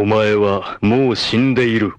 お前はもう死んでいる。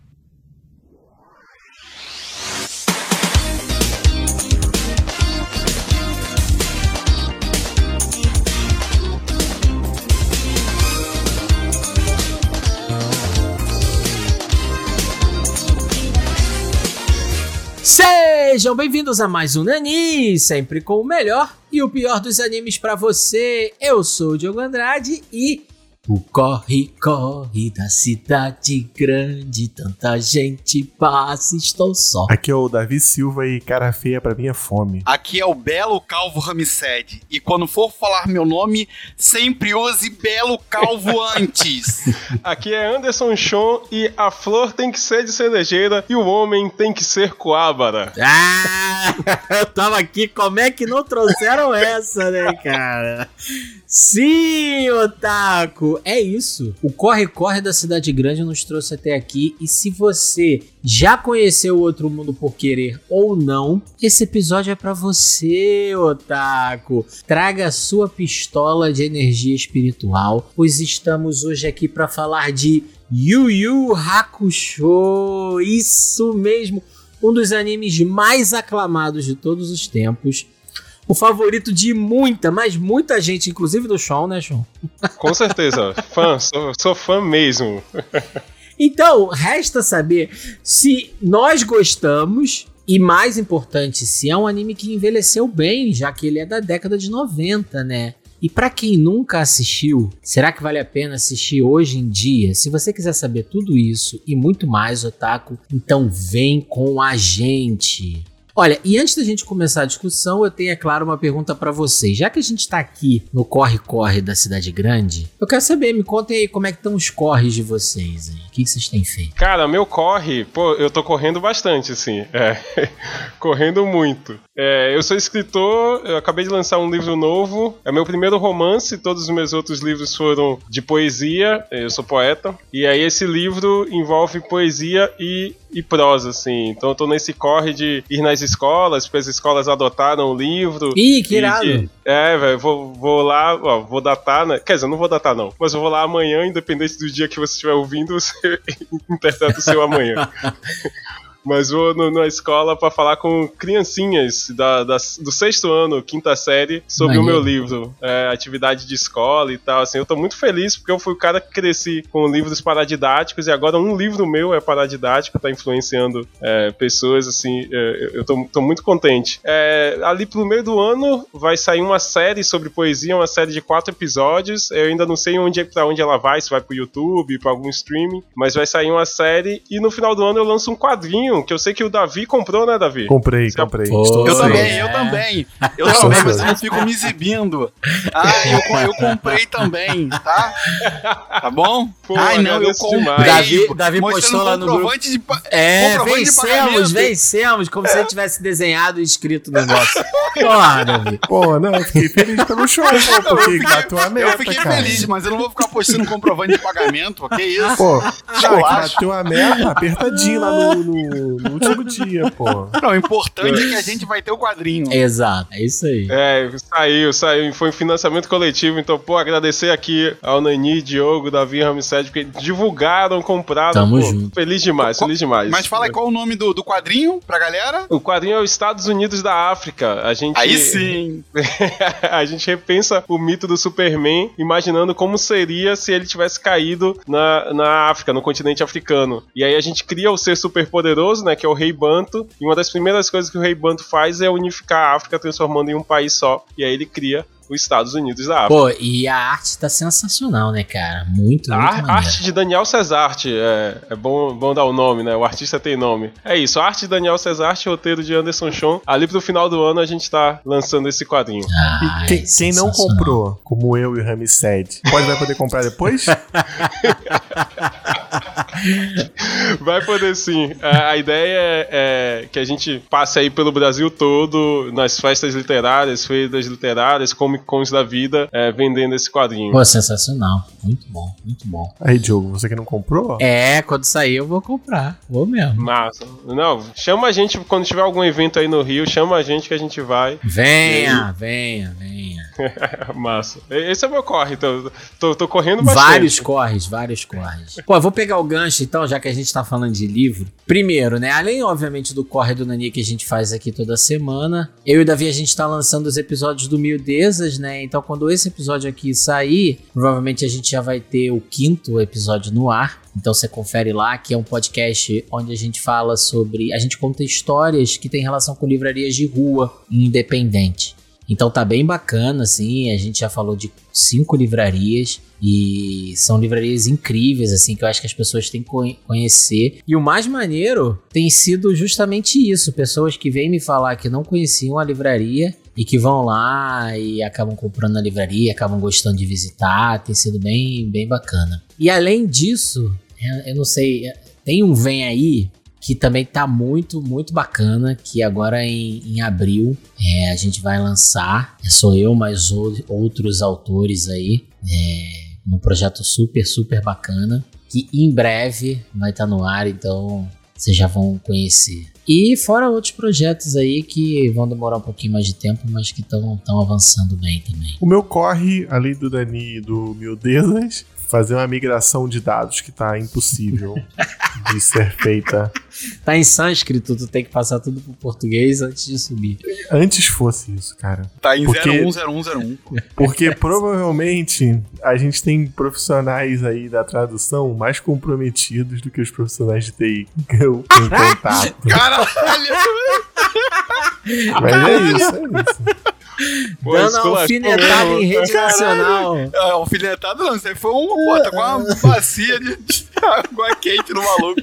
Sejam bem-vindos a mais um Nani, sempre com o melhor e o pior dos animes pra você. Eu sou o Diogo Andrade e o corre, corre da cidade grande, tanta gente passa, estou só. Aqui é o Davi Silva e cara feia pra mim é fome. Aqui é o Belo Calvo Ramsed. E quando for falar meu nome, sempre use Belo Calvo antes. Aqui é Anderson Chon e a flor tem que ser de cerejeira e o homem tem que ser coábara. Ah, eu tava aqui, como é que não trouxeram essa, né, cara? Sim, Otaku, é isso. O corre-corre da cidade grande nos trouxe até aqui. E se você já conheceu o Outro Mundo por querer ou não, esse episódio é pra você, Otaku. Traga a sua pistola de energia espiritual, pois estamos hoje aqui pra falar de Yu Yu Hakusho. Isso mesmo, um dos animes mais aclamados de todos os tempos o favorito de muita, mas muita gente, inclusive do Sean, né, Sean? Com certeza, fã, sou, sou fã mesmo. Então, resta saber se nós gostamos e, mais importante, se é um anime que envelheceu bem, já que ele é da década de 90, né? E para quem nunca assistiu, será que vale a pena assistir hoje em dia? Se você quiser saber tudo isso e muito mais, Otaku, então vem com a gente. Olha, e antes da gente começar a discussão, eu tenho, é claro, uma pergunta para vocês. Já que a gente tá aqui no corre-corre da cidade grande, eu quero saber, me contem aí como é que estão os corres de vocês aí. O que, que vocês têm feito? Cara, meu corre, pô, eu tô correndo bastante, assim. É, correndo muito. É, eu sou escritor, eu acabei de lançar um livro novo. É meu primeiro romance, todos os meus outros livros foram de poesia. Eu sou poeta. E aí esse livro envolve poesia e, e prosa, assim. Então eu tô nesse corre de ir nas escolas, porque as escolas adotaram o livro. Ih, que irado! É, velho, vou, vou lá, ó, vou datar, né? Quer dizer, não vou datar não, mas eu vou lá amanhã, independente do dia que você estiver ouvindo, você interpreta o seu amanhã. mas vou no, na escola para falar com criancinhas da, da, do sexto ano, quinta série, sobre Maneiro. o meu livro, é, atividade de escola e tal. Assim, eu tô muito feliz porque eu fui o cara que cresci com livros paradidáticos e agora um livro meu é paradidático, tá influenciando é, pessoas, assim, é, eu tô, tô, muito contente. É, ali pro meio do ano vai sair uma série sobre poesia, uma série de quatro episódios. Eu ainda não sei onde, pra onde ela vai, se vai pro YouTube, pra algum streaming, mas vai sair uma série e no final do ano eu lanço um quadrinho que eu sei que o Davi comprou, né, Davi? Comprei, Você comprei. Estou eu também, eu também. Eu também, mas eu não fico me exibindo. Ah, eu, eu comprei também, tá? Tá bom? Pô, Ai, não, eu comprei. Davi, Davi postou lá no grupo. De, é, vencemos, vencemos, como se ele tivesse desenhado e escrito o negócio. Porra, Davi. Pô, não, eu fiquei feliz pelo show, pô, porque a meta, Eu fiquei cara. feliz, mas eu não vou ficar postando comprovante de pagamento, que isso? Pô, é bateu a meta apertadinho lá no, no no último dia, pô. Não, o importante é que a gente vai ter o quadrinho. Exato, é isso aí. É, saiu, saiu. Foi um financiamento coletivo, então, pô, agradecer aqui ao Nani, Diogo, Davi Ramsed, porque divulgaram, compraram. Tamo pô, junto. Feliz demais, feliz demais. Mas fala aí qual o nome do, do quadrinho pra galera. O quadrinho é os Estados Unidos da África. A gente. Aí sim! a gente repensa o mito do Superman, imaginando como seria se ele tivesse caído na, na África, no continente africano. E aí a gente cria o ser super poderoso, né? Que é o Rei Banto. E uma das primeiras coisas que o Rei Banto faz é unificar a África, transformando em um país só. E aí ele cria os Estados Unidos da África. Pô, e a arte tá sensacional, né, cara? Muito, a muito A arte de Daniel Cesarte, é, é bom, bom dar o nome, né? O artista tem nome. É isso, a arte de Daniel Cesarte, roteiro de Anderson Chon. Ali pro final do ano a gente tá lançando esse quadrinho. Ah, e quem, quem não comprou, como eu e o Ramsed, pode vai poder comprar depois? Vai poder sim. A, ideia é, é, que a gente passe aí pelo Brasil todo, nas festas literárias, feiras literárias, Comic Cons da vida, é, vendendo esse quadrinho. Pô, sensacional. Muito bom, muito bom. Aí, Diogo, você que não comprou? É, quando sair eu vou comprar. Vou mesmo. Massa. Não, chama a gente quando tiver algum evento aí no Rio, chama a gente que a gente vai. Venha, venha, venha. Massa. Esse é o meu corre, então. Tô, tô correndo bastante. Vários corres, vários corres. Pô, eu vou pegar o gancho então, já que a gente tá falando de livro. Primeiro, né? Além, obviamente, do corre do Nani que a gente faz aqui toda semana, eu e o Davi a gente tá lançando os episódios do Mildezas, né? Então, quando esse episódio aqui sair, provavelmente a gente já vai ter o quinto episódio no ar. Então você confere lá, que é um podcast onde a gente fala sobre. A gente conta histórias que tem relação com livrarias de rua independente. Então tá bem bacana, assim. A gente já falou de cinco livrarias e são livrarias incríveis, assim, que eu acho que as pessoas têm que conhecer. E o mais maneiro tem sido justamente isso: pessoas que vêm me falar que não conheciam a livraria e que vão lá e acabam comprando na livraria, acabam gostando de visitar. Tem sido bem, bem bacana. E além disso, eu não sei, tem um Vem Aí que também tá muito, muito bacana, que agora em, em abril é, a gente vai lançar, é, sou eu, mais outros autores aí, é, num projeto super, super bacana, que em breve vai estar tá no ar, então vocês já vão conhecer. E fora outros projetos aí que vão demorar um pouquinho mais de tempo, mas que estão avançando bem também. O meu corre, além do Dani e do Mildezas, fazer uma migração de dados que tá impossível de ser feita. Tá em sânscrito, tu tem que passar tudo pro português antes de subir. Antes fosse isso, cara. Tá em porque, 010101. Porque provavelmente a gente tem profissionais aí da tradução mais comprometidos do que os profissionais de TI que eu tenho contato. Caralho! Mas é isso, é isso. Pô, Dando alfinetada em rede Caralho. nacional. É, alfinetada não, você foi uma bota com uma bacia de água quente no maluco.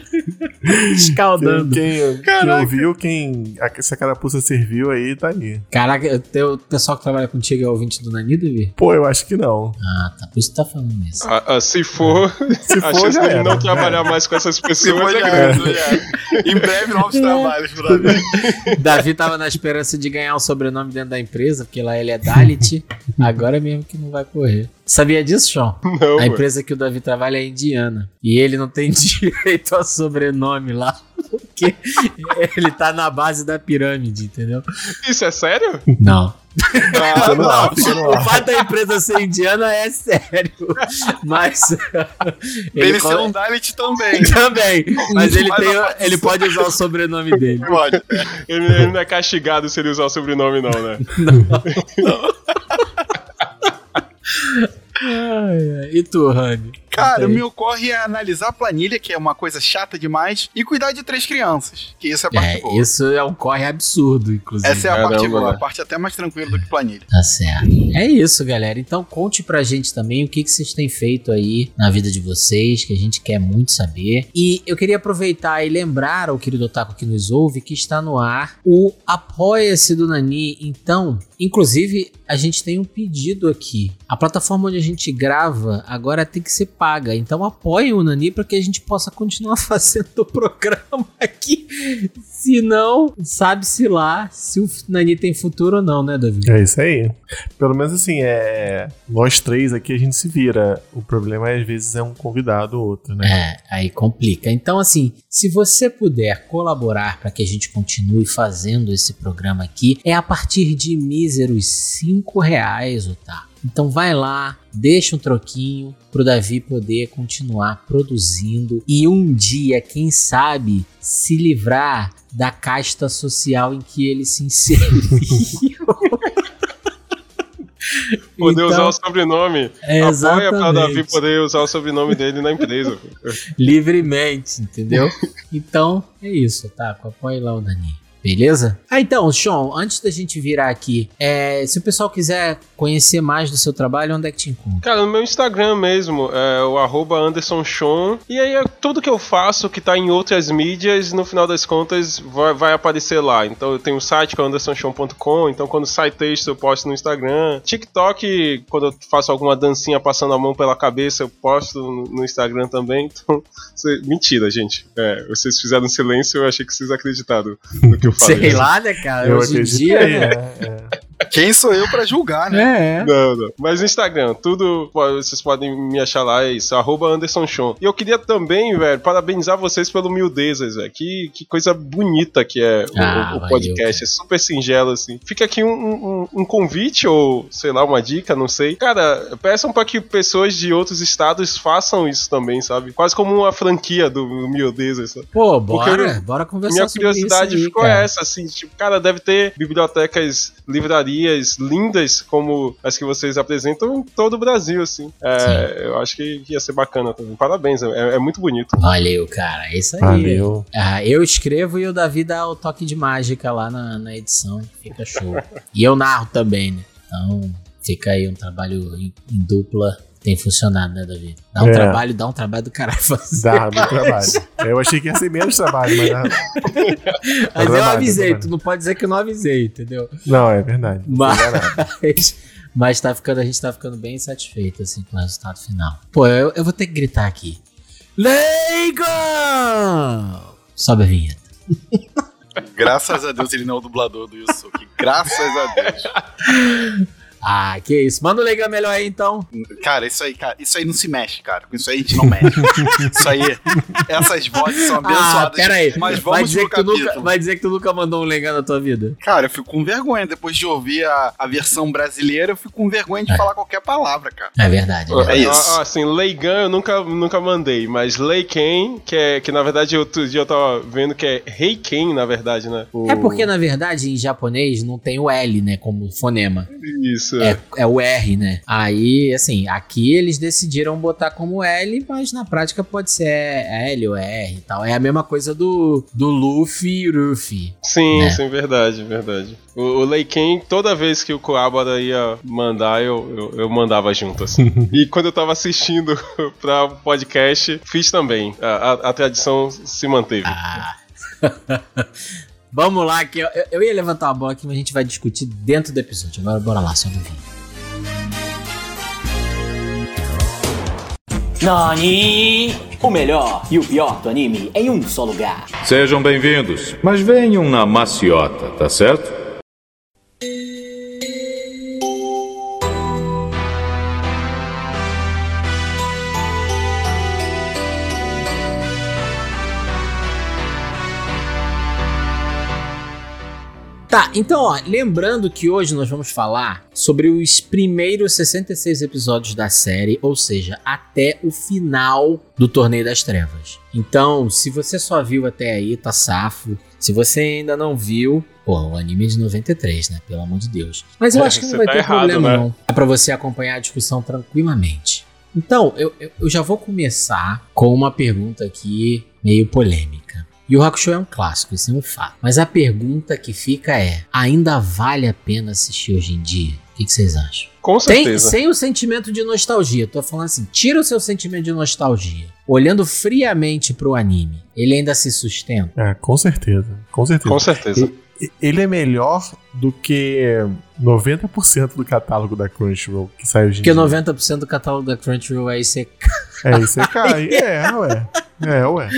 Escaldando. Quem, quem ouviu, quem. Se a carapuça serviu aí, tá aí. Caraca, o pessoal que trabalha contigo é ouvinte do Nani, Davi? Pô, eu acho que não. Ah, tá. Por isso que tá falando isso. Ah, ah, se for, se for a chance de não trabalhar mais com essas pessoas é grande. Em breve, novos trabalhos pro Davi. Davi tava na esperança de ganhar um sobrenome dentro da empresa, porque lá ele é Dalit. agora mesmo que não vai correr. Sabia disso, Sean? Não. A empresa que o Davi trabalha é indiana. E ele não tem direito a sobrenome lá. Porque ele tá na base da pirâmide, entendeu? Isso é sério? Não. Ah, não, o fato da empresa ser indiana é sério. Mas. Ele, ele ser um Dalit também. também. Mas ele, tem, ele pode usar o sobrenome dele. Pode. Ele, ele não é castigado se ele usar o sobrenome, não, né? Não. não. Ai, ai. E tu, Rani? Cara, o meu corre é analisar a planilha, que é uma coisa chata demais, e cuidar de três crianças, que isso é a parte é, boa. Isso é um corre absurdo, inclusive. Essa é a Caramba, parte boa, a parte até mais tranquila do que planilha. Tá certo. É isso, galera. Então conte pra gente também o que, que vocês têm feito aí na vida de vocês, que a gente quer muito saber. E eu queria aproveitar e lembrar ao querido Otaku que nos ouve que está no ar o Apoia-se do Nani. Então, inclusive, a gente tem um pedido aqui. A plataforma onde a gente grava agora tem que ser paga. Então apoiem o Nani para que a gente possa continuar fazendo o programa aqui. Se não, sabe-se lá se o Nani tem futuro ou não, né, Davi? É isso aí. Pelo menos assim, é. Nós três aqui a gente se vira. O problema é, às vezes é um convidado ou outro, né? É, aí complica. Então, assim, se você puder colaborar para que a gente continue fazendo esse programa aqui, é a partir de míseros 5 reais, Otávio. Então vai lá, deixa um troquinho pro Davi poder continuar produzindo e um dia, quem sabe, se livrar da casta social em que ele se inseriu. poder então, usar o sobrenome. É, Apoia para Davi poder usar o sobrenome dele na empresa. Livremente, entendeu? Então, é isso, tá? Apoie lá o Dani. Beleza? Ah, então, Sean, antes da gente virar aqui, é, se o pessoal quiser conhecer mais do seu trabalho, onde é que te encontra? Cara, no meu Instagram mesmo, é o arroba Anderson Sean. E aí, é tudo que eu faço que tá em outras mídias, no final das contas, vai, vai aparecer lá. Então, eu tenho um site que é andersonsean.com. Então, quando sai texto, eu posto no Instagram. TikTok, quando eu faço alguma dancinha passando a mão pela cabeça, eu posto no, no Instagram também. Então, mentira, gente. É, vocês fizeram silêncio, eu achei que vocês acreditaram no que eu falei. Sei lá, né, cara? Eu Hoje em dia, né? É, é. Quem sou eu pra julgar, né? É. Não, não. Mas no Instagram, tudo vocês podem me achar lá, é isso, arroba Anderson Chon. E eu queria também, velho, parabenizar vocês pela humildezas, velho. Que, que coisa bonita que é o, Ah, o- o valeu, podcast. É super singelo, assim. Fica aqui um, um- um convite, ou sei lá, uma dica, não sei. Cara, peçam pra que pessoas de outros estados façam isso também, sabe? Quase como uma franquia do Humildezas, sabe? Pô, bora, eu- bora conversar Minha sobre curiosidade isso aí, ficou cara. essa, assim, tipo, cara, deve ter bibliotecas, livrarias lindas como as que vocês apresentam em todo o Brasil, assim. É, eu acho que ia ser bacana também. Parabéns, é, é muito bonito. Valeu, cara. É isso aí. Valeu. Ah, eu escrevo e o Davi dá o toque de mágica lá na, na edição. Fica show. e eu narro também, né? Então, fica aí um trabalho em, em dupla. Tem funcionado, né, Davi? Dá um É. trabalho, dá um trabalho do caralho fazer. Dá muito trabalho. Eu achei que ia ser menos trabalho, mas dá. Mas eu trabalho, avisei, trabalho. tu não pode dizer que eu não avisei, entendeu? Não, é verdade. Mas, Enganado. mas tá ficando, a gente tá ficando bem satisfeito assim com o resultado final. Pô, eu, eu vou ter que gritar aqui. Leigo! Sobe a vinheta. Graças a Deus ele não é o dublador do Yusuke. Graças a Deus. Ah, que isso. Manda o Leiga melhor aí então. Cara, isso aí, cara, isso aí não se mexe, cara. Com isso aí a gente não mexe. isso aí, essas vozes são abençoadas. Ah, pera aí. Mas Vai vamos dizer, pro que tu capítulo. nunca, vai dizer que tu nunca mandou um Leiga na tua vida. Cara, eu fico com vergonha. Depois de ouvir a, a versão brasileira, eu fico com vergonha de falar qualquer palavra, cara. É verdade. É isso. Ah, ah, assim, Leigan eu nunca, nunca mandei, mas Leiken, que é que na verdade outro dia eu tava vendo que é Reiken, na verdade, né? O- É porque, na verdade, em japonês não tem o L, né, como fonema. Isso. É, é o R, né? Aí, assim, aqui eles decidiram botar como L, mas na prática pode ser L ou R e tal. É a mesma coisa do, do Luffy e Ruffy. Sim, né? sim, verdade, verdade. O, o Leiken, toda vez que o Coabara ia mandar, eu, eu, eu mandava junto, assim. e quando eu tava assistindo pra podcast, fiz também. A, a, a tradição se manteve. Ah. Vamos lá, que eu, eu ia levantar uma bola aqui, mas a gente vai discutir dentro do episódio. Agora bora lá, só no vídeo. Nani! O melhor e o pior do anime em um só lugar. Sejam bem-vindos, mas venham na maciota, tá certo? Tá, então, ó, lembrando que hoje nós vamos falar sobre os primeiros 66 episódios da série, ou seja, até o final do Torneio das Trevas. Então, se você só viu até aí, tá safo. Se você ainda não viu, pô, o anime é de 93, né? Pelo amor de Deus. Mas eu É, acho que não vai tá ter errado, problema, né? não. É pra você acompanhar a discussão tranquilamente. Então, eu, eu já vou começar com uma pergunta aqui meio polêmica. E o Hakusho é um clássico, isso é um fato. Mas a pergunta que fica é: ainda vale a pena assistir hoje em dia? O que, que vocês acham? Com Tem, certeza. sem o sentimento de nostalgia. Tô falando assim, tira o seu sentimento de nostalgia. Olhando friamente pro anime, ele ainda se sustenta. É, com certeza. Com certeza. Com certeza. E- Ele é melhor do que 90% do catálogo da Crunchyroll que sai hoje em Porque dia. 90% do catálogo da Crunchyroll é ICK. É, cai. É, ué. É, ué.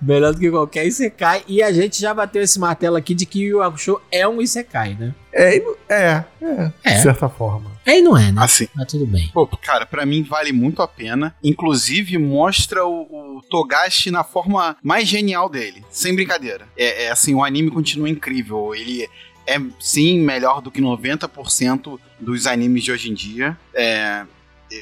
Melhor do que qualquer Isekai. E a gente já bateu esse martelo aqui de que o Yu Hakusho é um Isekai, né? É, e é, é, É. de certa forma. É e não é, né? Assim, Mas tudo bem. Pô, cara, pra mim vale muito a pena. Inclusive, mostra o, o Togashi na forma mais genial dele. Sem brincadeira. É, é assim, o anime continua incrível. Ele é, sim, melhor do que 90% dos animes de hoje em dia. É,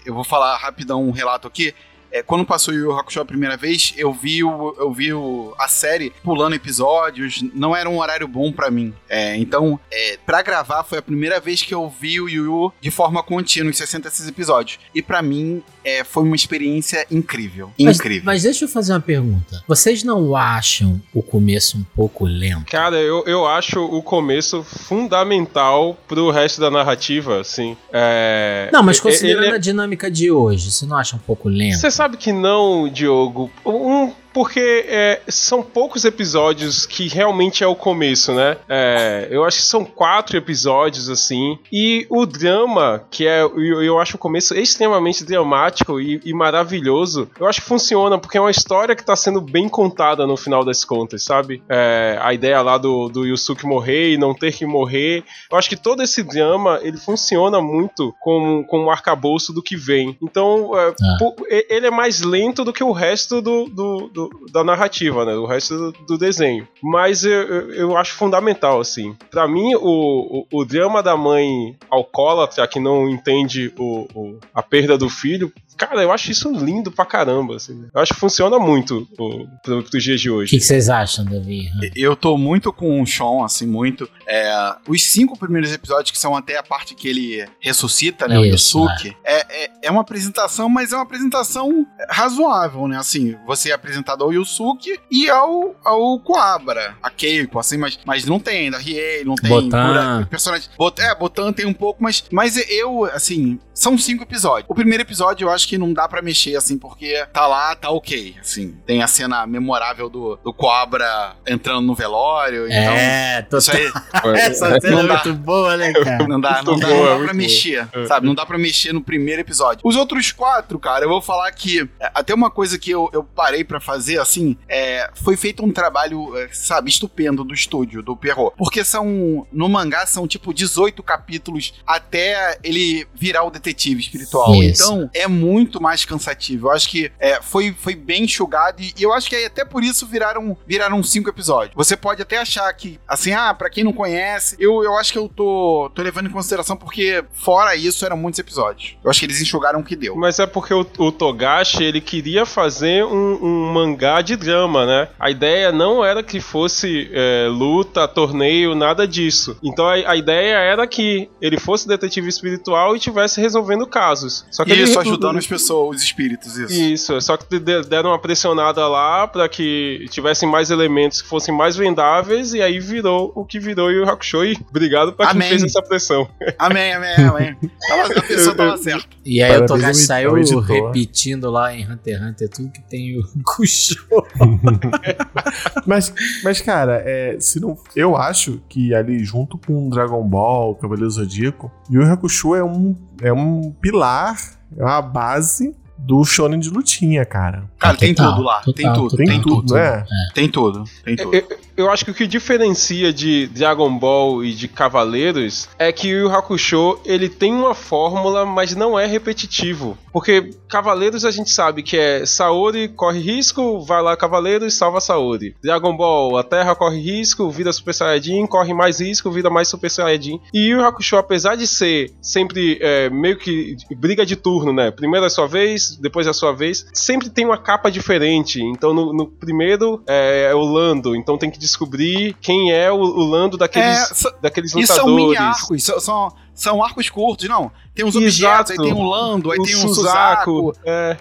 eu vou falar rapidão um relato aqui. É, quando passou o Yu Hakusho a primeira vez, eu vi, o, eu vi o, a série pulando episódios, não era um horário bom pra mim. É, então, é, para gravar, foi a primeira vez que eu vi o Yu de forma contínua, em 66 episódios. E pra mim, é, foi uma experiência incrível. Mas, Incrível. mas deixa eu fazer uma pergunta. Vocês não acham o começo um pouco lento? Cara, eu, eu acho o começo fundamental pro resto da narrativa, assim. É, Não, mas considerando ele é- a dinâmica de hoje, você não acha um pouco lento? Você sabe que não, Diogo. Um, porque é, são poucos episódios que realmente é o começo, né? É, eu acho que são quatro episódios, assim, e o drama, que é, eu, eu acho o começo extremamente dramático e, e maravilhoso, eu acho que funciona, porque é uma história que tá sendo bem contada no final das contas, sabe? É, a ideia lá do, do Yusuke morrer e não ter que morrer, eu acho que todo esse drama, ele funciona muito como, como um arcabouço do que vem. Então, é, Ah. ele é mais lento do que o resto do, do- do- da narrativa, né? O resto do, desenho. Mas eu, eu, eu acho fundamental, assim. Pra mim, o, o, o drama da mãe alcoólatra que não entende o, o- a perda do filho, cara, eu acho isso lindo pra caramba, assim. Eu acho que funciona muito o, pro, pros dias de O hoje. que, que vocês acham, Davi? Eu tô muito com o Sean, assim, muito. É, os cinco primeiros episódios, que são até a parte que ele ressuscita, né? o Isso, Yusuke, é, é, é uma apresentação, mas é uma apresentação razoável, né? Assim, você é apresentado ao Yusuke e ao, ao Coabra, a Keiko, assim, mas, mas não tem ainda Riei, não tem Botan. Personagem. Bot, é, Botan tem um pouco, mas, mas eu, assim, são cinco episódios. O primeiro episódio eu acho que não dá pra mexer, assim, porque tá lá, tá ok, assim. Tem a cena memorável do, do Cobra entrando no velório, então... é, Isso aí Essa cena Não é dá. muito boa, né, cara? não dá, não dá, boa, não dá pra boa. mexer, É. sabe? Não dá pra mexer no primeiro episódio. Os outros quatro, cara, eu vou falar que é, até uma coisa que eu, eu parei pra fazer, assim, é, foi feito um trabalho, é, sabe, estupendo do estúdio, do Perro. Porque são, no mangá, são tipo 18 capítulos até ele virar o detetive espiritual. Isso. Então, é muito mais cansativo. Eu acho que é, foi, foi bem enxugado e, e eu acho que aí até por isso viraram, viraram cinco episódios. Você pode até achar que, assim, ah, pra quem não conhece, eu, eu acho que eu tô, tô levando em consideração porque, fora isso, eram muitos episódios. Eu acho que eles enxugaram o que deu. Mas é porque o, o Togashi ele queria fazer um, um mangá de drama, né? A ideia não era que fosse é, luta, torneio, nada disso. Então a, a ideia era que ele fosse detetive espiritual e tivesse resolvendo casos. Só que ele- Isso, ajudando as pessoas, os espíritos, isso. Isso, só que de- deram uma pressionada lá pra que tivessem mais elementos que fossem mais vendáveis e aí virou o que virou Yu Yu Hakusho e obrigado pra quem Amém. fez essa pressão. Amém, amém, amém. Tava- a pessoa tava certa. E aí o Parabéns Togashi ao saiu editor. repetindo lá em Hunter x Hunter tudo que tem o Kusho. Mas, mas cara, é, se não, eu acho que ali, junto com Dragon Ball, Cavaleiro Zodíaco, Yu Yu Hakusho é um, é um pilar, é uma base do shonen de lutinha, cara. Cara, tem tudo lá. tem tudo, tem tudo. não é? Tem tudo, tem tudo. Eu, acho que o que diferencia de Dragon Ball e de Cavaleiros é que o Hakusho ele tem uma fórmula, mas não é repetitivo. Porque Cavaleiros a gente sabe que é Saori corre risco, vai lá Cavaleiros salva Saori. Dragon Ball, a Terra corre risco, vira Super Saiyajin, corre mais risco, vira mais Super Saiyajin. E Yu Hakusho, apesar de ser sempre é, meio que briga de turno, né? Primeiro é a sua vez, depois é a sua vez, sempre tem uma capa diferente. Então no, no primeiro é, é o Lando, então tem que descobrir quem é o, o Lando daqueles, É, so- daqueles E lutadores. são mini arcos, são, são, são arcos curtos, não. Tem uns objetos, Exato. aí tem um Lando, aí o tem um Suzaku. Suzaku. É,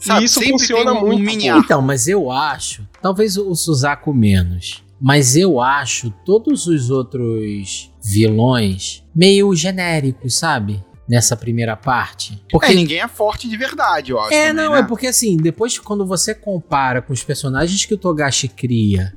sabe? E isso Sempre funciona tem um, um muito, mini pô. arco. Então, mas eu acho, talvez o Suzaku menos, mas eu acho todos os outros vilões meio genéricos, sabe? Nessa primeira parte. Porque É, ninguém é forte de verdade, eu acho. É, também, não, né? é porque assim, depois quando você compara com os personagens que o Togashi cria.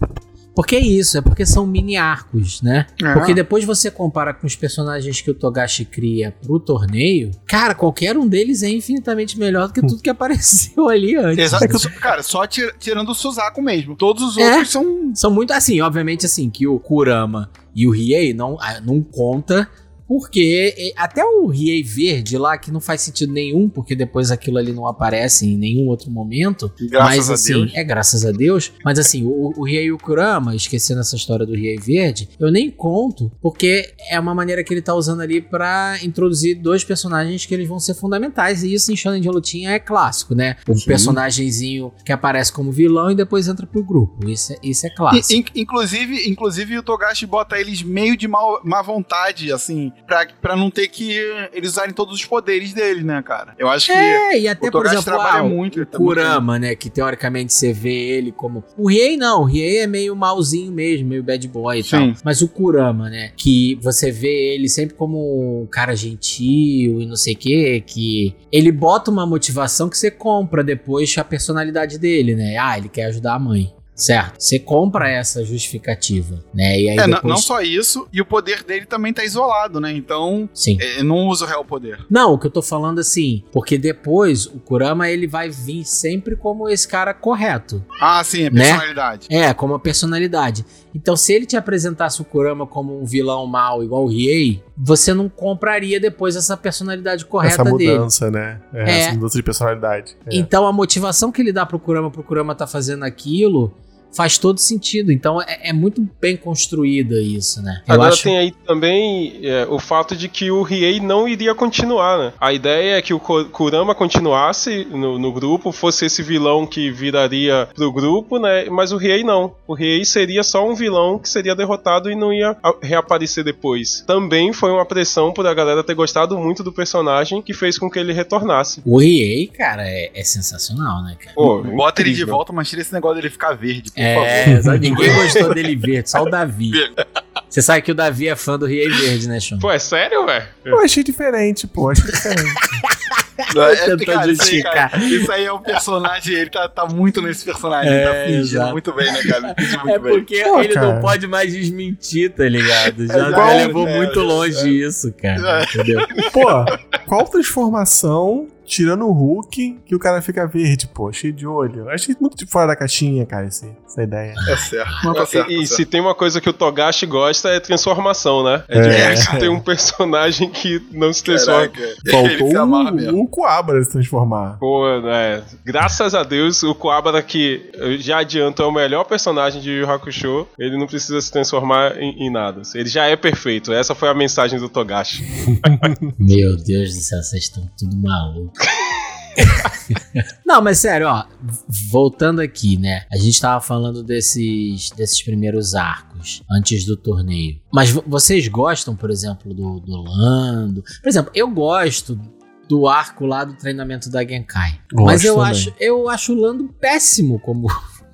Porque é isso, é porque são mini arcos, né? É. Porque depois você compara com os personagens que o Togashi cria pro torneio, cara, qualquer um deles é infinitamente melhor do que tudo que apareceu ali antes. Exato. Cara, só tir- tirando o Suzaku mesmo. Todos os É. outros são. São muito assim, obviamente assim, que o Kurama e o Riei não, ah, não conta, porque até o Riei verde lá, que não faz sentido nenhum, porque depois aquilo ali não aparece em nenhum outro momento. Graças mas a assim, Deus. é graças a Deus. Mas assim, o, o Riei e Kurama, esquecendo essa história do Riei verde, eu nem conto, porque é uma maneira que ele tá usando ali pra introduzir dois personagens que eles vão ser fundamentais. E isso em Shonen de Lutinha é clássico, né? O Sim. personagemzinho que aparece como vilão e depois entra pro grupo. Isso é, isso é clássico. In- inclusive, inclusive, o Togashi bota eles meio de mal, má vontade, assim, pra, pra não ter que eles usarem todos os poderes dele, né, cara? Eu acho que. É, e até, o por exemplo, trabalha ah, o- muito, o ele tá muito Kurama, né? Que teoricamente você vê ele como. O Riei não, o Riei é meio malzinho mesmo, meio bad boy e Sim. tal. Mas o Kurama, né? Que você vê ele sempre como um cara gentil e não sei o quê, que ele bota uma motivação que você compra depois a personalidade dele, né? Ah, ele quer ajudar a mãe. Certo? Você compra essa justificativa, né? E aí É, não- depois... não só isso, e o poder dele também tá isolado, né? Então, Sim. ele não usa o real poder. Não, o que eu tô falando assim, porque depois o Kurama ele vai vir sempre como esse cara correto. Ah, sim, é Né? personalidade. É, como a personalidade. Então, se ele te apresentasse o Kurama como um vilão mau igual o Riei, você não compraria depois essa personalidade correta Essa dele. mudança, né? É, É. Essa mudança de personalidade. É. Então, a motivação que ele dá pro Kurama, pro Kurama tá fazendo aquilo, faz todo sentido. Então, é, é muito bem construída isso, né? Eu Agora acho. tem aí também é, o fato de que o Riei não iria continuar, né? A ideia é que o Kurama continuasse no, no grupo, fosse esse vilão que viraria pro grupo, né? Mas o Riei não. O Riei seria só um vilão que seria derrotado e não ia reaparecer depois. Também foi uma pressão por a galera ter gostado muito do personagem que fez com que ele retornasse. O Riei, cara, é, é sensacional, né, cara? Pô, Bota ele de volta, mas tira esse negócio dele ficar verde, por É, ninguém gostou dele verde, só o Davi. Você sabe que o Davi é fã do Riei Verde, né, Sean? Pô, é sério, velho? Eu achei diferente, pô. Achei diferente. É, Tentando cara, isso, aí, isso aí é o personagem, ele tá, tá muito nesse personagem, ele É, tá fingindo exato. muito bem, né, cara? É bem. porque Pô, ele cara. não pode mais desmentir, tá ligado? Já, igual, já levou é, muito é, longe isso, cara. É. Entendeu? Pô, qual transformação, tirando o Hulk, que o cara fica verde, pô, cheio de olho? Eu achei muito de fora da caixinha, cara, esse- essa ideia. É certo. Não, tá certo, E, e tá se certo. tem uma coisa que o Togashi gosta é transformação, né? É, É. difícil ter um personagem que não se transforma. Faltou se o, mesmo. O Coabra se transformar. Pô, né? Graças a Deus, o Kuwabara, que eu já adianto, é o melhor personagem de Yu Hakusho, ele não precisa se transformar em, em nada. Ele já é perfeito. Essa foi a mensagem do Togashi. Meu Deus do céu, vocês estão tudo malucos. Não, mas sério, ó, voltando aqui, né? A gente tava falando desses, desses primeiros arcos antes do torneio. Mas vo- vocês gostam, por exemplo, do, do Lando? Por exemplo, eu gosto do arco lá do treinamento da Genkai. mas Gosto eu também. acho, eu acho o Lando péssimo como.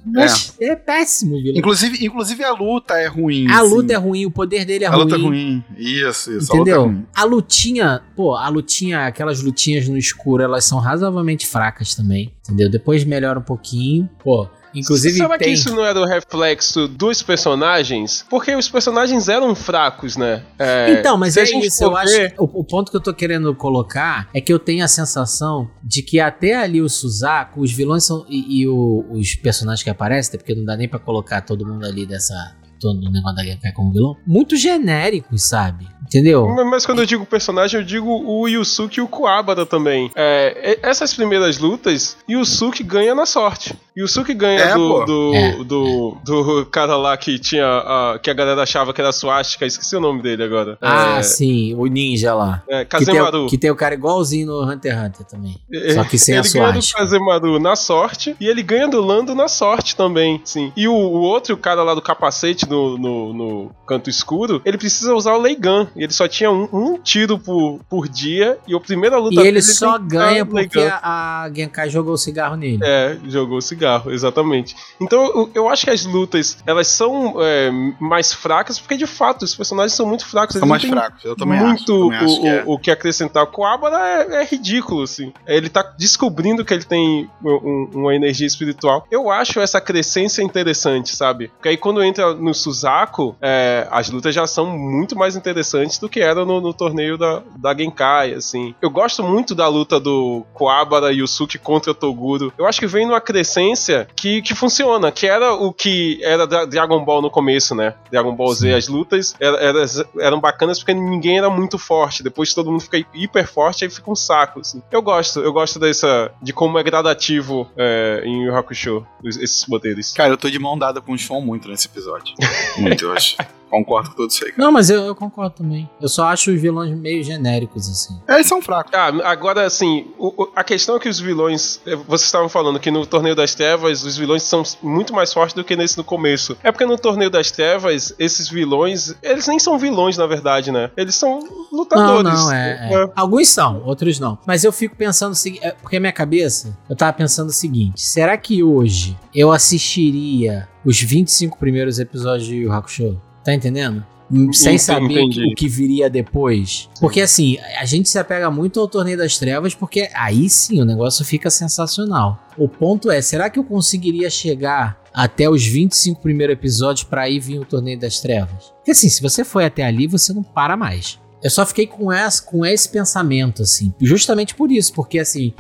Mas é péssimo, vilão. Inclusive, inclusive a luta é ruim. A assim. luta é ruim, o poder dele é A ruim. luta é ruim. Isso, isso. A luta é Entendeu? ruim. A lutinha, pô, a lutinha, aquelas lutinhas no escuro, elas são razoavelmente fracas também, entendeu? Depois melhora um pouquinho, pô. Inclusive Será que tem. isso não era o reflexo dos personagens? Porque os personagens eram fracos, né? É, Então, mas é gente isso, eu acho. O, o ponto que eu tô querendo colocar é que eu tenho a sensação de que até ali o Suzaku, os vilões são. E, e o- os personagens que aparecem, até porque não dá nem pra colocar todo mundo ali dessa. Todo o negócio da Genkai como vilão. Muito genéricos, sabe? Entendeu? Mas- Mas quando eu digo personagem, eu digo o Yusuke e o Kuwabara também. É, essas primeiras lutas, Yusuke ganha na sorte. Yusuke ganha É, do, do, É, do, do cara lá que tinha. a- que a galera achava que era suástica, esqueci o nome dele agora. Ah, é, sim, o ninja lá. é, Que tem, Kazemaru. o- que tem o cara igualzinho no Hunter x Hunter também. Só que sem a ele ganha do suástica. Kazemaru na sorte e ele ganha do Lando na sorte também, sim. E o, o outro cara lá do capacete no, no, no canto escuro, ele precisa usar o Leigan. E ele só tinha um, um tiro por, por dia e a primeira luta E ele só ganha o porque a, a Genkai jogou o cigarro nele. É, jogou cigarro, exatamente. Então eu, eu acho que as lutas elas são é, mais fracas porque de fato os personagens são muito fracos. São mais fracos. Eu também muito acho. Acho o, que é. o, o que acrescentar. O Coabra é, é ridículo, assim. Ele tá descobrindo que ele tem um- uma energia espiritual. Eu acho essa crescência interessante, sabe? Porque aí quando entra no Suzaku, é, as lutas já são muito mais interessantes do que eram no, no torneio da, da Genkai, assim. Eu gosto muito da luta do Coabra e Yusuke contra Toguro. Eu acho que vem numa crescência que, que funciona, que era o que era Dragon Ball no começo, né? Dragon Ball Z, as lutas era- era- eram bacanas porque ninguém era muito forte. Depois todo mundo fica hiper forte, aí fica um saco, assim. Eu gosto, eu gosto dessa. de como é gradativo é, em Yu Hakusho, esses poderes. Cara, eu tô de mão dada com o Sean muito nesse episódio. Muito, eu acho. Concordo com tudo isso aí, cara. Não, mas eu, eu concordo também. Eu só acho os vilões meio genéricos, assim. É, Eles são fracos. Ah, agora, assim, o- o- a questão é que os vilões. eh, Vocês estavam falando que no Torneio das Trevas os vilões são muito mais fortes do que nesse no começo. É porque no Torneio das Trevas, esses vilões. Eles nem são vilões, na verdade, né? Eles são Não, lutadores. não, é, é. Alguns são, outros não. Mas eu fico pensando o seguinte, é, porque a minha cabeça, eu tava pensando o seguinte, será que hoje eu assistiria os 25 primeiros episódios de Yu Hakusho? Tá entendendo? Hum, Sem saber entendi. o que viria depois. Porque assim, a gente se apega muito ao Torneio das Trevas, porque aí sim o negócio fica sensacional. O ponto é, será que eu conseguiria chegar até os 25 primeiros episódios pra aí vir o Torneio das Trevas? Porque assim, se você foi até ali, você não para mais. Eu só fiquei com, essa, com esse pensamento, assim. Justamente por isso, porque assim,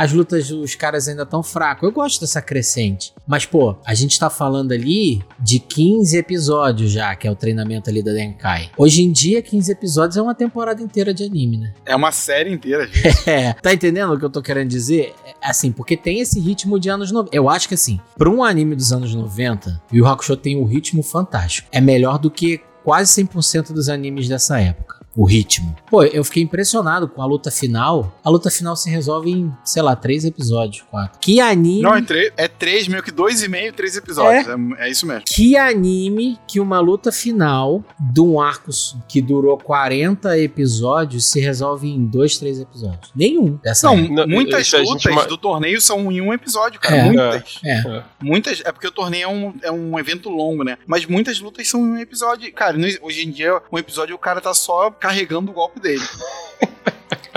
as lutas dos caras ainda estão fracos. Eu gosto dessa crescente. Mas, pô, a gente tá falando ali de 15 episódios já, que é o treinamento ali da Denkai. Hoje em dia, 15 episódios é uma temporada inteira de anime, né? É uma série inteira, gente. É, tá entendendo o que eu tô querendo dizer? É, Assim, porque tem esse ritmo de anos 90. Eu acho que assim, pra um anime dos anos 90, Yu Yu Hakusho tem um ritmo fantástico. É melhor do que quase 100% dos animes dessa época. O ritmo. Pô, eu fiquei impressionado com a luta final. A luta final se resolve em, sei lá, três episódios, quatro. Que anime. Não, é, é três, meio que dois e meio, três episódios. É, é isso mesmo. Que anime que uma luta final de um arco que durou 40 episódios se resolve em dois, três episódios. Nenhum dessa Não, época. Não, muitas gente lutas ma- do torneio são em um episódio, cara. É. muitas. É. Muitas. É porque o torneio é um, é um evento longo, né? Mas muitas lutas são em um episódio. Cara, hoje em dia, um episódio o cara tá só carregando o golpe dele.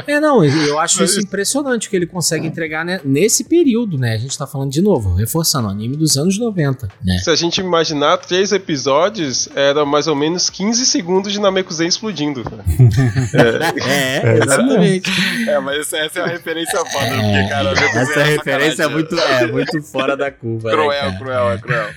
É, não, eu acho isso impressionante que ele consegue entregar né, nesse período, né? A gente tá falando de novo, reforçando, anime dos anos 90, né? Se a gente imaginar três episódios, era mais ou menos 15 segundos de Namekusei explodindo. É, exatamente. É, mas essa, essa é uma referência foda, porque, cara, Essa referência é muito, é muito fora da curva, né, Cruel, cara? cruel, é cruel.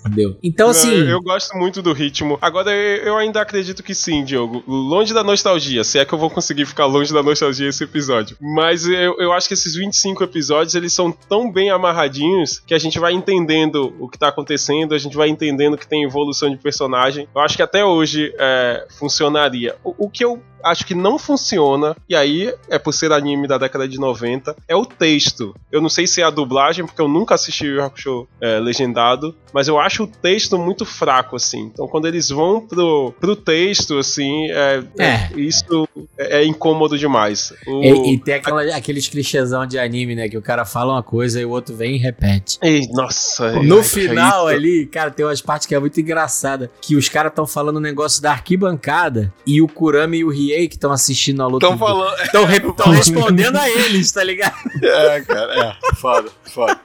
Entendeu? Então, assim. eu, eu gosto muito do ritmo. Agora, eu, ainda acredito que sim, Diogo. Longe da nostalgia, se é que eu vou conseguir ficar longe da nostalgia esse episódio. Mas eu, eu acho que esses 25 episódios, eles são tão bem amarradinhos que a gente vai entendendo o que tá acontecendo, a gente vai entendendo que tem evolução de personagem. Eu acho que até hoje é, funcionaria. O, o que eu acho que não funciona, e aí é por ser anime da década de 90, é o texto. Eu não sei se é a dublagem, porque eu nunca assisti o Hakusho é, legendado, mas eu acho o texto muito fraco, assim. Então quando eles vão pro, pro texto, assim, é, É. é- isso é, é incômodo demais. O- E, e tem aquela, aqueles clichêsão de anime, né? Que o cara fala uma coisa e o outro vem e repete. Ei, nossa. No ai, final ali, cara, tem umas partes que é muito engraçada. Que os caras estão falando um negócio da arquibancada e o Kurama e o Riei que estão assistindo a luta. Estão falando. Estão respondendo a eles, tá ligado? É, cara, é. Foda, foda.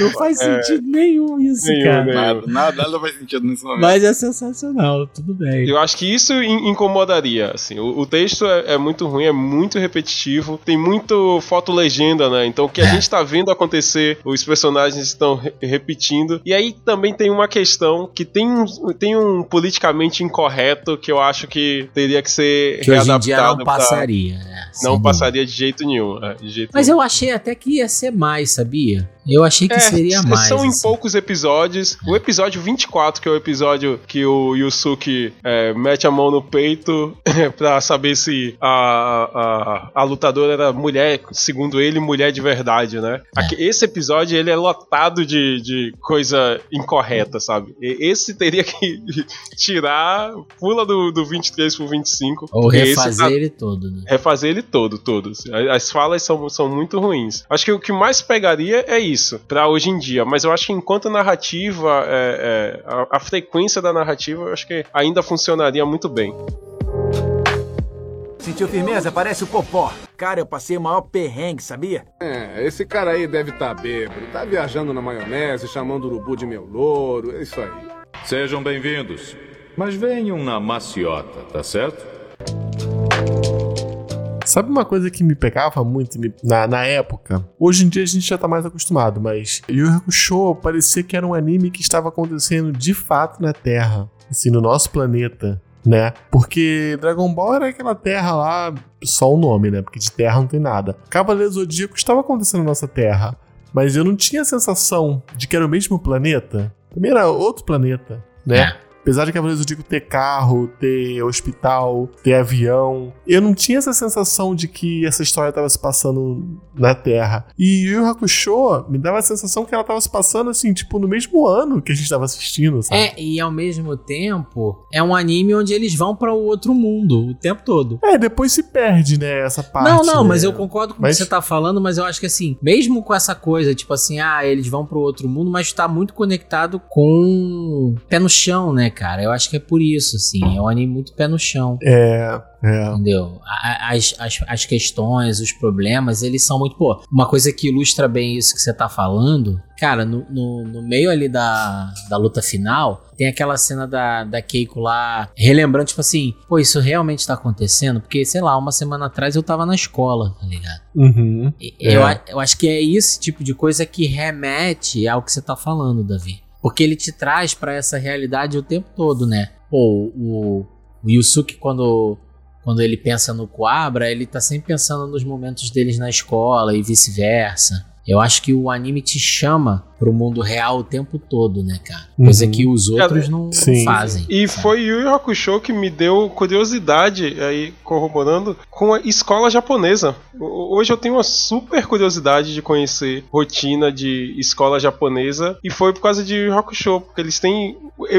Não faz sentido nenhum isso, Nenhum, cara. nenhum. Nada, nada, faz sentido nesse momento. Mas é sensacional, tudo bem. Eu acho que isso in- incomodaria, assim. O, o texto é, é muito ruim, é muito repetitivo, tem muito foto-legenda, né? Então o que a É. gente tá vendo acontecer, os personagens estão re- repetindo. E aí também tem uma questão que tem um, tem um politicamente incorreto que eu acho que teria que ser Que hoje em dia readaptado não pra- passaria. né? Sem Não passaria de jeito nenhum. é, de jeito Mas nenhum. eu achei até que ia ser mais, sabia? Eu achei que seria s- mais. São em assim. poucos episódios. O episódio 24, que é o episódio que o Yusuke é, mete a mão no peito pra saber se a, a, a lutadora era mulher, segundo ele, mulher de verdade, né? Aqui- esse episódio ele é lotado de, de coisa incorreta, sabe? Esse teria que tirar, pula do, do 23 pro 25. Ou refazer tá- ele todo, né? refazer ele todo, todo. As- As falas são, são muito ruins. Acho que o que mais pegaria é isso, pra hoje em dia. Mas eu acho que enquanto narrativa, é, é, a, a frequência da narrativa, eu acho que ainda funcionaria muito bem. Sentiu firmeza? Parece o Popó. Cara, eu passei o maior perrengue, sabia? É, esse cara aí deve estar bêbado. Tá viajando na maionese, chamando o urubu de meu louro. É isso aí. Sejam bem-vindos. Mas venham na maciota, tá certo? Sabe uma coisa que me pegava muito me- na, na época? Hoje em dia a gente já tá mais acostumado, mas Yu Hakusho parecia que era um anime que estava acontecendo de fato na Terra, assim, no nosso planeta, né? Porque Dragon Ball era aquela Terra lá, só o nome, né? Porque de Terra não tem nada. Cavaleiro Zodíaco estava acontecendo na nossa Terra, mas eu não tinha a sensação de que era o mesmo planeta. Também era outro planeta, né? Apesar de Cavaleiros do Zodíaco ter carro, ter hospital, ter avião, eu não tinha essa sensação de que essa história estava se passando na Terra. E Yu Yu Hakusho me dava a sensação que ela estava se passando assim, tipo, no mesmo ano que a gente estava assistindo, sabe? É, e ao mesmo tempo, é um anime onde eles vão para o outro mundo o tempo todo. É, depois se perde, né, essa parte. não, não, né? mas eu concordo com o Mas- que você tá falando, mas eu acho que assim, mesmo com essa coisa, tipo assim, ah, eles vão pro outro mundo, mas tá muito conectado com pé no chão, né, cara? Eu acho que é por isso, assim, é um anime muito pé no chão. É, é. Entendeu? As, as, as questões, os problemas, eles são muito. Pô, uma coisa que ilustra bem isso que você tá falando, cara, no, no, no meio ali da, da luta final, tem aquela cena da, da Keiko lá, relembrando, tipo assim, pô, isso realmente tá acontecendo? Porque, sei lá, uma semana atrás eu tava na escola, tá ligado? Uhum. E- É. Eu, eu acho que é esse tipo de coisa que remete ao que você tá falando, Davi. Porque ele te traz pra essa realidade o tempo todo, né? Pô, o, o Yusuke, quando, quando ele pensa no Coabra, ele tá sempre pensando nos momentos deles na escola e vice-versa. Eu acho que o anime te chama pro mundo real o tempo todo, né, cara? Coisa Uhum. que os outros não, não Sim. fazem. E sabe? foi Yu Yu Hakusho que me deu curiosidade, aí corroborando, com a escola japonesa. Hoje eu tenho uma super curiosidade de conhecer rotina de escola japonesa e foi por causa de Yu Yu Hakusho, porque eles têm,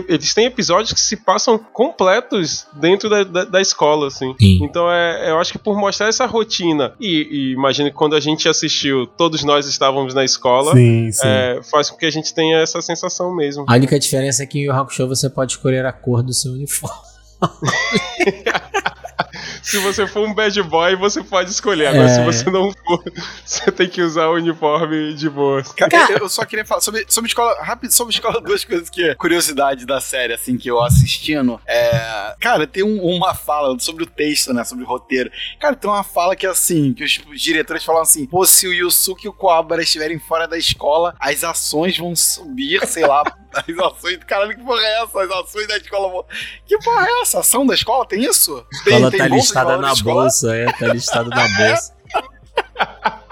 eles têm episódios que se passam completos dentro da, da, da escola, assim. Sim. Então é, eu acho que por mostrar essa rotina, e, e imagino que quando a gente assistiu, todos nós estávamos na escola, Sim, sim. é, faz com que a gente tenha essa sensação mesmo. A única diferença é que em Yu Hakusho você pode escolher a cor do seu uniforme. Se você for um bad boy, você pode escolher. Agora, É. se você não for, você tem que usar o uniforme de boa. Cara, eu- só queria falar sobre, sobre escola, rápido sobre escola, duas coisas que é curiosidade da série, assim, que eu assistindo. É, cara, tem um- uma fala sobre o texto, né, sobre o roteiro. Cara, tem uma fala que é assim, que os, diretores falam assim, pô, se o Yusuke e o Koabara estiverem fora da escola, as ações vão subir, sei lá, as ações, caralho, que porra é essa? As ações da escola vão... Que porra é essa? Ação da escola? Tem isso? Tem, tem tá listada valor na bolsa, é, tá listada na bolsa.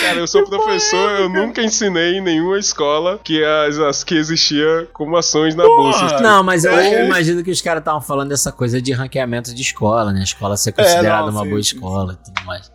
Cara, eu sou professor, eu nunca ensinei em nenhuma escola que as, as que existia como ações na bolsa. Não, mas eu É. imagino que os caras estavam falando dessa coisa de ranqueamento de escola, né? A escola ser considerada É, não, uma sim, boa sim, escola e tudo mais.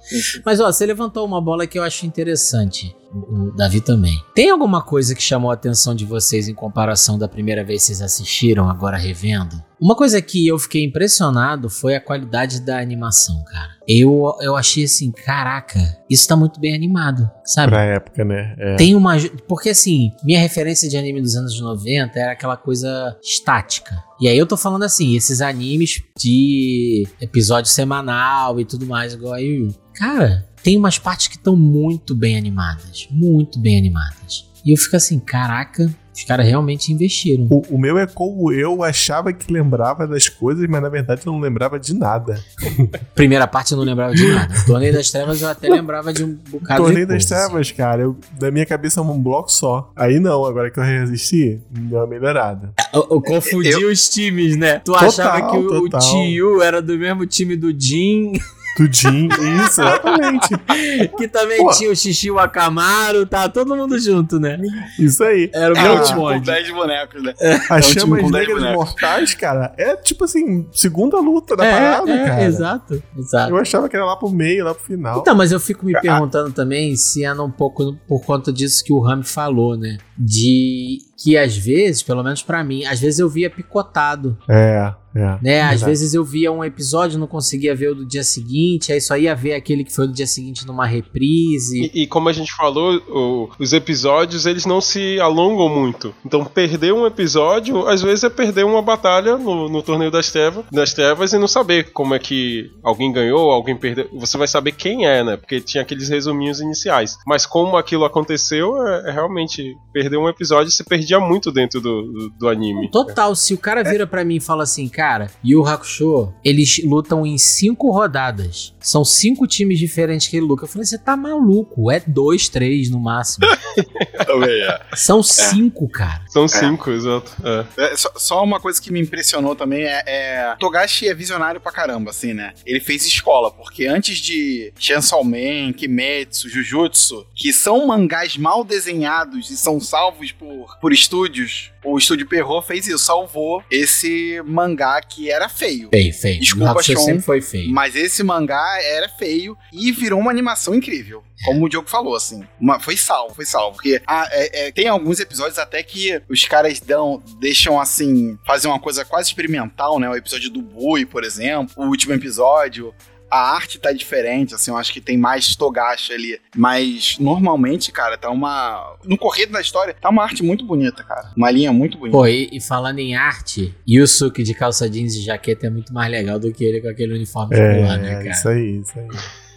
Mas, ó, você levantou uma bola que eu acho interessante. O Davi também. Tem alguma coisa que chamou a atenção de vocês em comparação da primeira vez que vocês assistiram, agora revendo? Uma coisa que eu fiquei impressionado foi a qualidade da animação, cara. Eu, eu achei assim, caraca, isso tá muito bem animado, sabe? Pra época, né? É. Tem uma. Porque assim, minha referência de anime dos anos 90 era aquela coisa estática. E aí eu tô falando assim, esses animes de episódio semanal e tudo mais, igual a Yu Yu. Cara, tem umas partes que estão muito bem animadas. Muito bem animadas. E eu fico assim, caraca, os caras realmente investiram. O, o meu é como eu achava que lembrava das coisas, mas na verdade eu não lembrava de nada. Primeira parte eu não lembrava de nada. Torneio das Trevas eu até lembrava de um bocado Torneio de das coisa. Trevas, cara, eu, da minha cabeça é um bloco só. Aí não, agora que eu reassisti, deu uma melhorada. Eu, eu confundi os times, né? Tu Total, achava que o, o. Tio era do mesmo time do Jin, Tudinho, isso, exatamente. que também Pô. tinha o Xixi Akamaru, tá todo mundo junto, né? Isso aí. Era o É, o tipo com bonde. 10 bonecos, né? As um time chamas negras mortais, cara, é tipo assim, segunda luta da É, parada, é, cara. exato, exato. Eu achava que era lá pro meio, lá pro final. Então, mas eu fico me perguntando também se anda um pouco por conta disso que o Rami falou, né? De que às vezes, pelo menos pra mim, às vezes eu via picotado, É, é. né? Às vezes eu via um episódio, não conseguia ver o do dia seguinte, aí só ia ver aquele que foi do dia seguinte numa reprise. E, e como a gente falou, o- os episódios eles não se alongam muito. Então perder um episódio, às vezes é perder uma batalha no, no torneio das trevas, das trevas e não saber como é que alguém ganhou, alguém perdeu. Você vai saber quem é, né? Porque tinha aqueles resuminhos iniciais. Mas como aquilo aconteceu, é, é realmente perder um episódio se perdia muito dentro do, do, do anime. Total, se o cara vira pra mim e fala assim, cara, Yu Hakusho, eles lutam em cinco rodadas. São cinco times diferentes que ele luta. Eu falei, você tá maluco? É dois, três no máximo. Também é. São cinco, cara. São cinco, exato. É. É, só, só uma coisa que me impressionou também é, é. Togashi é visionário pra caramba, assim, né? Ele fez escola, porque antes de Chainsaw Man, Kimetsu, Jujutsu, que são mangás mal desenhados e são salvos por, por estúdios, o estúdio Perro fez isso, salvou esse mangá que era feio. Feio, feio. Desculpa, Sean, sempre foi feio. Mas esse mangá era feio e virou uma animação incrível. Como o Diogo falou, assim. Uma- foi salvo, foi salvo. Porque ah, é- é, tem alguns episódios até que os caras dão, deixam assim, fazer uma coisa quase experimental, né? O episódio do Bui, por exemplo. O último episódio. A arte tá diferente, assim, eu acho que tem mais Togashi ali. Mas normalmente, cara, tá uma. No corrido da história, tá uma arte muito bonita, cara. Uma linha muito bonita. Pô, e, e falando em arte, Yusuke de calça jeans e jaqueta é muito mais legal do que ele com aquele uniforme escolar, né, É, cara? isso aí, isso aí.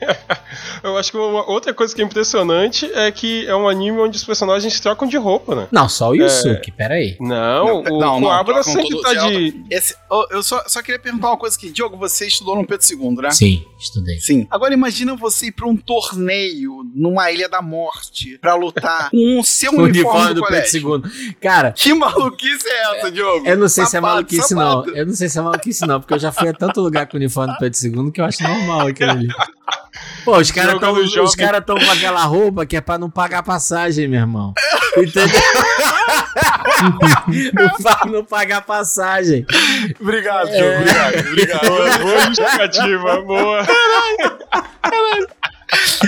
Eu acho que uma outra coisa que é impressionante é que é um anime onde os personagens trocam de roupa, né? Não, só o Yusuke, peraí. Não, o não, não, Coabra trocam sempre todo- tá de. Esse, eu eu só, só queria perguntar uma coisa aqui. Diogo, você estudou no Pedro II, né? Sim, estudei. Sim. Agora imagina você ir pra um torneio numa Ilha da Morte pra lutar com o seu O uniforme, uniforme do, do. Pedro II. Cara, Que maluquice é essa, Diogo? eu não sei se é maluquice, safado. não. Eu não sei se é maluquice, não, porque eu já fui a tanto lugar com o uniforme do Pedro II que eu acho normal aquilo ali. Pô, os caras Jogando tão, jovem. os cara tão com aquela roupa que é pra não pagar passagem, meu irmão. Entendeu? não pagar passagem. Obrigado, É. Diogo. Obrigado, obrigado. Boa, boa justificativa, boa.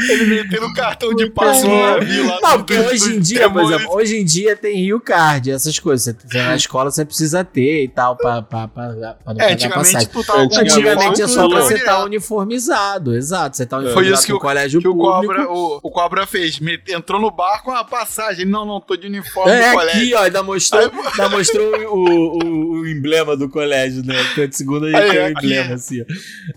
Ele metendo o cartão de passe no navio lá. Não, porque hoje em dia, por exemplo, hoje em dia tem Rio Card, essas coisas. Você, na escola você precisa ter e tal, pra, pra, pra, pra não É, pagar antigamente passagem. tu com Antigamente é só uniforme você estar direto. uniformizado, exato. Você tá Foi uniformizado isso que o, colégio que o público. Cobra, o, o Cobra fez. Entrou no bar com a passagem. Ele, não, não, tô de uniforme É do colégio. aqui, ó, ainda mostrou, ainda mostrou o, o, o emblema do colégio, né? Pedro segundo aí Aí, tem o emblema, assim, ó.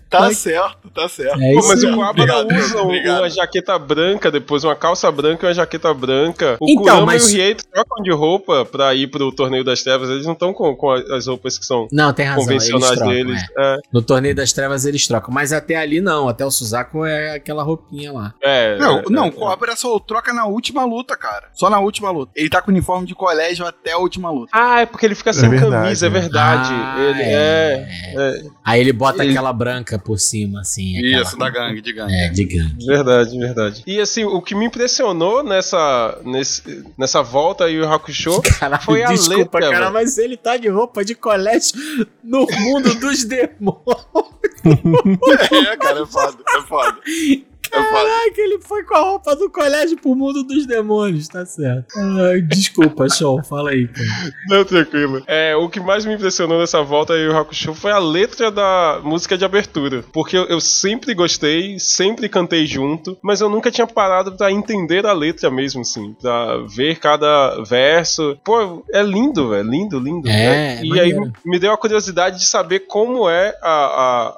Tá certo, tá certo. É mas o Coabra Obrigado, usa um- obrigado. uma jaqueta branca, depois uma calça branca e uma jaqueta branca. O Então, Kurama mas- e o Rieto trocam de roupa pra ir pro Torneio das Trevas. Eles não estão com, com as roupas que são Não, tem razão, eles convencionais trocam, deles. é. É, No Torneio das Trevas eles trocam, mas até ali não, até o Suzaku é aquela roupinha lá. é, Não, é, não, é. o Cobra só troca na última luta, cara. Só na última luta. Ele tá com uniforme de colégio até a última luta. Ah, é porque ele fica sem verdade, camisa, é verdade. Ah, ele é. é, Aí ele bota Ele- aquela branca por cima, assim. aquela- Isso, da gangue, de gangue. É, de gangue. Verdade, verdade. E assim, o que me impressionou nessa, nesse, nessa volta aí o Hakusho Caralho, foi a desculpa, letra, cara, velho. mas ele tá de roupa de colégio no mundo dos demônios. É, cara, é foda, é foda. Caraca, ele foi com a roupa do colégio pro mundo dos demônios, tá certo. Ai, desculpa, show, fala aí, cara. Não, tranquilo. É, o que mais me impressionou nessa volta aí o Hakusho foi a letra da música de abertura. Porque eu, eu sempre gostei, sempre cantei junto, mas eu nunca tinha parado pra entender a letra mesmo, assim. Pra ver cada verso. Pô, é lindo, velho. Lindo, lindo. É, né? é E aí maneiro. me deu a curiosidade de saber como é a,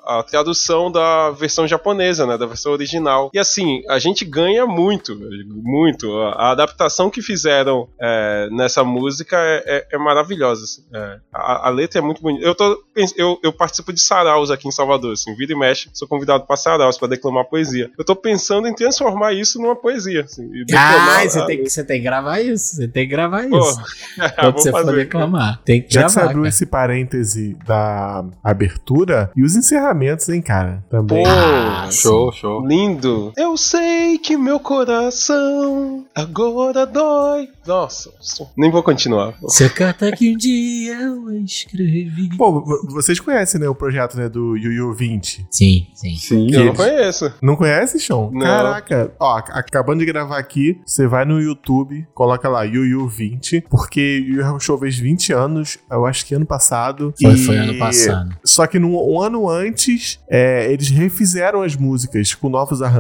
a, a tradução da versão japonesa, né? Da versão original. E assim, a gente ganha muito, muito. A, adaptação que fizeram é, nessa música é, é- é maravilhosa. assim. É, a, a letra é muito bonita. Eu, tô, eu, eu participo de saraus aqui em Salvador, assim, vira e mexe, sou convidado para saraus, para declamar poesia. Eu tô pensando em transformar isso numa poesia. Assim, e declamar Ah, você a- tem, que, você tem que gravar isso. Você tem que gravar isso. Quando vou você for fazer. declamar. Tem que Já que você gravar. abriu cara. esse parêntese da abertura e os encerramentos, hein, cara? Também. Pô, Ah, Show, show. Lindo. Eu sei que meu coração agora dói. Nossa, nem vou continuar. Você canta que um dia eu escrevi. Vo- vocês conhecem, né, o projeto né, do Yu Yu 20? Sim, sim. Sim. Eu não conheço. Não conhece, Sean? Não. Caraca. Ó, ac- acabando de gravar aqui, você vai no YouTube, coloca lá Yu Yu 20, porque Yu Yu Hakusho fez 20 anos, eu acho que ano passado. Foi, e- foi ano passado. Só que num, um ano antes, é, eles refizeram as músicas com novos arranjos.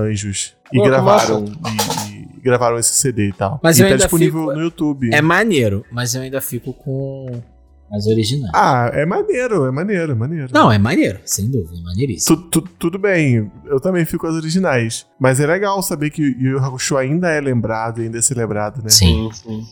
E Pô, gravaram. E, e gravaram esse CD e tal. Mas e eu tá ainda disponível fico- no YouTube. É maneiro, mas eu ainda fico com as originais. Ah, é maneiro, é maneiro, é maneiro. Não, é maneiro, sem dúvida, é maneiríssimo. Tu- tu- tudo bem, eu também fico com as originais. Mas é legal saber que Yu Yu Hakusho ainda é lembrado, ainda é celebrado, né? Sim. sim.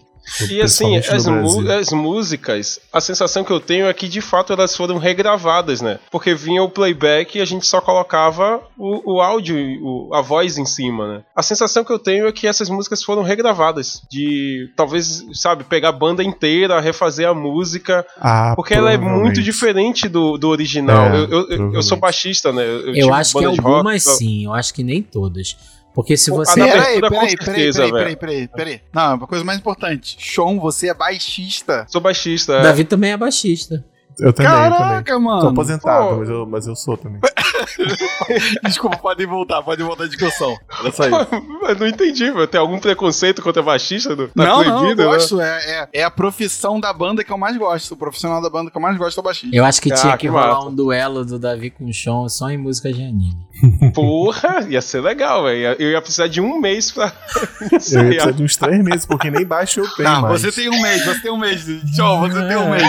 E assim, as, as músicas, a sensação que eu tenho é que de fato elas foram regravadas, né? Porque vinha o playback e a gente só colocava o, o áudio, o- a voz em cima, né? A sensação que eu tenho é que essas músicas foram regravadas. De talvez, sabe, pegar a banda inteira, refazer a música. Ah, Porque ela é muito diferente do, do original. É, eu, eu- eu, sou baixista, né? Eu, Eu acho que rock, algumas então- sim, eu acho que nem todas. Porque se você. a Peraí, peraí, peraí, peraí, peraí, peraí, peraí. Não, uma coisa mais importante. Sean, você é baixista. Sou baixista. é. Davi também é baixista. Eu também, eu também. Caraca, mano. Tô aposentado, Pô. mas eu, mas eu sou também. Desculpa, podem voltar, pode voltar à discussão. Olha só aí. Eu não entendi, velho. Tem algum preconceito contra baixista? Tá não, não, eu né? gosto. É, é, é a profissão da banda que eu mais gosto. O profissional da banda que eu mais gosto é o baixista. Eu acho que Ah, tinha que que rolar massa. um duelo do Davi com o Sean só em música de anime. Porra, ia ser legal, velho. Eu ia precisar de um mês pra Eu ia precisar de uns três meses, porque nem baixo eu tenho Não, mais. você tem um mês, você tem um mês. Sean, você tem um mês.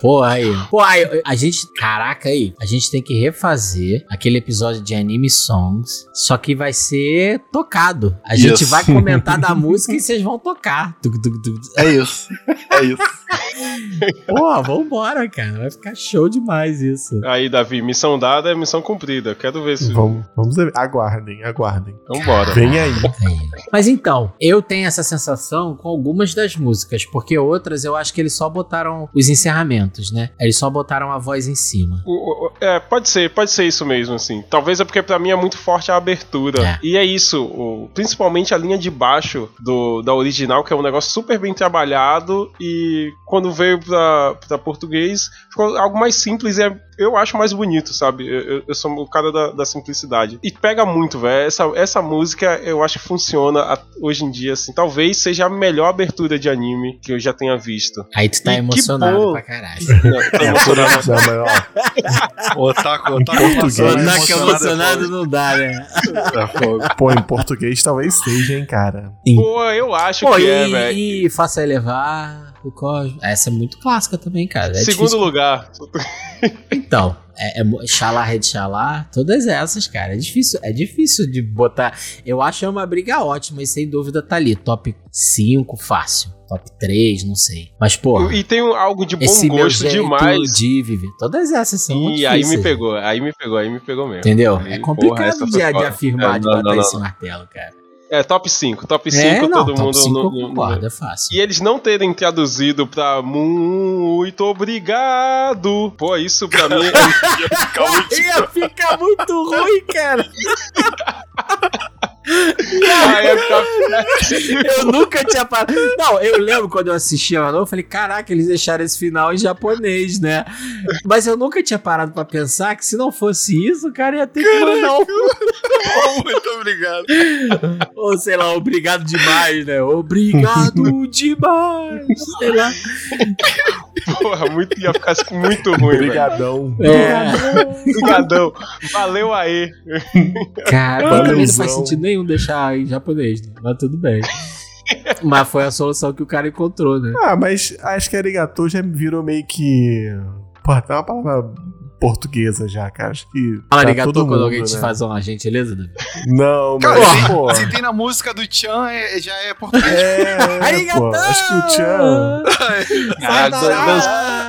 Pô, aí. Pô, aí, a gente. Caraca, aí. A gente tem que refazer aquele episódio de anime songs. Só que vai ser tocado. A gente Isso. vai comentar da música e vocês vão tocar. É isso. É isso. Pô, vambora, cara. Vai ficar show demais isso. Aí, Davi, missão dada é missão cumprida. Quero ver se. Vamos, vamos ver. Aguardem, aguardem. Vambora. Vem aí. Mas então, eu tenho essa sensação com algumas das músicas, porque outras eu acho que eles só botaram os encerramentos, né? Eles só botaram a voz em cima. O- o- É, pode ser, pode ser isso mesmo, assim. Talvez é porque pra mim é muito forte a abertura. É. E é isso, o- principalmente a linha de baixo do, da original, que é um negócio super bem trabalhado. E quando veio pra, pra português, ficou algo mais simples e é- eu acho mais bonito, sabe? Eu, eu- eu sou o cara da, da simplicidade. E pega muito, velho. Essa, essa música eu acho que funciona hoje em dia, assim. Talvez seja a melhor abertura de anime que eu já tenha visto. Aí tu tá E emocionado bom. pra caralho. Não, tô emocionado. Não, Otaku, otaku. português. emocionado, Tá que emocionado emocionado não dá, né? fogo. pô, em português talvez seja, hein, cara. Pô, eu acho Pô, que e, é, velho. e Faça Elevar o Cosmo. Essa é muito clássica também, cara. É Segundo difícil. lugar. Então, é, é Xalá, Red Xalá, todas essas, cara. É difícil, é difícil de botar. Eu acho é uma briga ótima e sem dúvida tá ali. Top 5, fácil. Top 3, não sei. Mas, pô, E tem algo de bom esse meu gosto jeito demais. de viver. Todas essas são muito E aí me difíceis. pegou, aí me pegou, aí me pegou mesmo. Entendeu? Aí, É porra, complicado essa de, de afirmar, É, de não, bater não, não, esse martelo, cara. É, top 5. Top 5 é, não, todo top mundo. 5 no- eu no- concordo, é fácil. E eles não terem traduzido pra muito obrigado. Pô, isso pra mim é Ia ficar muito ruim, cara. Ficar- Eu nunca tinha parado. Não, eu lembro quando eu assistia lá, eu falei, caraca, eles deixaram esse final em japonês, né? Mas eu nunca tinha parado pra pensar que se não fosse isso, o cara ia ter que mandar um. Muito obrigado. Ou sei lá, obrigado demais, né? Obrigado demais. Sei lá. Porra, muito, ia ficar muito ruim. Obrigadão. É. Obrigadão. Valeu aí. Cara, pra mim não faz sentido nenhum deixar em japonês, né? Mas tudo bem. Mas foi a solução que o cara encontrou, né? Ah, mas acho que arigato já virou meio que. Pô, tem uma palavra portuguesa já, cara. Acho que. Fala arigato todo quando mundo, alguém te né? faz uma gentileza, Davi. Não, Cara, mas. se, pô, se tem na música do Chan, é- já é português. é, pô, acho que o Tchan. Ah,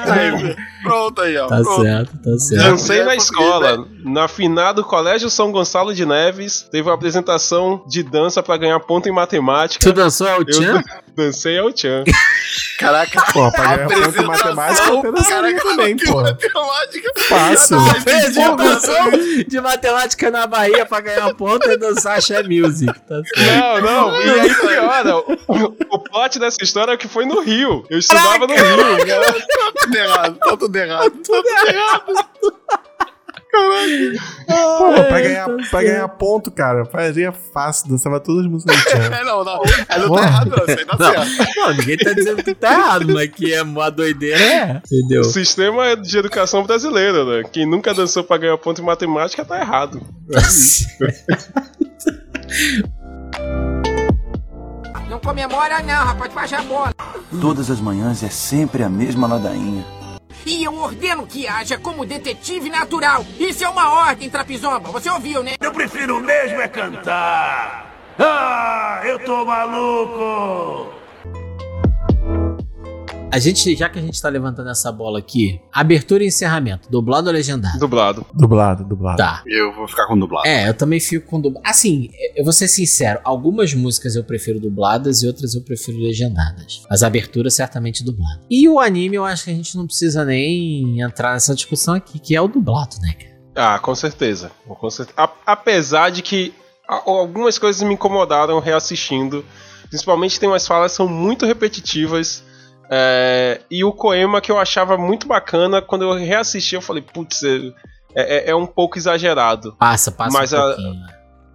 dan- pronto aí, ó. Tá pronto. certo, tá certo. Dancei É na português, escola. Na finada Colégio São Gonçalo de Neves, teve uma apresentação de dança pra ganhar ponto em matemática. Tu dançou é o Tchan? Dancei ao Tchan. Caraca. Pô, pra ganhar ponto em matemática, eu Caraca, também, pô. matemática. Fácil. Apresentação de matemática na Bahia pra ganhar ponto e dançar Axé Music. Tá certo. Não, não. E aí piora. O, o plot dessa história é que foi no Rio. Eu estudava no Rio. Tá tudo errado, tá tudo errado. Tudo errado. Pô, pra ganhar, pra ganhar ponto, cara, fazia fácil, dançava todas as músicas do Tchan. É, não, não. É, não tá errado, não. Isso aí tá Não. certo. Não, ninguém tá dizendo que tá errado, mas que é uma doideira é. Entendeu? O sistema de educação brasileiro, né? Quem nunca dançou pra ganhar ponto em matemática tá errado. Não comemora não, rapaz, baixa a bola. Todas as manhãs é sempre a mesma ladainha. E eu ordeno que haja como detetive natural. Isso é uma ordem, Trapizomba. Você ouviu, né? Eu prefiro mesmo é cantar. Ah, eu tô maluco. A gente, já que a gente tá levantando essa bola aqui, abertura e encerramento, dublado ou legendado? Dublado. Dublado, dublado. Tá. Eu vou ficar com dublado. É, eu também fico com dublado. Assim, eu vou ser sincero, algumas músicas eu prefiro dubladas e outras eu prefiro legendadas. As aberturas certamente dublado. E o anime eu acho que a gente não precisa nem entrar nessa discussão aqui, que é o dublado, né, cara? Ah, com certeza. Com certeza. A- apesar de que algumas coisas me incomodaram reassistindo. Principalmente tem umas falas que são muito repetitivas. É, e o Koema que eu achava muito bacana, quando eu reassisti, eu falei, putz, é, é- é um pouco exagerado. Passa, passa Mas um a- pouquinho.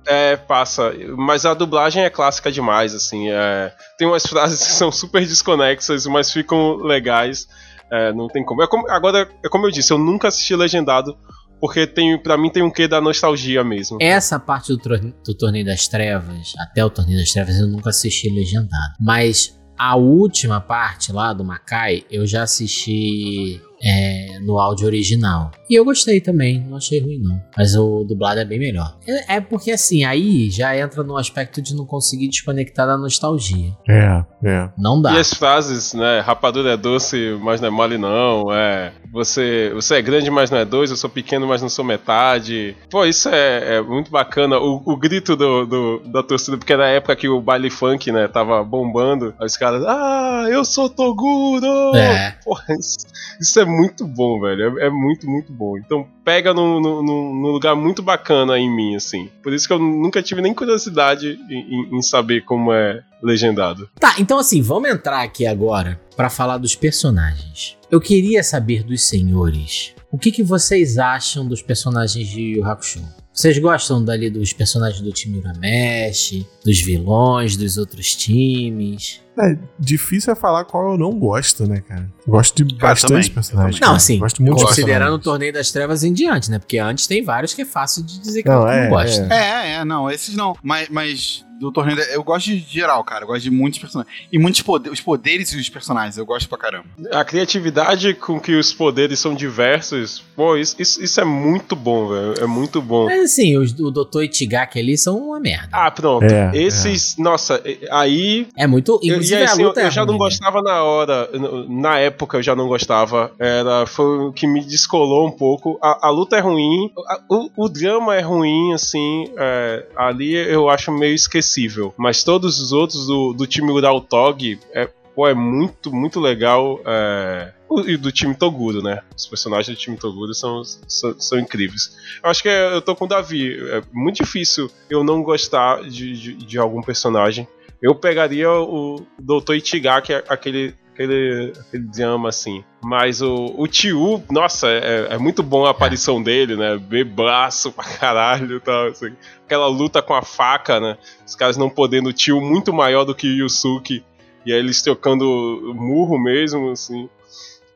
É, passa. Mas a dublagem é clássica demais, assim. é. Tem umas frases que são super desconexas, mas ficam legais. é, não tem como. É como- Agora, é como eu disse, eu nunca assisti legendado, porque tem, pra mim tem um quê da nostalgia mesmo. Essa parte do, do Torneio das Trevas, até o Torneio das Trevas, eu nunca assisti legendado. Mas a última parte lá do Makai, eu já assisti é, no áudio original. E eu gostei também, não achei ruim não. Mas o dublado é bem melhor. É, é porque assim, aí já entra no aspecto de não conseguir desconectar da nostalgia. É, é. Não dá. E as frases, né? Rapadura é doce, mas não é mole, não. É. Você, você é grande, mas não é dois. Eu sou pequeno, mas não sou metade. Pô, isso é, é muito bacana. O, o grito do, do- da torcida, porque era a época que o baile funk, né? Tava bombando. Aí os caras, ah, eu sou Toguro! É. Porra, isso, isso é muito bom, velho. É, é muito, muito bom. Então pega num, lugar muito bacana em mim, assim. Por isso que eu nunca tive nem curiosidade em, em- em saber como é legendado. Tá, então assim, vamos entrar aqui agora pra falar dos personagens. Eu queria saber dos senhores. O que, que vocês acham dos personagens de Yu Hakusho? Vocês gostam dali dos personagens do time Urameshi, dos vilões, dos outros times? É, difícil é falar qual eu não gosto, né, cara? Gosto de bastante também, personagens. Não, cara. assim, Gosto muito de considerando o. Torneio das Trevas em diante, né? Porque antes tem vários que é fácil de dizer que Não, não, não é, gosta. É, é, não, esses não. Mas, mas do torneio. Eu gosto de geral, cara. Eu gosto de muitos personagens. E muitos poderes, os poderes e os personagens, eu gosto pra caramba. A criatividade com que os poderes são diversos, pô, isso, isso, isso é muito bom, velho. É muito bom. Mas assim, os, o Dr. Itigaki ali são uma merda. Ah, pronto. É, Esses, nossa, e- aí. É muito. Eu, e Inclusive assim, eu, luta eu é já não né? gostava na hora, na época eu já não gostava. Era, foi o que me descolou um pouco. A, a luta é ruim, a- o, o drama é ruim, assim. é, ali eu acho meio esquecível. Mas todos os outros do, do time Ural Tog é, pô, é muito, muito legal. é, e do time Toguro, né? Os personagens do time Toguro são, são, são incríveis. Eu acho que é- eu tô com o Davi. É muito difícil eu não gostar de, de, de algum personagem. Eu pegaria o Dr. Itigaki, aquele, aquele, aquele drama assim. Mas o, o Tiu, nossa, é, é muito bom a aparição dele, né? Bebaço pra caralho tal. assim. Aquela luta com a faca, né? Os caras não podendo, o Tiu muito maior do que o Yusuke. E aí eles trocando murro mesmo, assim.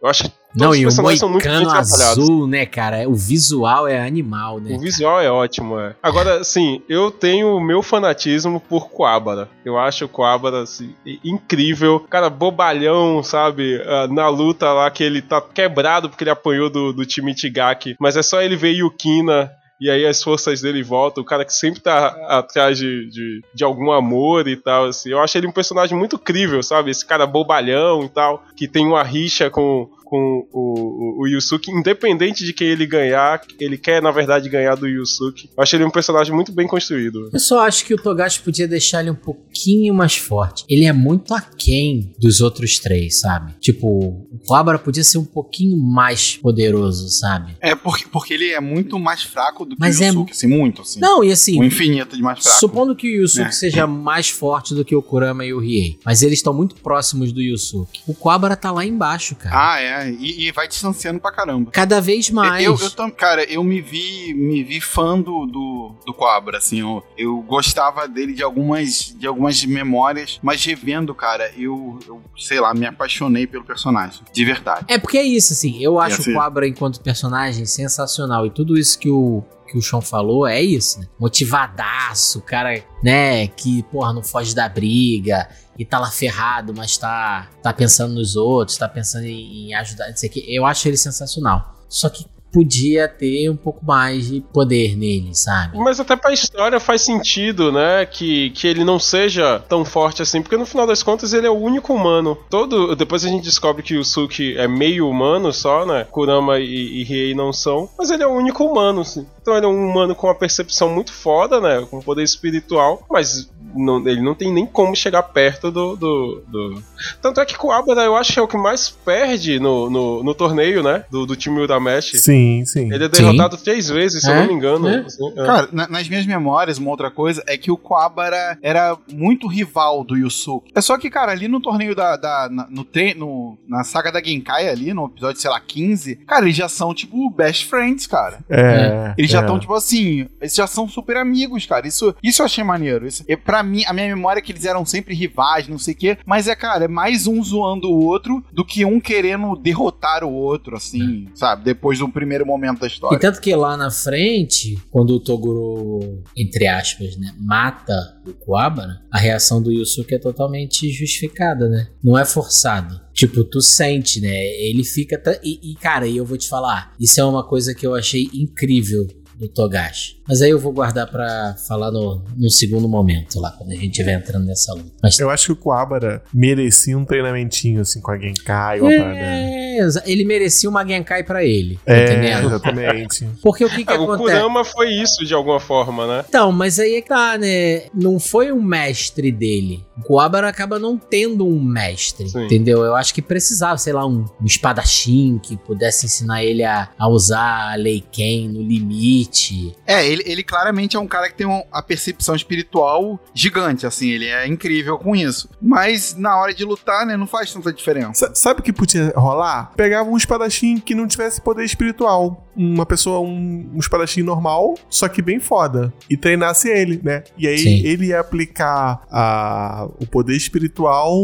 Eu acho que Não, os e o moicano azul, né, cara? O visual é animal, né? O visual é ótimo, é. Agora, assim, eu tenho o meu fanatismo por Coabara. Eu acho o Coabara assim, incrível. Cara, bobalhão, sabe? Ah, na luta lá que ele tá quebrado porque ele apanhou do, do time Tigaki. Mas é só ele ver Yukina. E aí as forças dele voltam, o cara que sempre tá atrás de, de, de algum amor e tal, assim. Eu acho ele um personagem muito crível, sabe? Esse cara bobalhão e tal, que tem uma rixa com, com o, o, o Yusuke, independente de quem ele ganhar, ele quer, na verdade, ganhar do Yusuke. Eu acho ele um personagem muito bem construído. Eu só acho que o Togashi podia deixar ele um pouquinho mais forte. Ele é muito aquém dos outros três, sabe? Tipo, o Cobra podia ser um pouquinho mais poderoso, sabe? É porque, porque ele é muito mais fraco do que Mas o é- Yusuke, assim, muito, assim. Não, e assim, O infinito de mais fraco. Supondo que o Yusuke É. seja mais forte do que o Kurama e o Riei, mas eles estão muito próximos do Yusuke. O Cobra tá lá embaixo, cara. Ah, é. E, e vai distanciando pra caramba. Cada vez mais. Eu, eu tam- cara, eu me vi, me vi fã do, do, do Cobra, assim, eu, eu gostava dele de algumas, de algumas memórias, mas revendo, cara, eu, eu, sei lá, me apaixonei pelo personagem, de verdade. É porque é isso, assim. Eu acho assim- o Cobra enquanto personagem sensacional. E tudo isso que o, que o Sean falou é isso, né? Motivadaço, cara, né, que, porra, não foge da briga e tá lá ferrado, mas tá, tá pensando nos outros, tá pensando em, em ajudar, não sei o quê. Eu acho ele sensacional. Só que podia ter um pouco mais de poder nele, sabe? Mas até pra história faz sentido, né? Que, que ele não seja tão forte assim, porque no final das contas ele é o único humano. Todo. Depois a gente descobre que o Suki é meio humano só, né? Kurama e, e Riei não são. Mas ele é o único humano, assim. Então ele é um humano com uma percepção muito foda, né? Com poder espiritual, mas não, ele não tem nem como chegar perto do. do, do... Tanto é que Kuwabara eu acho que é o que mais perde no, no, no torneio, né? Do, do time Uramesh. Sim, sim. Ele é derrotado sim. três vezes, se é? eu não me engano. É? Assim, é. Cara, na, nas minhas memórias, uma outra coisa é que o Kuwabara era muito rival do Yusuke. É só que, cara, ali no torneio da. da na, no, no, na saga da Genkai ali, no episódio, sei lá, 15, cara, eles já são, tipo, best friends, cara. É. Eles já é. estão, tipo assim, eles já são super amigos, cara. Isso, isso eu achei maneiro. Isso, é, pra mim, a minha memória é que eles eram sempre rivais, não sei o quê. Mas é, cara, é mais um zoando o outro do que um querendo derrotar o outro, assim, sabe? Depois do primeiro momento da história. E tanto que lá na frente, quando o Toguro, entre aspas, né, mata o Kuwabara, a reação do Yusuke é totalmente justificada, né? Não é forçado. Tipo, tu sente, né? Ele fica. E, e, cara, e eu vou te falar, isso é uma coisa que eu achei incrível do Togashi. Mas aí eu vou guardar para falar no, no segundo momento, lá, quando a gente estiver entrando nessa luta. Mas... Eu acho que o Kuwabara merecia um treinamentinho, assim, com a Genkai, uma é, parada. Ele merecia uma Genkai pra ele. É, entendendo? exatamente. Porque o que, que é, acontece? O Kurama foi isso, de alguma forma, né? Então, mas aí é que tá, né? Não foi um mestre dele. O Kuwabara acaba não tendo um mestre, Sim. entendeu? Eu acho que precisava, sei lá, um, um espadachim que pudesse ensinar ele a, a usar a Leiken no limite. É, ele, ele claramente é um cara que tem um, a percepção espiritual gigante, assim, ele é incrível com isso. Mas na hora de lutar, né, não faz tanta diferença. S sabe o que podia rolar? Pegava um espadachim que não tivesse poder espiritual. Uma pessoa, um, um espadachim normal, só que bem foda. E treinasse ele, né? E aí Sim. ele ia aplicar a, o poder espiritual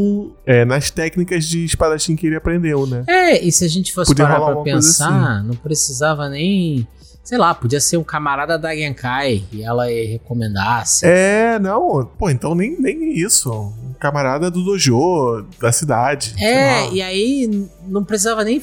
é, nas técnicas de espadachim que ele aprendeu, né? É, e se a gente fosse Podia parar pra pensar, assim. não precisava nem sei lá, podia ser um camarada da Genkai e ela recomendasse. É, não, pô, então nem, nem isso. Um camarada do dojo, da cidade. É, e aí não precisava nem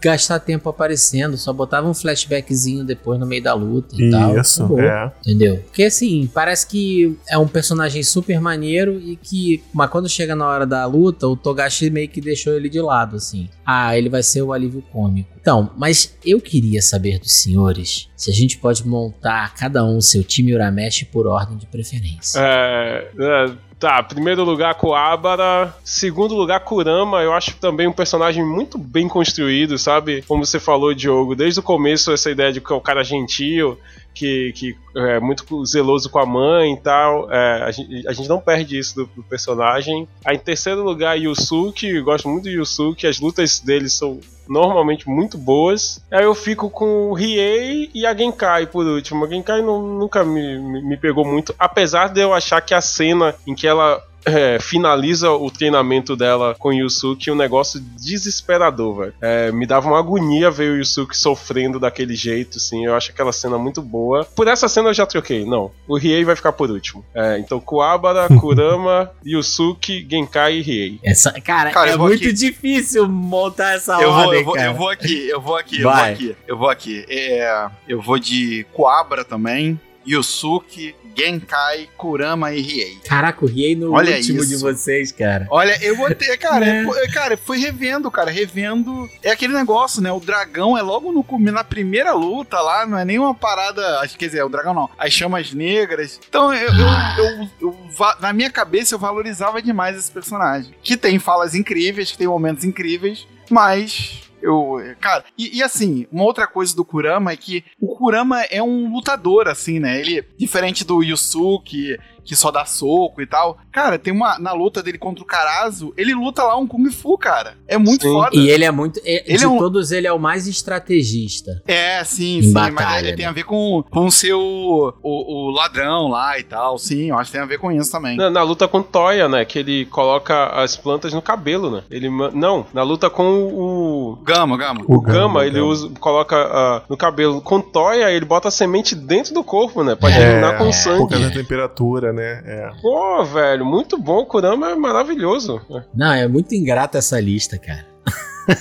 gastar tempo aparecendo, só botava um flashbackzinho depois no meio da luta e Isso, tal. Isso, é. Entendeu? Porque assim, parece que é um personagem super maneiro e que, mas quando chega na hora da luta, o Togashi meio que deixou ele de lado, assim. Ah, ele vai ser o alívio cômico. Então, mas eu queria saber dos senhores se a gente pode montar cada um seu time Uramesh por ordem de preferência. É, é Tá, primeiro lugar Kuabara, segundo lugar Kurama, eu acho também um personagem muito bem construído, sabe? Como você falou, Diogo, desde o começo essa ideia de que é um cara gentil, que, que é muito zeloso com a mãe e tal. É, a, gente, a, gente, não perde isso do, do, personagem. Aí em terceiro lugar, Yusuke, gosto muito de Yusuke, as lutas dele são normalmente muito boas. Aí eu fico com o Riei e a Genkai por último. A Genkai não, nunca me, me, me pegou muito, apesar de eu achar que a cena em que ela é, finaliza o treinamento dela com o Yusuke um negócio desesperador, velho. É, me dava uma agonia ver o Yusuke sofrendo daquele jeito, assim. Eu acho aquela cena muito boa. Por essa cena eu já troquei. Não, o Riei vai ficar por último. É, então, Kuwabara, Kurama, Yusuke, Genkai e Riei. Essa, cara, cara é muito aqui. difícil montar essa eu ordem, vou, eu vou, eu vou aqui, eu vou aqui, vai. eu vou aqui. Eu vou aqui. É, eu vou de Kuwabara também. Yusuke, Genkai, Kurama e Riei. Caraca, o Riei no Olha último isso. de vocês, cara. Olha, eu botei, cara, é. cara, fui revendo, cara, revendo. É aquele negócio, né? O dragão é logo no na primeira luta lá, não é nenhuma parada. Quer dizer, o dragão não. As chamas negras. Então, eu, eu, eu, eu na minha cabeça, eu valorizava demais esse personagem. Que tem falas incríveis, que tem momentos incríveis, mas eu, cara, e, e, assim, uma outra coisa do Kurama é que o Kurama é um lutador, assim, né? Ele, diferente do Yusuke, que só dá soco e tal. Cara, tem uma. Na luta dele contra o Karazo, ele luta lá um Kung Fu, cara. É muito sim. foda. E ele é muito. É, ele de é um... todos, ele é o mais estrategista. É, sim, sim. Batalha, mas ele né? tem a ver com, com o seu. O, o, ladrão lá e tal. Sim, eu acho que tem a ver com isso também. Na, na, luta com Toya, né? Que ele coloca as plantas no cabelo, né? Ele. Não, na luta com o. Gama, Gama. O, o Gama, Gama, ele Gama. Usa, coloca uh, no cabelo. Com Toya, ele bota a semente dentro do corpo, né? Pra é, eliminar com sangue. Por causa da temperatura, né? Né? É. Pô, velho, muito bom. Kurama é maravilhoso. Não, é muito ingrata essa lista, cara.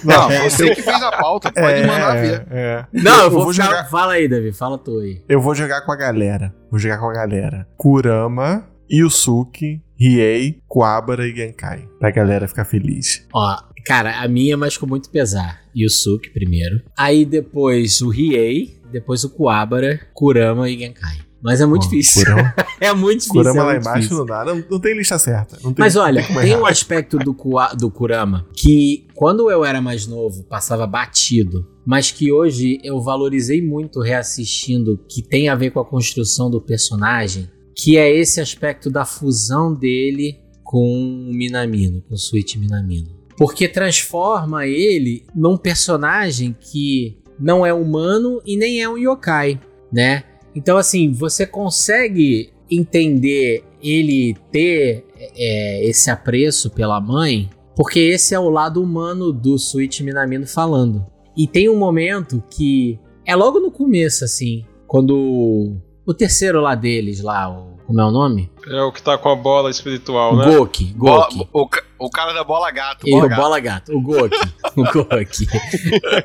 Não, você que fez a pauta, pode é, mandar ver. É. Não, eu, eu vou, vou jogar. Fala aí, Davi, fala tu aí. Eu vou jogar com a galera. Vou jogar com a galera. Kurama, Yusuke, Riei, Kuabara e Genkai. Pra galera ficar feliz. Ó, cara, a minha, mas com muito pesar. Yusuke primeiro. Aí depois o Riei, depois o Kuabara, Kurama e Genkai. Mas é muito Pô, difícil. Kurama- é muito difícil. Kurama é lá embaixo difícil. não dá. Não, não tem lista certa. Tem, Mas olha, tem um aspecto do, do Kurama que, quando eu era mais novo, passava batido, mas que hoje eu valorizei muito reassistindo, que tem a ver com a construção do personagem, que é esse aspecto da fusão dele com o Minamino, com o Suichi Minamino. Porque transforma ele num personagem que não é humano e nem é um yokai, né? Então, assim, você consegue entender ele ter é, esse apreço pela mãe, porque esse é o lado humano do Suichi Minamino falando. E tem um momento que é logo no começo, assim, quando o terceiro lá deles, lá, o, como é o nome? É o que tá com a bola espiritual, O né? Goki, Goki. O, o cara da bola gato. E Bola o gato. Bola Gato, o Goki. O Goki.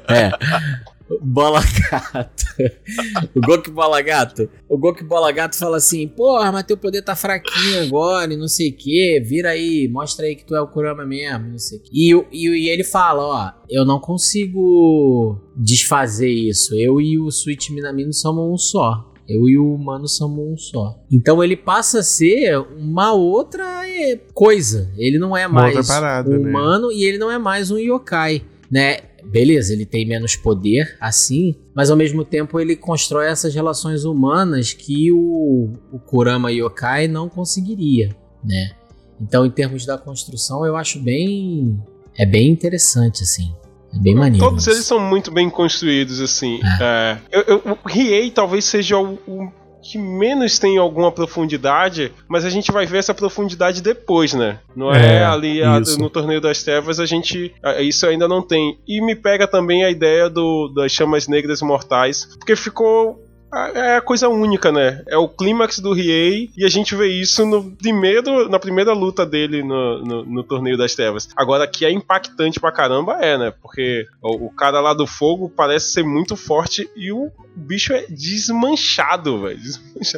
É. Bola Gato. O Goki Bola Gato. O Goki Bola Gato fala assim: Porra, mas teu poder tá fraquinho agora e não sei o que. Vira aí, mostra aí que tu é o Kurama mesmo, não sei o que. E, e, e ele fala: Ó, eu não consigo desfazer isso. Eu e o Switch Minamino somos um só. Eu e o humano somos um só. Então ele passa a ser uma outra eh, coisa. Ele não é mais um né? humano e ele não é mais um yokai, né? Beleza, ele tem menos poder, assim, mas ao mesmo tempo ele constrói essas relações humanas que o, o Kurama Yokai não conseguiria, né? Então, em termos da construção, eu acho bem. É bem interessante, assim. É bem maneiro. Todos eles são muito bem construídos, assim. É. Eu- eu- o Riei talvez seja o, o que menos tem alguma profundidade, mas a gente vai ver essa profundidade depois, né? Não é, É, ali a- no Torneio das Trevas, a gente. a- Isso ainda não tem. E me pega também a ideia do, das chamas negras mortais, porque ficou. A- É a coisa única, né? É o clímax do Riei e a gente vê isso no primeiro, na primeira luta dele no, no, no Torneio das Trevas. Agora, que é impactante pra caramba, é, né? Porque o, o cara lá do fogo parece ser muito forte e o bicho é desmanchado, velho.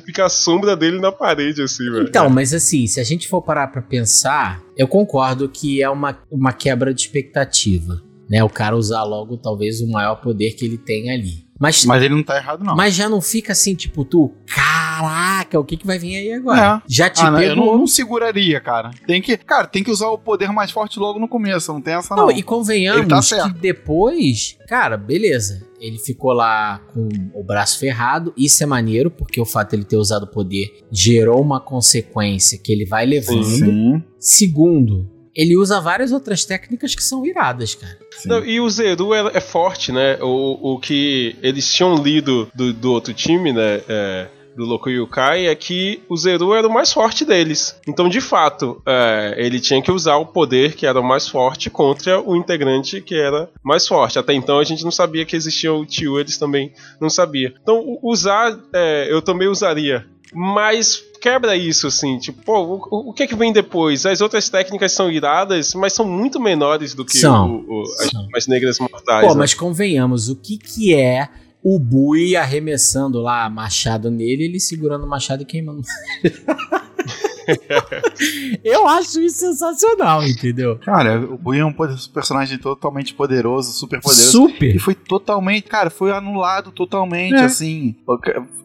Fica a sombra dele na parede, assim, velho. Então, mas assim, se a gente for parar pra pensar, eu concordo que é uma, uma quebra de expectativa, né? O cara usar logo talvez o maior poder que ele tem ali. Mas, Mas ele não tá errado, não. mas já não fica assim, tipo, tu, caraca, o que, que vai vir aí agora? É. Já te Ah, não, eu pegou. não, não seguraria, cara. Tem que, cara, tem que usar o poder mais forte logo no começo, não tem essa não. Não, e convenhamos tá que depois, cara, beleza. Ele ficou lá com o braço ferrado. Isso é maneiro, porque o fato de ele ter usado o poder gerou uma consequência que ele vai levando. Sim. Segundo, ele usa várias outras técnicas que são iradas, cara. Não, e o Zeru é, é forte, né? O, o que eles tinham lido do, do outro time, né? é, do Loco Yukai, é que o Zeru era o mais forte deles. Então, de fato, é, ele tinha que usar o poder que era o mais forte contra o integrante que era mais forte. Até então a gente não sabia que existia o Tio, eles também não sabiam. Então, usar, é, eu também usaria. Mas quebra isso, assim, tipo, pô, o, o que é que vem depois? As outras técnicas são iradas, mas são muito menores do que São. o- o- as, as negras mortais. Pô, né? mas convenhamos, o que que é o Bui arremessando lá machado nele, ele segurando o machado e queimando. Eu acho isso sensacional, entendeu? Cara, o Bui é um personagem totalmente poderoso, super poderoso. Super. E foi totalmente, cara, foi anulado totalmente, É. assim.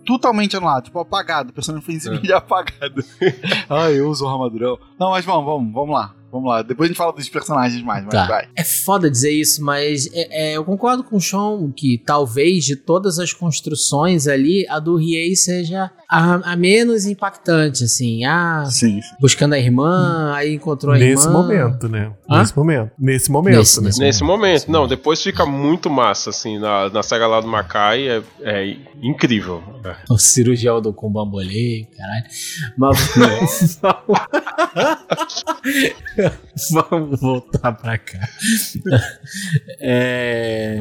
Totalmente anulado, tipo, apagado. O personagem foi simplesmente apagado. Ai, eu uso o armadurão. Não, mas vamos, vamos, vamos lá. Vamos lá. Depois a gente fala dos personagens mais, mas Tá. vai. É foda dizer isso, mas é- é, eu concordo com o Sean que talvez de todas as construções ali, a do Riei seja a, a menos impactante, assim. Ah, Sim. buscando a irmã, aí encontrou a Nesse irmã. momento, né? Hã? Nesse momento. Nesse momento, Nesse- né? nesse Nesse momento, não, depois fica muito massa, assim, na, na saga lá do Macai, é, é incrível. O cirurgião do com bambolê, caralho. Mas vamos voltar pra cá. É...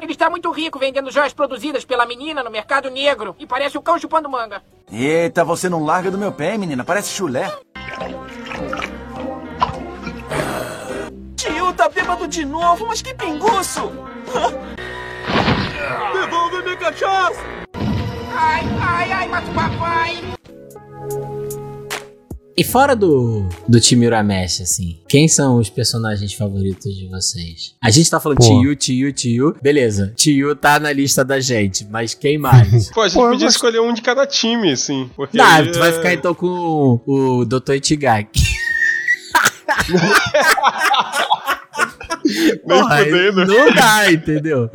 Ele está muito rico vendendo joias produzidas pela menina no mercado negro e parece o cão chupando manga. Eita, você não larga do meu pé, menina. Parece chulé. Tio, tá bêbado de novo, mas que pinguço! Devolve minha cachaça! Ai, ai, ai, mata o papai. E fora do, do time Uramesh, assim, quem são os personagens favoritos de vocês? A gente tá falando Pô. Tio, Tio, Tio. Beleza, Tio tá na lista da gente, mas quem mais? Pô, a gente Pô, podia gosto- escolher um de cada time, assim. Porque Não, aí tu vai é- ficar então com o, o Dr. Itigaki. Nem Porra, fudendo. Não dá, entendeu?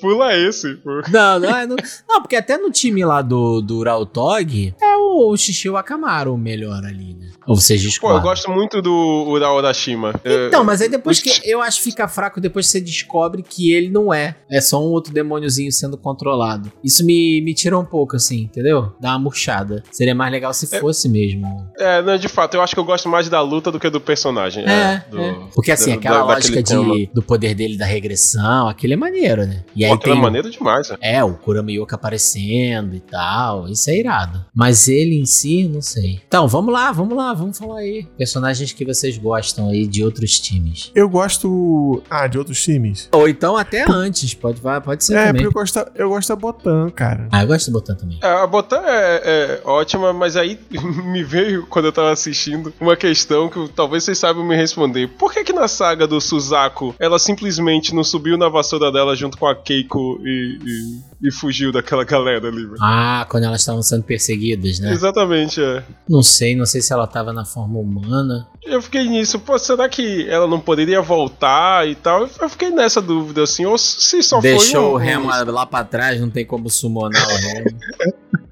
Pula esse, pô. Não, não, é- não, não, porque até no time lá do, do Urautog é o, o Shishio Akamaru o melhor ali, né? Ou vocês Pô, discordam? eu gosto muito do Ura Urashima. Então, mas aí depois que. Eu acho que fica fraco depois que você descobre que ele não é. É só um outro demôniozinho sendo controlado. Isso me, me tira um pouco, assim, entendeu? Dá uma murchada. Seria mais legal se fosse mesmo. É, não, de fato, eu acho que eu gosto mais da luta do que do personagem. É, do- é. Porque assim, do- aquela da- lógica tema. de, do poder dele da regressão, aquele é maneiro, né? E aí Tem. é maneiro demais, né? É, o Kurama Yoka aparecendo e tal. Isso é irado. Mas ele em si, não sei. Então, vamos lá, vamos lá, vamos falar aí. Personagens que vocês gostam aí de outros times. Eu gosto. Ah, de outros times? Ou então até antes, pode, pode ser É, também. porque eu gosto, eu gosto da Botan, cara. Ah, eu gosto do Botan também. É, a Botan é, é ótima, mas aí me veio, quando eu tava assistindo, uma questão que talvez vocês saibam me responder. Por que que na saga do Suzaku, ela simplesmente não subiu na vassoura dela junto com a Keiko e, e, e fugiu daquela galera ali, velho? Ah, quando elas estavam sendo perseguidas, né? Exatamente, é. Não sei, não sei se ela tava na forma humana. Eu fiquei nisso, pô, será que ela não poderia voltar e tal? Eu fiquei nessa dúvida, assim, ou se só Deixou o foi um, Remo lá pra trás, não tem como summonar o Remo.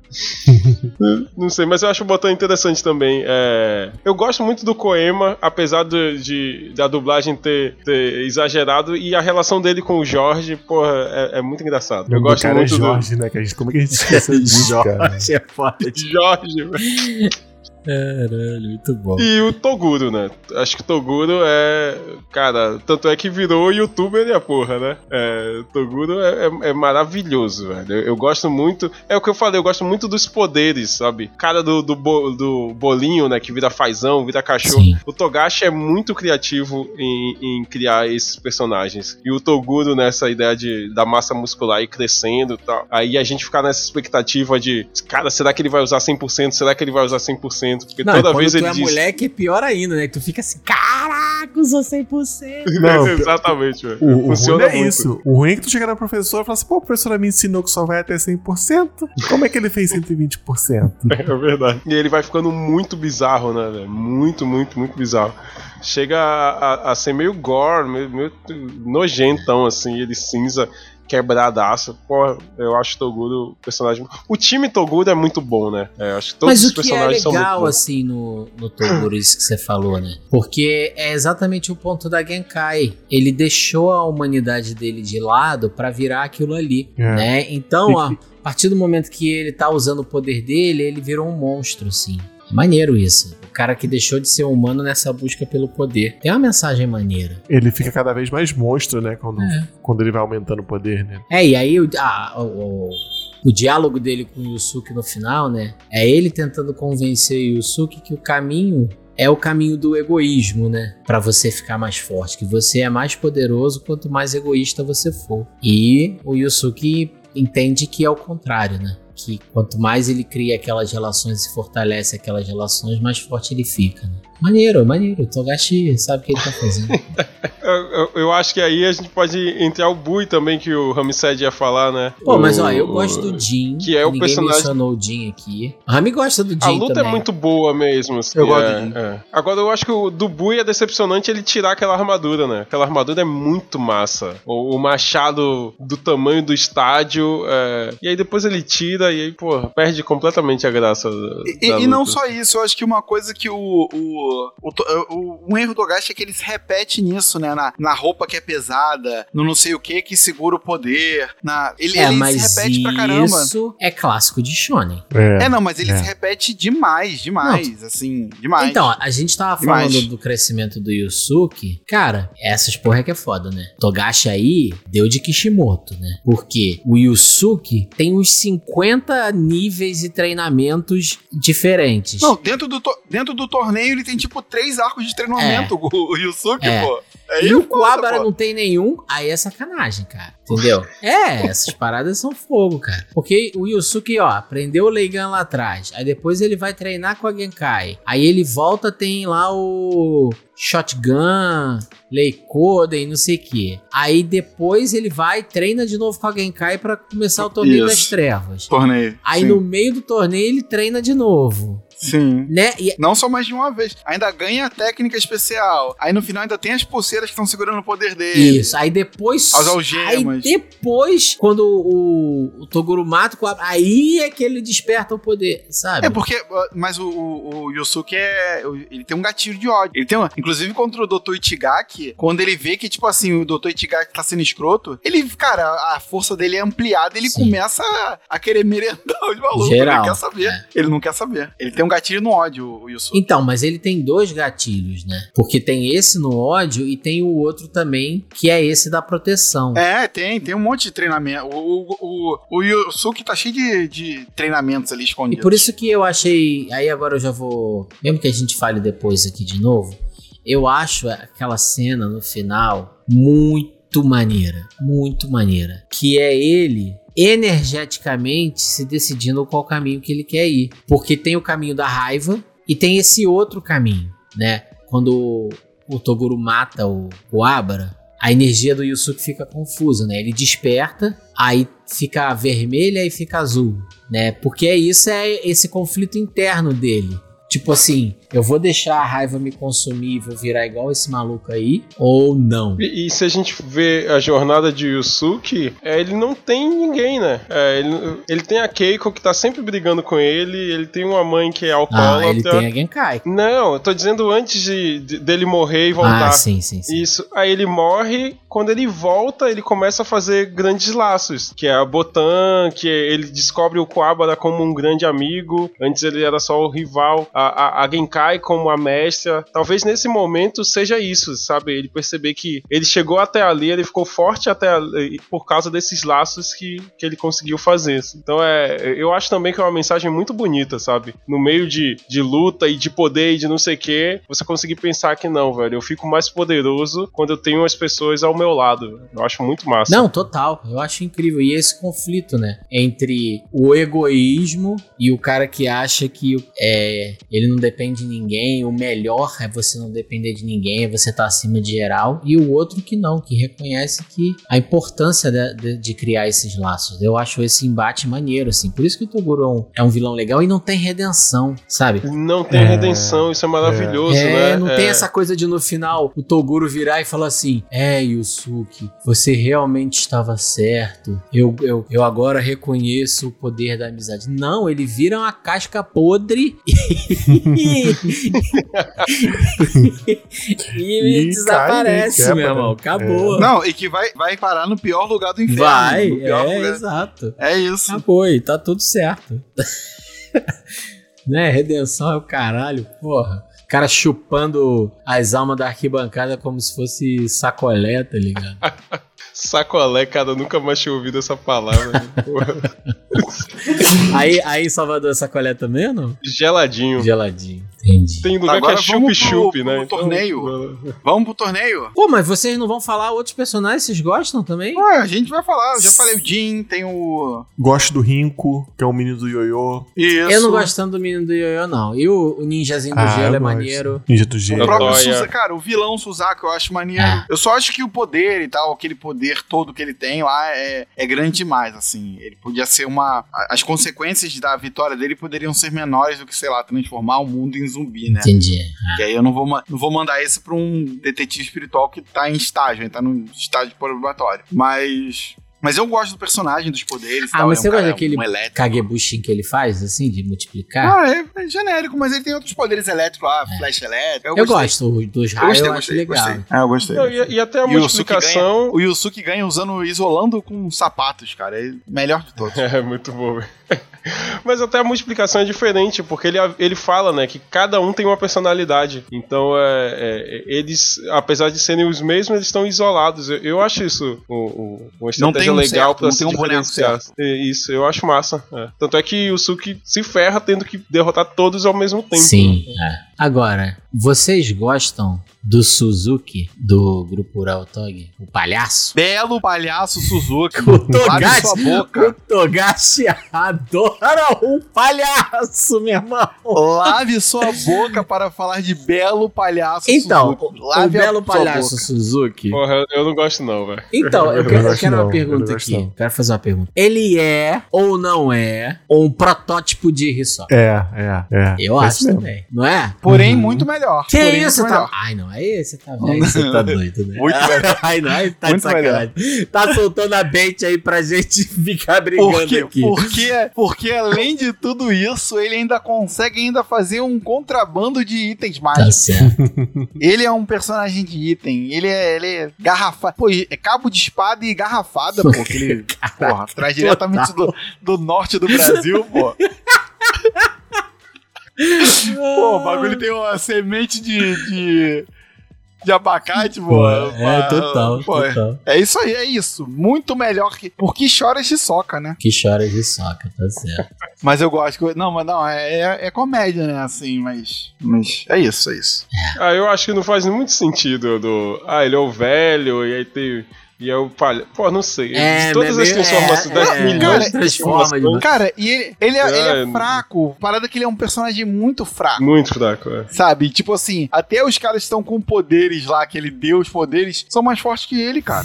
Não sei, mas eu acho o botão interessante também. É, Eu gosto muito do Koema, apesar de, de- da dublagem ter, ter exagerado, e a relação dele com o Jorge, porra, é, é muito engraçado. Eu O gosto cara muito é Jorge, né? Que a gente, como é que a gente esquece disso, cara? Jorge é foda. do Jorge. velho. Caralho, muito bom. E o Toguro, né? Acho que o Toguro é. Cara, tanto é que virou youtuber e a porra, né? É, Toguro é, é- é maravilhoso, velho. Eu, eu gosto muito. É o que eu falei, eu gosto muito dos poderes, sabe? Cara do, do, bo- do bolinho, né? Que vira fazão, vira cachorro. Sim. O Togashi é muito criativo em, em criar esses personagens. E o Toguro nessa ideia de, da massa muscular ir crescendo e tal. Aí a gente ficar nessa expectativa de, cara, será que ele vai usar 100%? Será que ele vai usar 100%? Porque Não, toda quando vez tu ele é diz. moleque é pior ainda, né? Tu fica assim, caraca, usou 100%. Não, Exatamente, velho. O, o ruim Funciona não é muito. isso. O ruim é que tu chega na professora e fala assim: pô, a professora me ensinou que só vai até 100%. Como é que ele fez 120%? É verdade. E ele vai ficando muito bizarro, né, velho? Muito, muito, muito bizarro. Chega a, a- a ser meio gore, meio, meio nojentão, assim, ele cinza, quebradaço. Pô, eu acho o Toguro personagem. O time Toguro é muito bom, né? É, acho que todos Mas os o que é personagens são muito legal, assim, no, no Toguro, isso que você falou, né? Porque é exatamente o ponto da Genkai. Ele deixou a humanidade dele de lado pra virar aquilo ali, É. né? Então, ó, a partir do momento que ele tá usando o poder dele, ele virou um monstro, assim. É maneiro isso. Cara que deixou de ser humano nessa busca pelo poder. Tem uma mensagem maneira. Ele fica cada vez mais monstro, né? Quando, É. quando ele vai aumentando o poder, né? É, e aí o, ah, o, o- o diálogo dele com o Yusuke no final, né? É ele tentando convencer o Yusuke que o caminho é o caminho do egoísmo, né? Pra você ficar mais forte, que você é mais poderoso quanto mais egoísta você for. E o Yusuke entende que é o contrário, né? Que quanto mais ele cria aquelas relações e fortalece aquelas relações, mais forte ele fica. Né? Maneiro, maneiro. O Togashi sabe o que ele tá fazendo. Eu, eu- eu acho que aí a gente pode entrar o Bui também, que o Ramsed ia falar, né? Pô, mas ó, eu gosto do Jin. que é o Ninguém personagem- mencionou o Jin aqui. O Rami gosta do Jin A luta também. é muito boa mesmo. assim, Eu gosto é, do Jin. é. Agora eu acho que o do Bui é decepcionante ele tirar aquela armadura, né? Aquela armadura é muito massa. O, o machado do tamanho do estádio. é, E aí depois ele tira e aí, pô, perde completamente a graça. da- E, da e não só isso, eu acho que uma coisa que o. o, o, to- o- um erro do Togashi é que ele se repete nisso, né? Na, na roupa que é pesada, no não sei o que que segura o poder. Na, ele, é, ele mas se repete pra caramba. isso é clássico de Shonen. É. É, não, mas ele É. se repete demais, demais, assim, demais. Então, a gente tava Demais. falando do crescimento do Yusuke. Cara, essas porra que é foda, né? Togashi aí deu de Kishimoto, né? Porque o Yusuke tem uns 50 níveis e treinamentos diferentes. Não, dentro do, to- dentro do torneio ele tem tipo três arcos de treinamento, o, o Yusuke, É. pô. É e é o pô. não tem nenhum, aí é sacanagem, cara. Entendeu? É, essas paradas são fogo, cara. Porque o Yusuke, ó, aprendeu o Leigan lá atrás. Aí depois ele vai treinar com a Genkai. Aí ele volta, tem lá o Shotgun, Leikoden, não sei o que. Aí depois ele vai, treina de novo com a Genkai pra começar o torneio Isso. das trevas. Torneio. Aí Sim. no meio do torneio ele treina de novo. Sim. Né? E Não só mais de uma vez. Ainda ganha a técnica especial. Aí no final ainda tem as pulseiras que estão segurando o poder dele. Isso, aí depois. As algemas. Aí depois, quando o, o Toguro mata aí é que ele desperta o poder, sabe? É porque, mas o, o, o Yusuke é. Ele tem um gatilho de ódio. Ele tem um, inclusive contra o Dr. Ichigaki, quando ele vê que, tipo assim, o Dr. Ichigaki tá sendo escroto, ele, cara, a força dele é ampliada ele Sim. começa a, a querer merendar os malucos. Geral, Ele não quer saber. é. Ele não quer saber. Ele tem um gatilho no ódio, o Yusuke. Então, mas ele tem dois gatilhos, né? Porque tem esse no ódio e tem o outro também, que é esse da proteção. É, tem, tem um monte de treinamento. O, o, o, o Yusuke tá cheio de, de treinamentos ali E escondidos. por isso que eu achei. Aí agora eu já vou. Mesmo que a gente fale depois aqui de novo, eu acho aquela cena no final muito maneira. Muito maneira. Que é ele energeticamente se decidindo qual caminho que ele quer ir. Porque tem o caminho da raiva e tem esse outro caminho, né? Quando o Toguro mata o, o a energia do Yusuke fica confusa, né? Ele desperta, aí fica vermelha e fica azul, né? Porque é isso, é esse conflito interno dele. Tipo assim, eu vou deixar a raiva me consumir e vou virar igual esse maluco aí, ou não? E, e se a gente vê a jornada de Yusuke, é, ele não tem ninguém, né? É, ele, ele tem a Keiko que tá sempre brigando com ele, ele tem uma mãe que é Ah, alcoólatra. ele tem a Genkai. Não, eu tô dizendo antes de, de- dele morrer e voltar. Ah, sim, sim, sim. Isso. Aí ele morre, quando ele volta, ele começa a fazer grandes laços, que é a Botan, que ele descobre o Kuwabara como um grande amigo, antes ele era só o rival, a, a, a Genkai como a mestra. Talvez nesse momento seja isso, sabe? Ele perceber que ele chegou até ali, ele ficou forte até ali por causa desses laços que, que ele conseguiu fazer. Então é, eu acho também que é uma mensagem muito bonita, sabe? No meio de, de luta e de poder e de não sei o que, você conseguir pensar que não, velho, eu fico mais poderoso quando eu tenho as pessoas ao meu lado. Eu acho muito massa. Não, total. Eu acho incrível. E esse conflito, né? Entre o egoísmo e o cara que acha que é, ele não depende de ninguém. O melhor é você não depender de ninguém, é você estar acima de geral. E o outro que não, que reconhece que a importância de, de- de criar esses laços. Eu acho esse embate maneiro, assim. Por isso que o Toguro é um, é um vilão legal e não tem redenção, sabe? Não tem É, redenção, isso é maravilhoso, É, né? não É. tem essa coisa de no final o Toguro virar e falar assim: É, Yusuke, você realmente estava certo. Eu, eu, eu agora reconheço o poder da amizade. Não, ele vira uma casca podre e, e E desaparece, cai, meu irmão. Acabou. Não, e que vai, vai parar no pior lugar do inferno. Vai, é, lugar. exato. É isso. Acabou e tá tudo certo. né? Redenção é o caralho, porra. O cara chupando as almas da arquibancada como se fosse sacolé, tá ligado? Sacolé, cara, eu nunca mais tinha ouvido essa palavra. né? Aí, aí em Salvador é sacolé também ou não? Geladinho. Geladinho, entendi. Tem lugar Agora que é vamos chup-chup, né? pro Então- torneio. Vamos pro torneio? Pô, mas vocês não vão falar outros personagens? Vocês gostam também? Ué, a gente vai falar. Eu já falei o Jin, tem o. Gosto do Rinco, que é o menino do ioiô. Isso. Eu não gosto tanto do menino do Yoyo, não. E o, o ninjazinho do Ah, gelo é gosto. maneiro. Ninja do O gelo. próprio Toya. Suza, cara, o vilão Suzaku eu acho maneiro. É. Eu só acho que o poder e tal, aquele poder todo que ele tem lá é, é grande demais, assim. Ele podia ser uma. As consequências da vitória dele poderiam ser menores do que, sei lá, transformar o mundo em zumbi, né? Entendi. Que aí eu não vou, não vou mandar isso pra um detetive espiritual que tá em estágio, ele tá no estágio probatório. Mas. Mas eu gosto do personagem, dos poderes Ah, tal. mas você é um gosta cara, daquele um. Kagebushin que ele faz, assim, de multiplicar? Ah, é, é genérico, mas ele tem outros poderes elétricos lá, flash elétrico. eu gostei. gosto dos Eu raios, gostei, eu, acho gostei, legal. gostei. Ah, eu gostei. Não, e, e até a E o Yusuke multiplicação. ganha- O Yusuke ganha usando, isolando com sapatos, cara. É o melhor de todos. É, muito bom. velho. Mas até a multiplicação é diferente, porque ele, ele fala, né, que cada um tem uma personalidade. Então, é, é, eles, apesar de serem os mesmos, eles estão isolados. Eu, eu acho isso um, um- uma Não um legal certo, pra se um boneco diferenciar. certo. É, Isso, eu acho massa. é. Tanto é que o Suki se ferra tendo que derrotar todos ao mesmo tempo. Sim, né? é. Agora, vocês gostam do Suzuki do grupo Ural Tog? O palhaço? Belo palhaço Suzuki. O Lave Togashi, sua boca. o Togashi adora um palhaço, meu irmão. Lave sua boca para falar de belo palhaço Então, Suzuki. o, o belo sua palhaço boca. Suzuki. Porra, eu- não gosto não, velho. Então, eu Eu quero, quero não, uma pergunta aqui. não. Quero fazer uma pergunta. Ele é ou não é um protótipo de Hisoka? É, é, é. Eu É acho também, não é? Porém, Uhum. muito melhor. Que Porém, isso, tá? melhor. Ai, não, aí você tá vendo, você tá doido, né? Muito melhor. Ai, não, aí tá Muito de sacanagem. Tá soltando a bait aí pra gente ficar brigando Porque, aqui. porque, porque além de tudo isso, ele ainda consegue ainda fazer um contrabando de itens Tá mágicos. certo. Ele é um personagem de item. Ele é, ele é garrafa. Pô, é cabo de espada e garrafada, pô. Que ele, porra, traz diretamente do, do norte do Brasil, pô. Pô, o bagulho tem uma semente de. de... De abacate, pô. É, Pô, total, pô, total. É isso aí, é isso. Muito melhor que. Por que choras de soca, né? Que chora de soca, tá certo. Mas eu gosto. que- Não, mas não, é, é, é comédia, né? Assim, mas. Mas é isso, é isso. Ah, eu acho que não faz muito sentido do. Ah, ele é o velho, e aí tem. E é o palha. Pô, não sei. É, Todas as transformações, é, 10 é, milhões cara, de transforma de- transformações. Cara, e ele, ele, é, ele é É. fraco. Parada que ele é um personagem muito fraco. Muito fraco, é. Sabe? Tipo assim, até os caras que estão com poderes lá, que ele deu os poderes, são mais fortes que ele, cara.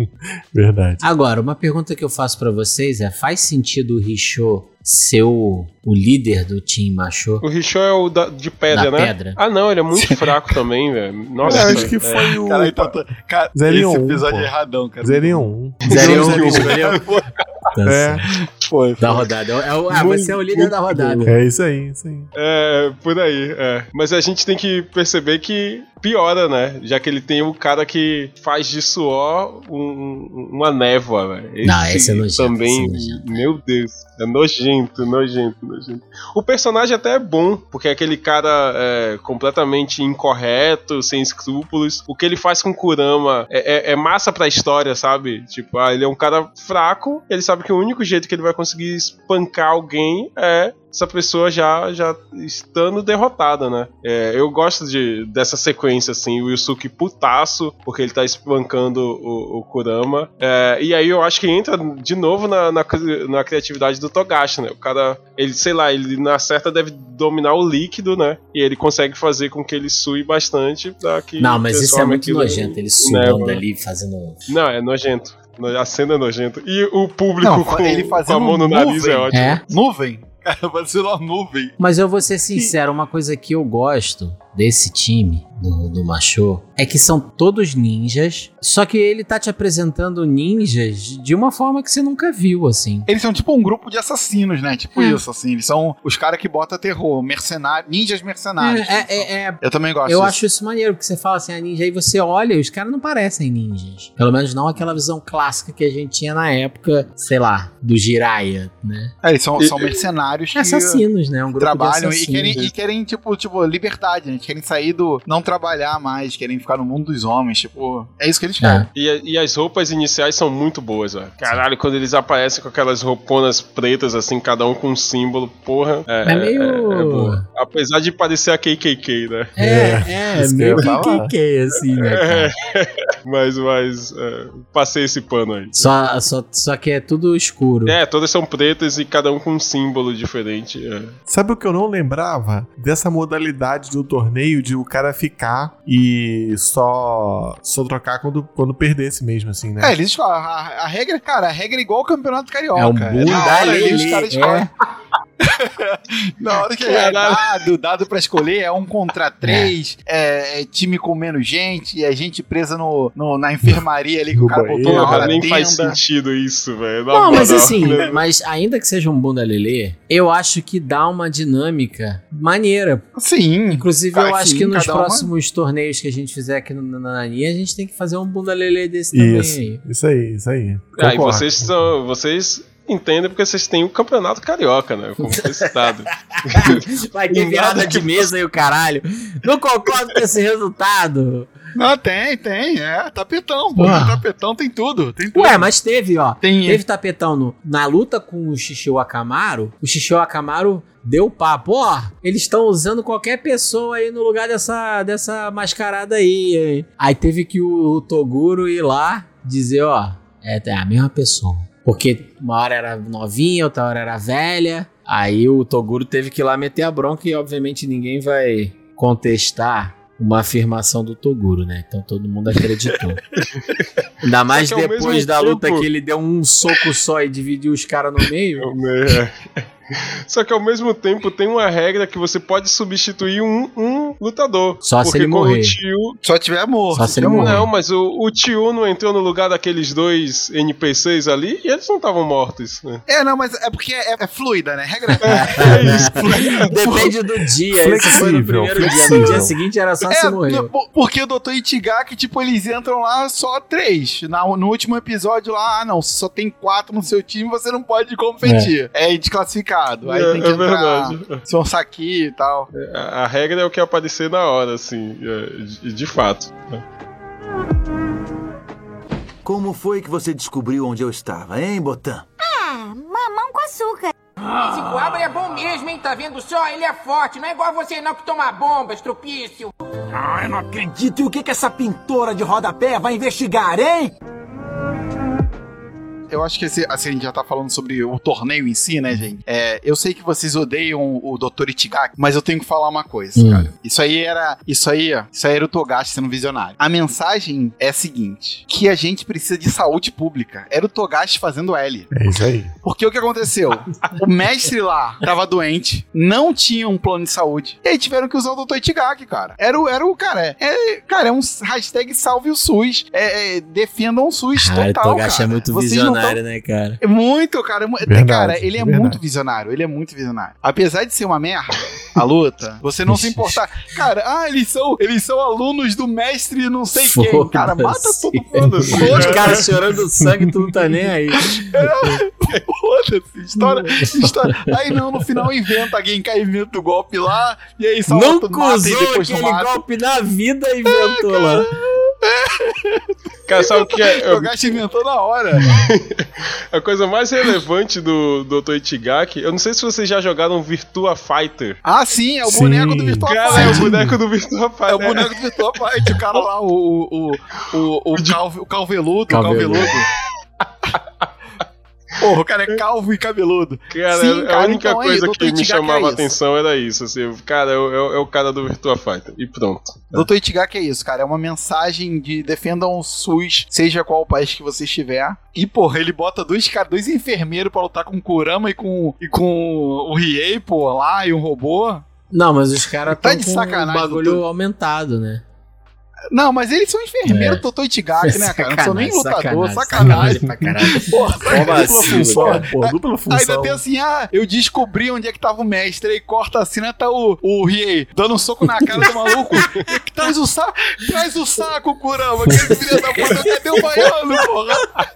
Verdade. Agora, uma pergunta que eu faço pra vocês é: faz sentido o Richo ser o, o líder do Team Macho? O Richo é o da- de pedra, Da né? pedra. Ah, não, ele é muito fraco também, velho. Nossa, É, acho que é. foi o. Cara, tá- cara Zerinho esse um, episódio pô. é erradão, cara. Zero em um. Zero e um Zero que em um. escolheu? Tá É, certo. Foi, Da rodada. É o- ah, Muito, você é o líder da rodada. é isso aí, isso aí. É, por aí, é. Mas a gente tem que perceber que piora, né? Já que ele tem o cara que faz de suor um- um- uma névoa, velho. Não, esse é nojento, Também, esse é nojento. meu Deus, é nojento, nojento, nojento. O personagem até é bom, porque é aquele cara é, completamente incorreto, sem escrúpulos. O que ele faz com Kurama é, é- é massa pra história, sabe? Tipo, ah, ele é um cara fraco, ele sabe que o único jeito que ele vai conseguir espancar alguém é essa pessoa já, já estando derrotada, né? É, eu gosto de, dessa sequência, assim, o Yusuke putaço, porque ele tá espancando o, o Kurama. É, e aí eu acho que entra de novo na, na, na criatividade do Togashi, né? O cara, ele, sei lá, ele na certa deve dominar o líquido, né? E ele consegue fazer com que ele sue bastante pra que. Não, mas isso é muito nojento. Ele suando névoa. ali, fazendo. Não, é nojento. A cena é nojenta. E o público Não, com, ele com fazendo a mão no nariz nuvem. é ótimo. É. Nuvem. Cara, parecendo uma nuvem. Mas eu vou ser sincero, uma coisa que eu gosto desse time, do, do Macho, é que são todos ninjas, só que ele tá te apresentando ninjas de uma forma que você nunca viu, assim. Eles são tipo um grupo de assassinos, né? Tipo É. isso, assim. Eles são os caras que botam terror, mercenários, ninjas mercenários. É, é, é, Eu também gosto eu disso. acho isso maneiro, porque você fala assim, a ninja, aí você olha e os caras não parecem ninjas. Pelo menos não aquela visão clássica que a gente tinha na época, sei lá, do Jiraiya, né? É, eles são, E- são mercenários que Assassinos, né? Um grupo trabalham de e assassinos. querem, e querem, tipo, tipo, liberdade, né? Eles querem sair do. não trabalhar mais, querem ficar no mundo dos homens. Tipo, é isso que eles querem. É. E, e as roupas iniciais são muito boas, velho. Caralho, quando eles aparecem com aquelas rouponas pretas, assim, cada um com um símbolo, porra. É, É meio- é- é. Apesar de parecer a KKK, né? É, é, que meio. KKK, assim, né, cara? Mas, mas é, passei esse pano aí. Só, só, só que é tudo escuro. É, todas são pretas e cada um com um símbolo diferente. é. Sabe o que eu não lembrava? Dessa modalidade do torneio de o cara ficar e só, só trocar quando, quando perdesse mesmo, assim, né? É, eles falam, a, a regra, cara, a regra é igual o campeonato carioca. É um na bunda hora ali os caras é. escolhem. Na hora que é dado, dado pra escolher, é um contra três, é, é time com menos gente, é gente presa no, no- na enfermaria ali que No o cara botou na banheiro. hora nem tenda. faz sentido isso, velho. Não, mas assim, né? mas ainda que seja um bunda lelê, eu acho que dá uma dinâmica maneira. Sim. Inclusive, Cara, eu acho sim, que nos cada uma- próximos torneios que a gente fizer aqui no na Nani, a gente tem que fazer um bunda lelê desse também Isso, aí. isso aí, isso aí. Ah, e vocês são. Vocês entendem porque vocês têm o campeonato carioca, né? Como foi citado. Vai ter virada de mesa e o caralho. Não concordo com esse resultado. Não, tem, tem. É, tapetão, pô. Ah. Tapetão tem tudo. Tem tudo. Ué, mas teve, ó. Tem- Teve tapetão no- na luta com o Shishio Akamaru. O Shishio Akamaru deu papo. Ó, eles estão usando qualquer pessoa aí no lugar dessa, dessa mascarada aí. hein? Aí teve que o, o Toguro ir lá dizer, ó, é, é a mesma pessoa. Porque uma hora era novinha, outra hora era velha. Aí o Toguro teve que ir lá meter a bronca e obviamente ninguém vai contestar uma afirmação do Toguro, né? Então todo mundo acreditou. Ainda mais que ao depois da luta tempo- que ele deu um soco só e dividiu os caras no meio. É. Só que ao mesmo tempo tem uma regra que você pode substituir um, um lutador. Só se Porque ele morrer. O tio, Só tiver morto. Só se ele morrer. não, mas o, o tio não entrou no lugar daqueles dois NPCs ali e eles não estavam mortos. Né? É, não, mas é porque é, é fluida, né? Regra É isso. Depende do dia. Esse foi no Flexível, primeiro dia. No flexível. dia seguinte era só se É, morrer. po- porque o Dr. Itigaki, tipo, eles entram lá só três. Na- no último episódio lá, ah, não, se só tem quatro no seu time, você não pode competir. É, Aí É, tem que é entrar verdade. São Saki e tal. A, a regra é o que aparecer na hora, assim, é, de, de fato. Como foi que você descobriu onde eu estava, hein, Botan? Ah, mamão com açúcar. Esse Guabra é bom mesmo, hein? Tá vendo só? Ele é forte, não é igual você não que toma bomba, estrupício. Ah, eu não acredito. E o que, que essa pintora de rodapé vai investigar, hein? Eu acho que esse, assim, a gente já tá falando sobre o torneio em si, né, gente? É, eu sei que vocês odeiam o Dr. Itigaki, mas eu tenho que falar uma coisa, Hum. cara. Isso aí era. Isso aí, isso aí era o Togashi sendo visionário. A mensagem é a seguinte: que a gente precisa de saúde pública. Era o Togashi fazendo L. É isso aí. Porque o que aconteceu? o mestre lá tava doente, não tinha um plano de saúde. E aí tiveram que usar o Dr. Itigaki, cara. Era o, era o cara. É, é- cara, é um hashtag salve o SUS. É, é, defendam o SUS Cara, o total, Togashi cara. é muito Vocês tão- visionário, né, cara? é muito, cara. é Verdade, cara, ele é verdade. muito visionário. Ele é muito visionário. Apesar de ser uma merda, a luta, você não se importar. Cara, ah, eles são, eles são alunos do mestre não sei quem. Cara, mata todo mundo. Os caras chorando sangue, tu não tá nem aí. Foda-se. História, história. Aí não, no final inventa alguém cai inventa o golpe lá. E aí salva mata e depois não aquele mata. golpe na vida e inventou lá. Cara, sabe o que é? O gato inventou na hora. A coisa mais relevante do Dr. Itigaki, eu não sei se vocês já jogaram Virtua Fighter. Ah, sim, é o Sim. boneco do Virtual Cara, Fight. é o boneco do Virtua Fighter. É o boneco do Virtual Fight, o cara lá, o. O, o, o, o, calve- o calveludo, o Calveludo. Porra, o cara é calvo e cabeludo. Cara, Sim, a cara, única então é coisa Dr. que me Itigaki chamava é a atenção era isso, assim, cara, é o, é o- é o cara do Virtua Fighter. E pronto. Doutor Itigaki é isso, cara. É uma mensagem de defendam o SUS, seja qual país que você estiver. E, porra, ele bota dois caras, dois enfermeiros pra lutar com o Kurama e com, e com o Riei, pô, lá, e um robô. Não, mas os caras Tá de com o sacanagem, bagulho doutor. aumentado, né? Não, mas eles são enfermeiros É. Doutor Itigaki, né, cara? Não são nem Sacanagem, lutador, sacanagem, sacanagem. caralho. Porra, dupla função. cara? Dupla função. Ainda tem assim, ah, eu descobri onde é que tava o mestre, aí corta a cena, tá o, o Riei dando um soco na cara do maluco. traz o saco, traz o saco, Kurama, aquele filho da puta, cadê o baiano, porra?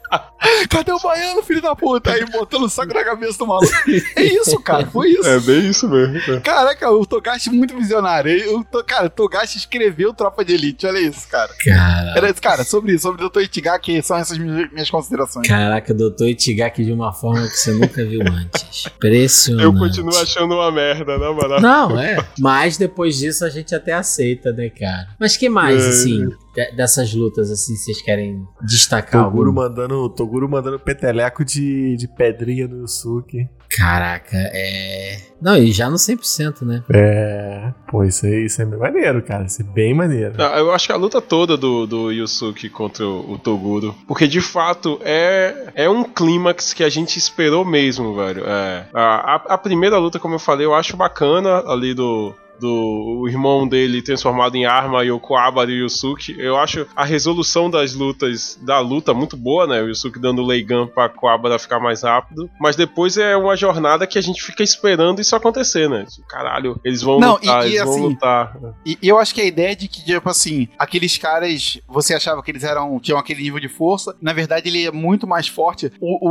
Cadê o baiano, filho da puta? Aí botando o saco na cabeça do maluco. É isso, cara, foi isso. É bem isso mesmo. Caraca, o Togashi é muito visionário. To- cara, o Togashi escreveu Tropa de Elite, olha isso, cara. Cara, Era, cara, sobre isso, sobre o Dr. Itigaki, são essas minhas, considerações. caraca, doutor Itigaki de uma forma que você nunca viu antes. Impressionante. Eu continuo achando uma merda, na moral. Não, é. Mas depois disso a gente até aceita, né, cara? Mas que mais, É. assim, dessas lutas, assim, vocês querem destacar Toguro alguma? mandando, Toguro mandando peteleco de, de pedrinha no Yusuke. Caraca, é... Não, e já no 100%, né? É. Pô, isso aí, isso é bem maneiro, cara. Isso é bem maneiro. Não, Eu acho que a luta toda do, do Yusuke contra o, o Toguro. Porque de fato é, é um clímax que a gente esperou mesmo, velho. É. A, a, a primeira luta, como eu falei, eu acho bacana ali do. Do o irmão dele transformado em arma e o Koabara e o Yusuke. Eu acho a resolução das lutas, da luta, muito boa, né? O Yusuke dando Leigan pra Koabara ficar mais rápido. Mas depois é uma jornada que a gente fica esperando isso acontecer, né? Caralho, eles vão Não, lutar, e- e eles vão assim, lutar. E e eu acho que a ideia de que, tipo assim, aqueles caras, você achava que eles eram tinham aquele nível de força, na verdade ele é muito mais forte. O,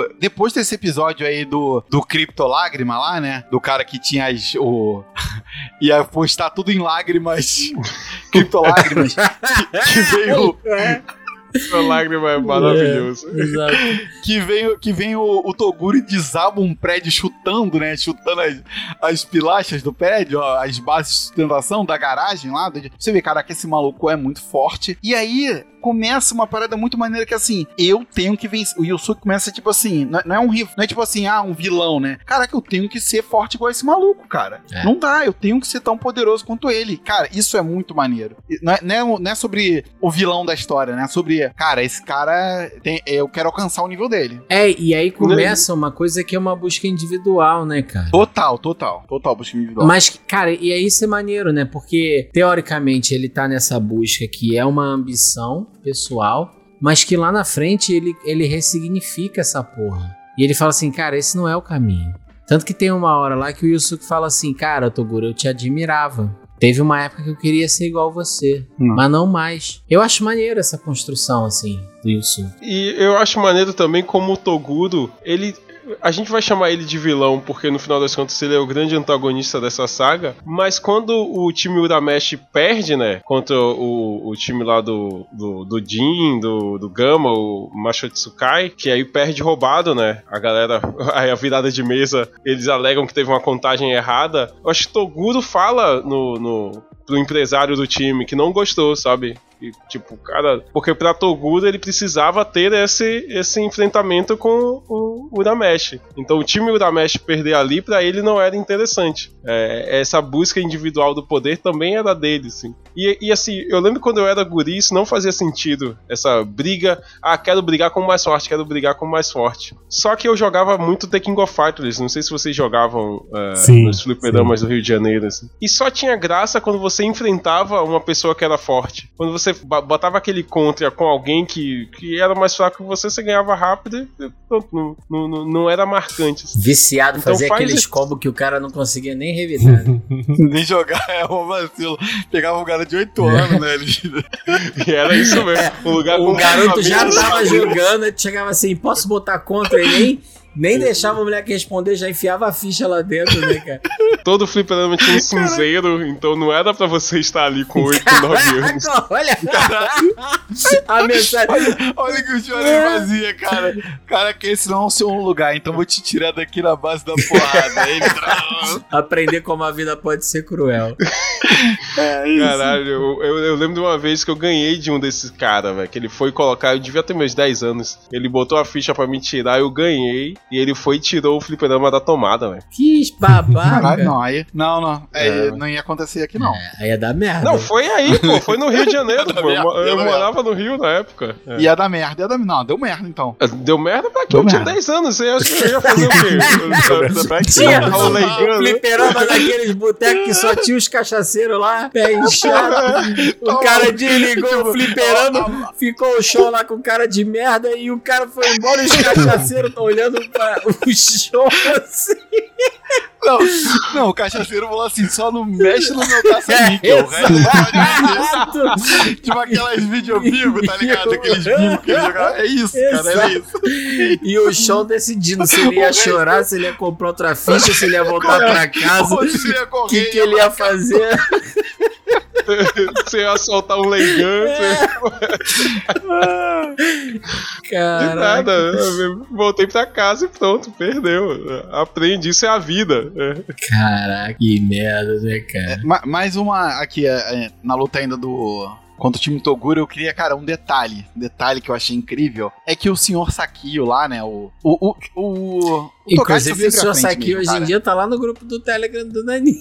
o- depois desse episódio aí do, do Criptolágrima lá, né? Do cara que tinha as, o, ia postar tudo em lágrimas, criptolágrimas, que, que veio... Essa lágrima é maravilhoso. É, exato. que vem, que vem o, o Toguro e desaba um prédio chutando, né? Chutando as, as pilastras do prédio, ó, as bases de sustentação da garagem lá. Você vê, cara, que esse maluco é muito forte. E aí começa uma parada muito maneira que assim, eu tenho que vencer. O Yusuke começa tipo assim, não é, é um não é tipo assim, ah, um vilão, né? Caraca, eu tenho que ser forte igual esse maluco, cara. É. Não dá, eu tenho que ser tão poderoso quanto ele. Cara, isso é muito maneiro. Não é, não é, não é sobre o vilão da história, né? É sobre, cara, esse cara, tem, eu quero alcançar o nível dele. É, e aí começa uma coisa que é uma busca individual, né, cara? Total, total. Total busca individual. Mas, cara, e aí isso é maneiro, né? Porque, teoricamente, ele tá nessa busca que é uma ambição pessoal, mas que lá na frente ele, ele ressignifica essa porra. E ele fala assim, cara, esse não é o caminho. Tanto que tem uma hora lá que o Yusuke fala assim, cara, Toguro, eu te admirava. Teve uma época que eu queria ser igual você, Hum. mas não mais. Eu acho maneiro essa construção, assim, do Yusuke. E eu acho maneiro também como o Toguro, ele. A gente vai chamar ele de vilão, porque no final das contas ele é o grande antagonista dessa saga. Mas quando o time Urameshi perde, né? Contra o, o time lá do, do, do Jin, do, do Gama, o Machotsukai, que aí perde roubado, né? A galera, aí a virada de mesa, eles alegam que teve uma contagem errada. Eu acho que Toguro fala no, no, pro empresário do time que não gostou, sabe? E, tipo, cara, porque pra Toguro ele precisava ter esse, esse enfrentamento com o Urameshi. Então o time Urameshi perder ali pra ele não era interessante. É, essa busca individual do poder também era dele, assim. E, e assim, eu lembro quando eu era guri, isso não fazia sentido. Essa briga, ah, quero brigar com o mais forte, quero brigar com o mais forte. Só que eu jogava muito The King of Fighters, não sei se vocês jogavam é, Sim, nos fliperamas do Rio de Janeiro, assim. E só tinha graça quando você enfrentava uma pessoa que era forte. Quando você botava aquele contra com alguém que, que era mais fraco que você, você ganhava rápido e pronto, não, não, não- era marcante. assim. Viciado, Então fazia faz aqueles isso. combos que o cara não conseguia nem revidar. né? Nem jogar é um vacilo. Pegava um cara de 8 anos, né? Ele... E era isso mesmo. Lugar o com garoto já tava jogando, ele chegava assim, posso botar contra ele, nem, nem deixava a mulher que responder, já enfiava a ficha lá dentro, né, cara? Todo fliperama tinha um cinzeiro, então não era pra você estar ali com 8, 9 anos. Olha a mensagem. Olha, olha o que o Jordan fazia, cara. Cara, que esse não é o seu lugar, então vou te tirar daqui na base da porrada. Aí ele tra- Aprender como a vida pode ser cruel. É isso. Caralho, eu, eu- eu lembro de uma vez que eu ganhei de um desses caras, velho. Que ele foi colocar, eu devia ter meus 10 anos. Ele botou a ficha pra me tirar, eu ganhei. E ele foi e tirou o fliperama da tomada, velho. Que babaca. Caralho, não, aí. Não, não. É, É. Não ia acontecer aqui, não. Aí ia dar merda. Não, foi aí, pô. Foi no Rio de Janeiro, pô. Eu, merda, eu morava no Rio na época. É. Ia dar merda, ia dar Não, deu merda então. Deu merda pra quem Deu eu tinha merda. 10 anos. Você acha que eu ia fazer o quê? Tinha leigando. fliperama daqueles botecos que só tinha os cachaceiros lá, pé inchado. O cara desligou o fliperama, ficou o show lá com o cara de merda e o cara foi embora e os cachaceiros estão olhando o show assim. Não, não, o cachaceiro falou assim: só não mexe no meu caça-níquel. O resto pode mexer. Tipo aquelas videobibos, tá ligado? Aqueles bibos que ele jogava. É isso, cara, é isso. E o show decidindo se ele ia chorar, se ele ia comprar outra ficha, se ele ia voltar pra casa, o que, que ele ia fazer. Você ia soltar um leigão. De Cara, nada. Eu Voltei pra casa e pronto, perdeu. Aprende, isso é a vida. É. Caraca, que merda, né, cara? Ma- mais uma aqui, é, é, na luta ainda do. Contra o time Toguro, eu queria, cara, um detalhe. Um detalhe que eu achei incrível. É que o senhor Sakio lá, né? O. O. O. o, o Togashi Inclusive, o senhor mesmo, hoje cara. em dia tá lá no grupo do Telegram do Nani.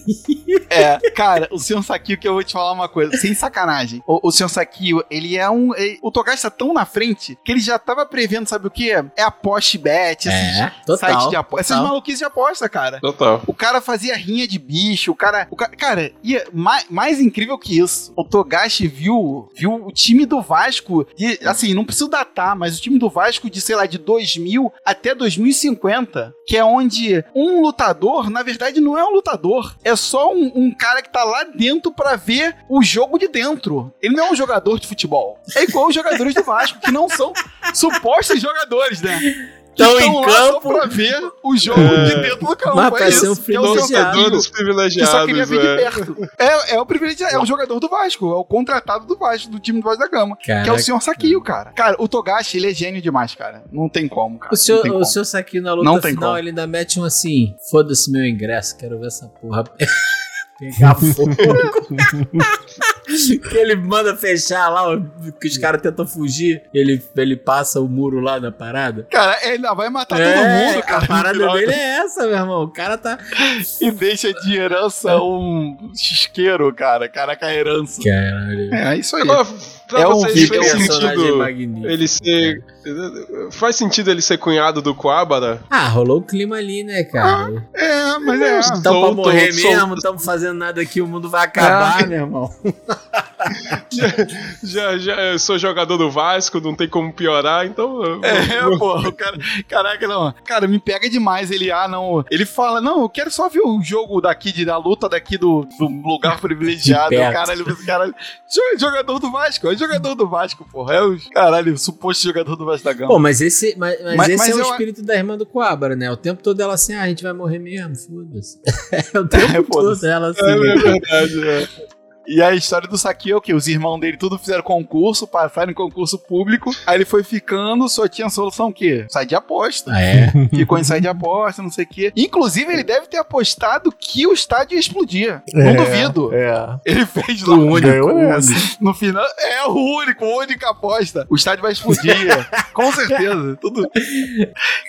É, cara, o Senhor Sakio, que eu vou te falar uma coisa, sem sacanagem. O, o Senhor Sakio, ele é um. ele- o Togashi tá tão na frente que ele já tava prevendo, sabe o quê? É a post bet, esses É, total, sites de aposta. Essas maluquices de aposta, cara. Total. O cara fazia rinha de bicho, o cara. O ca- cara, ia, mais, mais incrível que isso, o Togashi viu, viu o time do Vasco, de, assim, não preciso datar, mas o time do Vasco de, sei lá, de 2000 até 2050, que é onde um lutador, na verdade, não é um lutador, é só um, um cara que tá lá dentro pra ver o jogo de dentro. Ele não é um jogador de futebol. É igual os jogadores do Vasco, que não são supostos jogadores, né? Tão estão em campo. pra ver o jogo É. de dentro do campo. Mas é um isso, que é o seu privilegiado. Todos que privilegiados. só queria ver de é. perto. É, é o privilegiado, é o jogador do Vasco, é o contratado do Vasco, do time do Vasco da Gama. Que é o Caraca. senhor Saquinho, cara. Cara, o Togashi, ele é gênio demais, cara. Não tem como, cara. O senhor, o como. senhor Saquinho na luta Não tem final, como. ele ainda mete um assim: foda-se meu ingresso, quero ver essa porra pegar fogo. que ele manda fechar lá, que os caras tentam fugir, ele, ele passa o muro lá na parada. Cara, ele vai matar É, todo mundo, cara. A parada dele é essa, meu irmão. O cara tá. E deixa de herança um chisqueiro, cara. Caraca, a herança. Caralho. É, é isso aí. Agora, pra É um vocês personagem sentido magnífico. ele ser. Faz sentido ele ser cunhado do Coabara? Ah, rolou o clima ali, né, cara? É, mas é. Estamos pra solto, morrer solto. mesmo, não estamos fazendo nada aqui, o mundo vai acabar, meu irmão. Já, já eu sou jogador do Vasco, não tem como piorar, então. eu- É, pô, o cara. Caraca, não. Cara, me pega demais ele. Ah, não. Ele fala, não, eu quero só ver o jogo daqui, de, da luta daqui do, do lugar privilegiado. Caralho, esse caralho. Jo- Jogador do Vasco, é jogador do Vasco, porra. É o caralho, o suposto jogador do Vasco da Gama. Pô, mas esse, mas, mas Mas- esse mas é o espírito da irmã do Coabra, né? O tempo todo ela assim, ah, a gente vai morrer mesmo, foda-se. É o tempo É, todo ela assim. É né? verdade, é. E a história do Saki é o quê? Os irmãos dele tudo fizeram concurso, passaram em concurso público. Aí ele foi ficando, só tinha solução o quê? Sai de aposta. Ah, é? Ficou em sair de aposta, não sei o quê. Inclusive, ele deve ter apostado que o estádio ia explodir. É, Não duvido. É. Ele fez lá. O único, Ganhou o essa. único. No final, é o único, a única aposta. O estádio vai explodir. Com certeza. Tudo.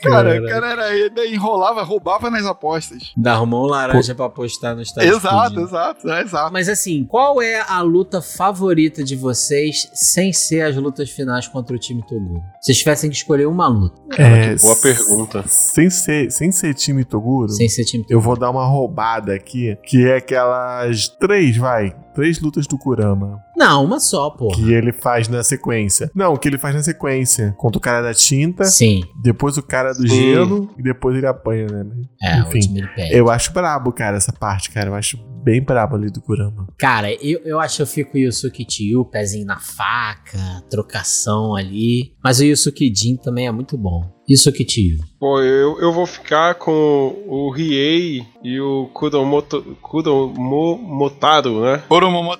Cara, o cara era, ele enrolava, roubava nas apostas. Dá arrumou um laranja pra apostar no estádio. Exato, explodindo. exato, é, exato. Mas assim, qual é a luta favorita de vocês sem ser as lutas finais contra o time Toguro? Se vocês tivessem que escolher uma luta, É, boa pergunta. Sem ser, sem ser time Toguro, sem ser time eu Toguro. vou dar uma roubada aqui, que é aquelas três, vai, três lutas do Kurama. Não, uma só, pô. Que ele faz na sequência. Não, que ele faz na sequência. Contra o cara da tinta, Sim. depois o cara do Sim. gelo e depois ele apanha, né? É, o Enfim. Eu acho brabo, cara, essa parte, cara. Eu acho bem brabo ali do Kurama. Cara, eu, eu acho que eu fico Yusuke Tio, pezinho na faca, trocação ali. Mas o Yusuke Jin também é muito bom. Yusuke Tio. Pô, eu, eu vou ficar com o Riei e o Kuromoto, Kuromotaro, né? Kuromo-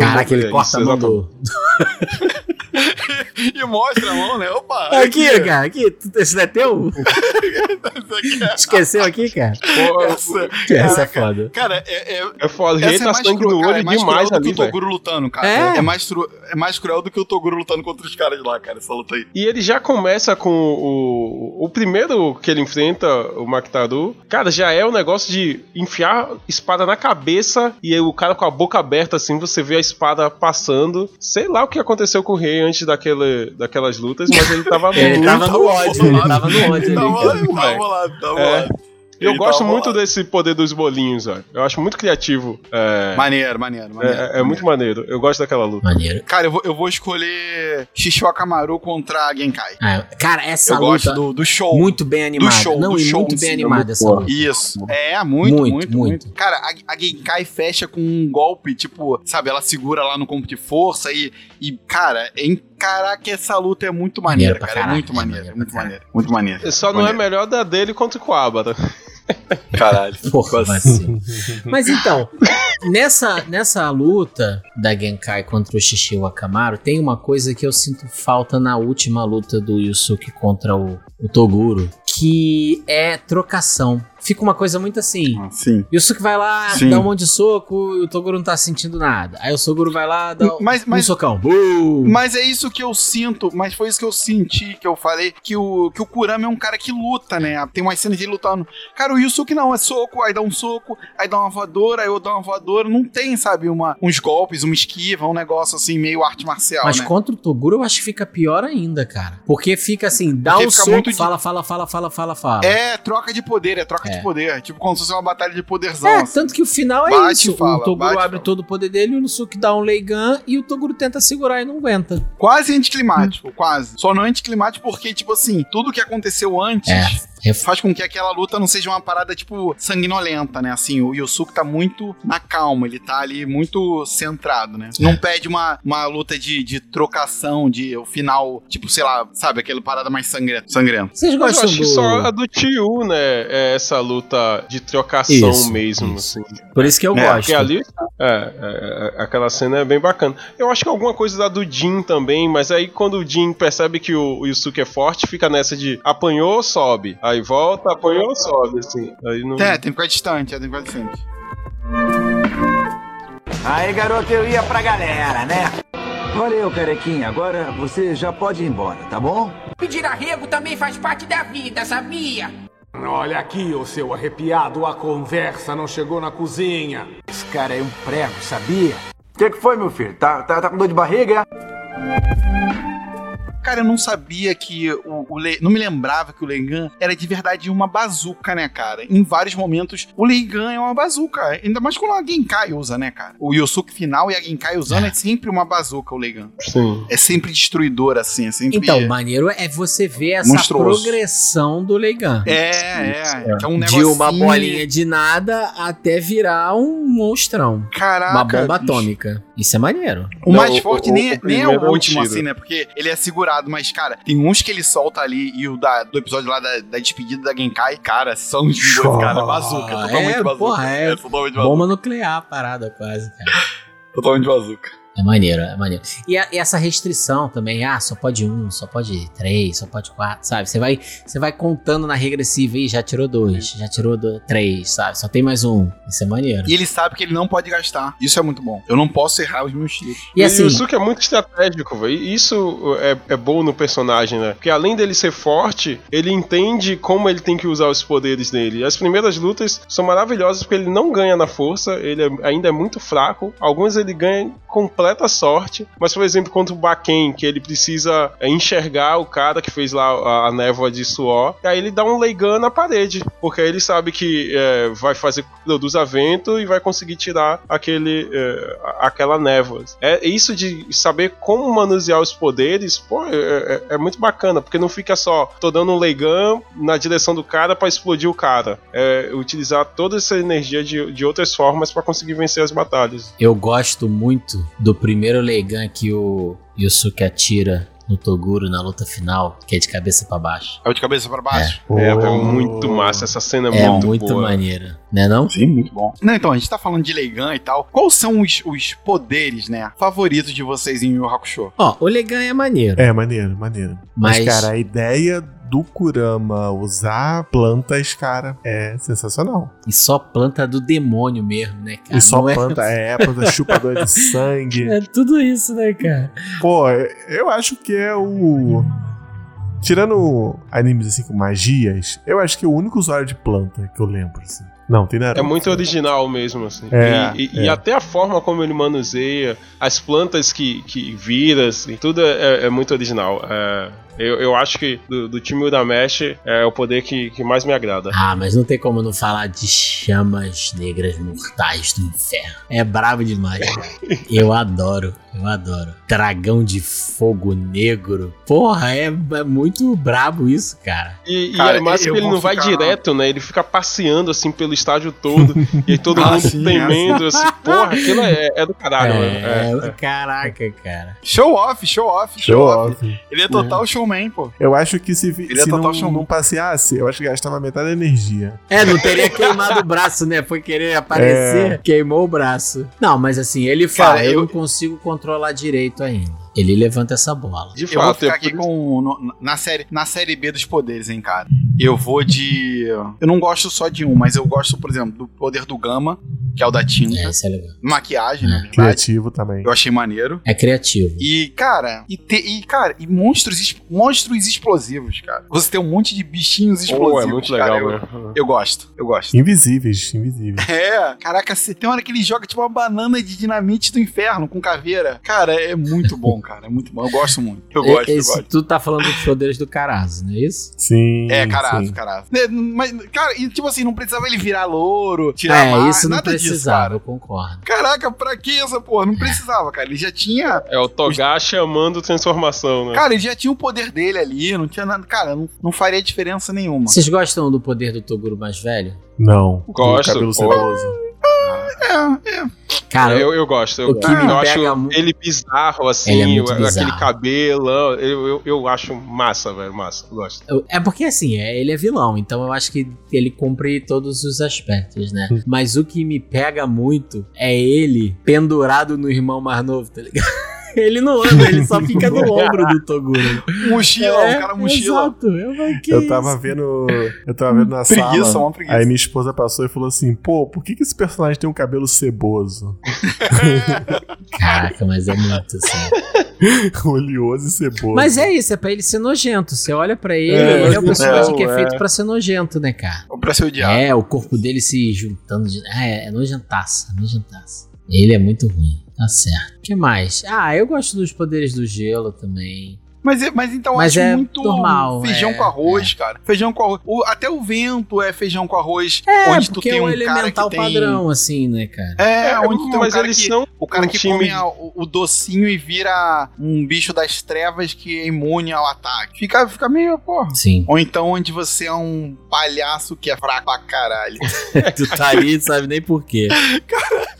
Caraca, ele é, corta a isso, mão do. E mostra a mão, né? Opa! Aqui, cara, aqui. Esse não é teu? Esqueceu aqui, cara? Pô, Essa, Essa é foda. cara, é, é, é foda, o Riei essa é tá mais sangue cru- no cara, olho é mais demais cruel do ali, que o. Toguro lutando, cara. É. É. mais tru- é mais cruel do que o Toguro lutando contra os caras lá, cara, essa luta aí. E ele já começa com o, o primeiro que ele enfrenta, o Maktaru. Cara, já é o negócio de enfiar espada na cabeça e aí o cara com a boca aberta assim, você vê a espada passando. Sei lá o que aconteceu com o rei antes daquele, daquelas lutas, mas ele tava Ele muito. tava no ódio, ele tava no ódio Tava tava lá, tava É. lá. Eu gosto muito desse poder dos bolinhos, velho. Eu acho muito criativo. É, Maneiro, maneiro, maneiro. é, é muito maneiro. Eu gosto daquela luta. Maneiro. Cara, eu vou, eu vou escolher Shishio contra a Genkai. Ah, cara, essa eu gosto luta do, do show. muito bem animada. show, Não, do show muito em bem animada é essa muito luta. Isso. É, muito, Muito, muito, muito. muito, Cara, a, a Genkai fecha com um golpe, tipo, sabe, ela segura lá no campo de força e, e cara, em, caraca, essa luta é muito maneira, Maneiro cara. é muito é maneira, maneiro muito maneira, muito maneira. Só não é melhor da dele contra o Coabara. Caralho. Porra, vacilo. Mas então, nessa, nessa luta da Genkai contra o Shishio Akamaru, tem uma coisa que eu sinto falta na última luta do Yusuke contra o, o Toguro, que é trocação. Fica uma coisa muito assim. Sim. Yusuke vai lá, Sim. dá um monte de soco e o Toguro não tá sentindo nada. Aí o Toguro vai lá, dá Mas- um mas- socão. Bum! Mas é isso que eu sinto, mas foi isso que eu senti, que eu falei, que o, que o Kurama é um cara que luta, né? Tem umas cenas de ele lutando. Cara, o Yusuke não, é soco, aí dá um soco, aí dá uma voadora, aí eu dou uma voadora. Não tem, sabe, uma, uns golpes, uma esquiva, um negócio assim, meio arte marcial, Mas né? contra o Toguro eu acho que fica pior ainda, cara. Porque fica assim, dá Porque um soco, de- fala, fala, fala, fala, fala, fala. É troca de poder, é troca É. de poder. Tipo como se fosse uma batalha de poderzão. É, assim. tanto que o final é Bate isso. fala, o Toguro bate abre fala. todo o poder dele, o Nusuke dá um Leigan e o Toguro tenta segurar e não aguenta. Quase anticlimático, quase. Só não anticlimático porque, tipo assim, tudo que aconteceu antes É. faz com que aquela luta não seja uma parada, tipo, sanguinolenta, né? Assim, o Yosuke tá muito na calma, ele tá ali muito centrado, né? Não pede uma, uma luta de, de trocação, de o final, tipo, sei lá, sabe, aquela parada mais sangrenta. sangrenta. Vocês Mas eu gostam acho que do... só a do Tio, né? É essa luta de trocação Isso, mesmo, isso. assim. Por isso que eu É, gosto. porque ali, é, é, é, aquela cena é bem bacana. Eu acho que alguma coisa da do Jin também, mas aí quando o Jin percebe que o, o Yusuke é forte, fica nessa de apanhou, sobe. Aí volta, apanhou, sobe, assim. Aí não... É, tem que ficar distante, é, tem que ficar distante. Aí, garoto, eu ia pra galera, né? Valeu, carequinha. Agora você já pode ir embora, tá bom? Pedir arrego também faz parte da vida, sabia? Olha aqui, ô seu arrepiado, a conversa não chegou na cozinha. Esse cara é um prego, sabia? O que, que foi, meu filho? Tá, tá, tá com dor de barriga? Cara, eu não sabia que o, o Le... Não me lembrava que o Leigan era de verdade uma bazuca, né, cara? Em vários momentos, o Leigan é uma bazuca. Ainda mais quando a Genkai usa, né, cara? O Yosuke final e a Genkai usando é, sempre uma bazuca, o Leigan. Sim. É sempre destruidor, assim. É sempre... Então, o maneiro é você ver essa Monstruoso. progressão do Leigan. É, é. Que é um De uma bolinha de nada até virar um monstrão. Caraca, Uma bomba bicho. atômica. Isso é maneiro. O mais Não, forte o- nem, o é- nem é é o o último, tiro. assim, né? Porque ele é segurado, mas, cara, tem uns que ele solta ali e o da, do episódio lá da, da despedida da Genkai, cara, são os dois, cara, bazuca, Ah, totalmente é, bazuca. porra, é totalmente bazuca. Bomba nuclear a parada quase, cara. Totalmente bazuca. É maneiro, é maneiro. E, a- e essa restrição também, ah, só pode um, só pode três, só pode quatro, sabe? Você vai, você vai contando na regressiva e já tirou dois, já tirou do, três, sabe? Só tem mais um. Isso é maneiro. E ele sabe que ele não pode gastar. Isso é muito bom. Eu não posso errar os meus tiros. E assim, o Yusuke é muito estratégico, velho. E Isso é, é bom no personagem, né? Porque além dele ser forte, ele entende como ele tem que usar os poderes dele. As primeiras lutas são maravilhosas porque ele não ganha na força, ele é- ainda é muito fraco. Algumas ele ganha completa sorte, mas por exemplo, contra o Baken, que ele precisa é, enxergar o cara que fez lá a, névoa de suor, e aí ele dá um Leigan na parede, porque aí ele sabe que é, vai fazer produza vento e vai conseguir tirar aquele é, aquela névoa. É isso de saber como manusear os poderes, pô, é, é- é muito bacana, porque não fica só tô dando um Leigan na direção do cara pra explodir o cara. É utilizar toda essa energia de, de outras formas pra conseguir vencer as batalhas. eu gosto muito do primeiro Leigan que o Yusuke atira no Toguro na luta final, que é de cabeça pra baixo. É o de cabeça pra baixo? É, é Oh. muito massa, essa cena é, É muito, muito, boa. maneiro, né não? Sim, muito bom. Não, então, a gente tá falando de Leigan e tal. Quais são os, os poderes, né, favoritos de vocês em Yu Yu Hakusho? Ó, o Leigan é maneiro. É, maneiro, maneiro. Mas, Mas- cara, a ideia do Kurama usar plantas, cara, é sensacional. E só planta do demônio mesmo, né, cara? e só Não é- planta, é, planta chupadora de sangue. É tudo isso, né, cara? Pô, eu acho que é o. Tirando animes assim com magias, eu acho que é o único usuário de planta que eu lembro, assim. Não, tem Naruto. É muito original mesmo, assim. É, e, e- é. e até a forma como ele manuseia, as plantas que, que vira, assim, tudo é, é muito original. É, eu, eu acho que do, do time Uramesh é o poder que, que mais me agrada. Ah, mas não tem como não falar de chamas negras mortais do inferno. É brabo demais. Eu adoro, eu adoro. Dragão de fogo negro. Porra, é, é muito brabo isso, cara. E, e Cara, é massa que ele não vai ficar- direto, né? Ele fica passeando assim pelo estádio todo e aí todo Ah, mundo sim, temendo, assim. Porra, aquilo é, é do caralho, mano. É, É, caraca, cara. Show off, show off, show, Show off. off. Ele é total showman, pô. Eu acho que se, Ele é se total não, showman. não passeasse, eu acho que gastava metade da energia. É, não teria queimado o braço, né? Foi querer aparecer, É. queimou o braço. Não, mas assim, ele fala, Cara, eu... eu- não consigo controlar direito ainda. Ele levanta essa bola. de Eu vou fato, ficar é aqui com. no- na, série, na série B dos poderes, hein, cara. Eu vou de. Eu não gosto só de um, mas eu gosto, por exemplo, do poder do Gama, que é o da tinta. É, isso é legal. Maquiagem, na verdade. Criativo também. Eu achei maneiro. É criativo. E, cara, e, te- e, cara, e monstros, monstros explosivos, cara. Você tem um monte de bichinhos explosivos. Pô, é muito cara. legal, eu, né? eu gosto, eu gosto. Invisíveis, invisíveis. É, caraca, você tem hora que ele joga tipo uma banana de dinamite do inferno com caveira. Cara, é muito bom, cara. É muito bom. Eu gosto muito. Eu gosto, eu Esse, gosto. tu tá falando dos poderes do Carazo, não é isso? Sim. É, caraca, sim. caraca. É, Mas, cara, e tipo assim, não precisava ele virar louro, tirar É, mar, isso não nada precisava, cara? eu concordo. Caraca, pra que essa porra? Não precisava, cara. Ele já tinha. É o Togashi chamando transformação, né? Cara, ele já tinha o poder dele ali, não tinha nada. Cara, não, não faria diferença nenhuma. Vocês gostam do poder do Toguro mais velho? Não. Gosto, O cabelo pô. É, é. Cara, eu, eu gosto. Eu, o que eu acho pega mu- ele bizarro, assim, Ele é muito o- bizarro. aquele cabelo. Eu, eu, eu acho massa, velho. Massa. eu Gosto. É porque assim, é, ele é vilão, então eu acho que ele cumpre todos os aspectos, né? Mas o que me pega muito é ele pendurado no irmão mais novo, tá ligado? Ele não anda, ele só fica no ombro do Toguro. Mochila, É, o cara mochila. Exato. Eu, Eu tava isso? vendo. Eu tava vendo na Preguiça, sala. uma preguiça. Aí minha esposa passou e falou assim: pô, por que, que esse personagem tem um cabelo ceboso? Caraca, mas é muito assim. Oleoso e ceboso. Mas é isso, é pra ele ser nojento. Você olha pra ele, É, ele é o personagem que é é. feito pra ser nojento, né, cara? Ou pra ser odiado. É, o corpo dele se juntando. De... É, é nojentaça, nojentaça. Ele é muito ruim, tá certo. O que mais? Ah, eu gosto dos poderes do gelo também. Mas, é- mas então eu Mas acho é muito normal, feijão é, com arroz, cara. Feijão com arroz. O- até o vento é feijão com arroz. É, onde tu porque tem é um um cara que elemental tem... padrão, assim, né, cara? É, É, onde tu tem um cara que, são o cara um que time- come a- o, o docinho e vira um bicho das trevas que é imune ao ataque. Fica, fica meio, porra. Sim. Ou então onde você é um palhaço que é fraco pra caralho. tu tá ali e sabe nem porquê.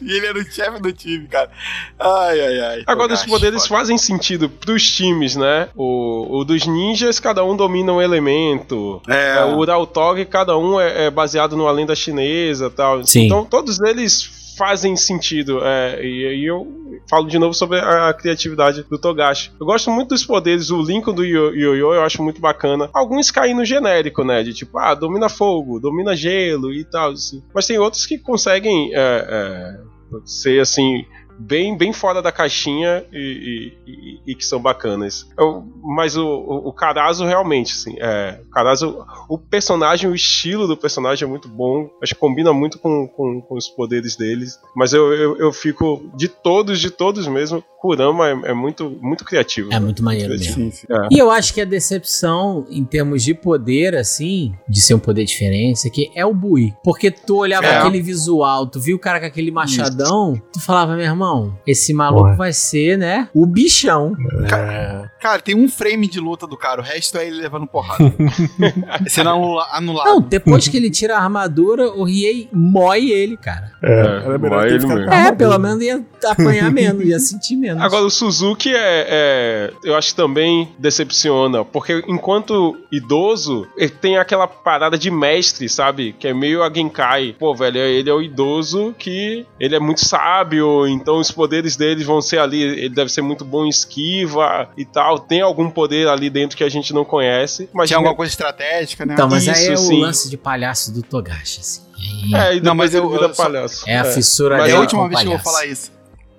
e ele era o chefe do time, cara. Ai, ai, ai. Agora, os poderes fazem sentido pros times, né? O, o dos ninjas, cada um domina um elemento. É. O Uraltog, cada um é, é baseado numa lenda chinesa e tal. Sim. Então, todos eles fazem sentido. É, e aí eu falo de novo sobre a, a criatividade do Togashi. Eu gosto muito dos poderes. O Lincoln do Yo- Yo-Yo eu acho muito bacana. Alguns caem no genérico, né? De tipo, ah, domina fogo, domina gelo e tal. Assim. Mas tem outros que conseguem é, é, ser assim bem, bem fora da caixinha e, e- e- que são bacanas. Eu- mas o, o, o Carazo realmente, assim, é, o Carazo, o personagem, o estilo do personagem é muito bom, acho que combina muito com, com, com os poderes deles, mas eu, eu, eu fico, de todos, de todos mesmo, Kurama é, é muito, muito criativo. É muito maneiro mesmo. É. E eu acho que a decepção, em termos de poder, assim, de ser um poder diferente, isso aqui é o Bui. Porque tu olhava É. aquele visual, tu viu o cara com aquele machadão, tu falava, meu irmão, esse maluco Ué. vai ser, né, o bichão. É. Cara, tem um frame de luta do cara, o resto é ele levando porrada. Sendo anula- anulado. Não, depois que ele tira a armadura, o Riei mói ele, cara. É, era melhor vai ter ele mesmo. É, pelo menos ia apanhar menos, ia sentir menos. Agora, o Suzuki é, é- Eu acho que também decepciona. Porque enquanto idoso, ele tem aquela parada de mestre, sabe? Que é meio a Genkai. Pô, velho, ele é o idoso que. Ele é muito sábio, então os poderes dele vão ser ali. Ele deve ser muito bom em esquiva e tal. Tem algum poder ali dentro que a gente não conhece. Mas Tinha alguma coisa estratégica, né? Então, mas aí Isso, é o sim. lance de palhaço do Togashi, assim. Aí É, e Não, mas eu- eu só- palhaço. é a fissura Mas É a última vez que eu vou falar isso.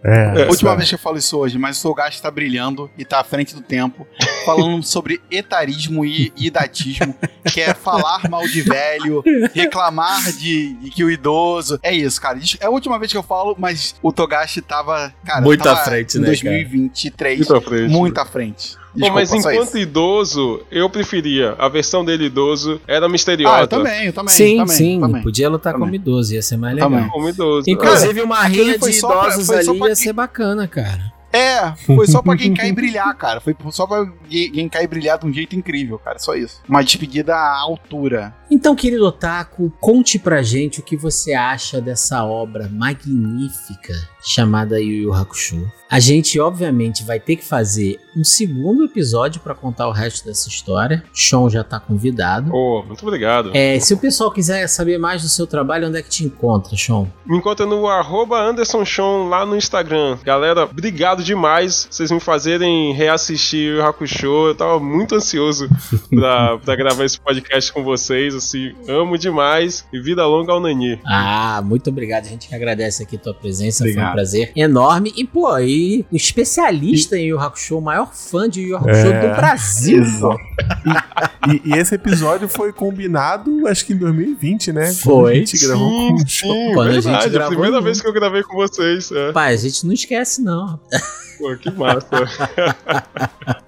É, A última é. vez que eu falo isso hoje, mas o Togashi tá brilhando e tá à frente do tempo, falando sobre etarismo e idatismo, que é falar mal de velho, reclamar de, de que o idoso. É isso, cara. É a última vez que eu falo, mas o Togashi tava. Cara, Muito tava à frente, em né, 2023. Muito à frente. Muito à frente. Mas Desculpa, só enquanto isso. idoso, eu preferia. A versão dele idoso era misteriosa. Ah, eu também, eu também. sim, também, sim, também. podia lutar Também. como idoso, ia ser mais legal. Também. Como idoso. Inclusive, uma rinha foi de pra- idosos foi só ali pra ia que- ser bacana, cara. É, foi só pra quem cai brilhar, cara. Foi só pra quem cai brilhar de um jeito incrível, cara. Só isso. Uma despedida à altura. Então, querido Otaku, conte pra gente o que você acha dessa obra magnífica chamada Yu Yu Hakusho. A gente, obviamente, vai ter que fazer um segundo episódio pra contar o resto dessa história. Sean já tá convidado. Pô, muito obrigado. É, se o pessoal quiser saber mais do seu trabalho, onde é que te encontra, Sean? Me encontra no arroba Anderson Sean lá no Instagram. Galera, obrigado demais vocês me fazerem reassistir o Hakusho. Eu tava muito ansioso pra, pra gravar esse podcast com vocês. Assim, amo demais. E vida longa ao Nani. Ah, muito obrigado. A gente que agradece aqui a tua presença. Foi um prazer enorme. E, pô, aí, um especialista em Yu Hakusho, o maior fã de Yu Hakusho É. do Brasil. E, e esse episódio foi combinado, acho que em 2020, né? Quando Foi. A gente gravou com o show. Sim, Quando a gente verdade. A, gravou primeira vez que eu gravei com vocês. É. Pai, a gente não esquece, não. Pô, que massa.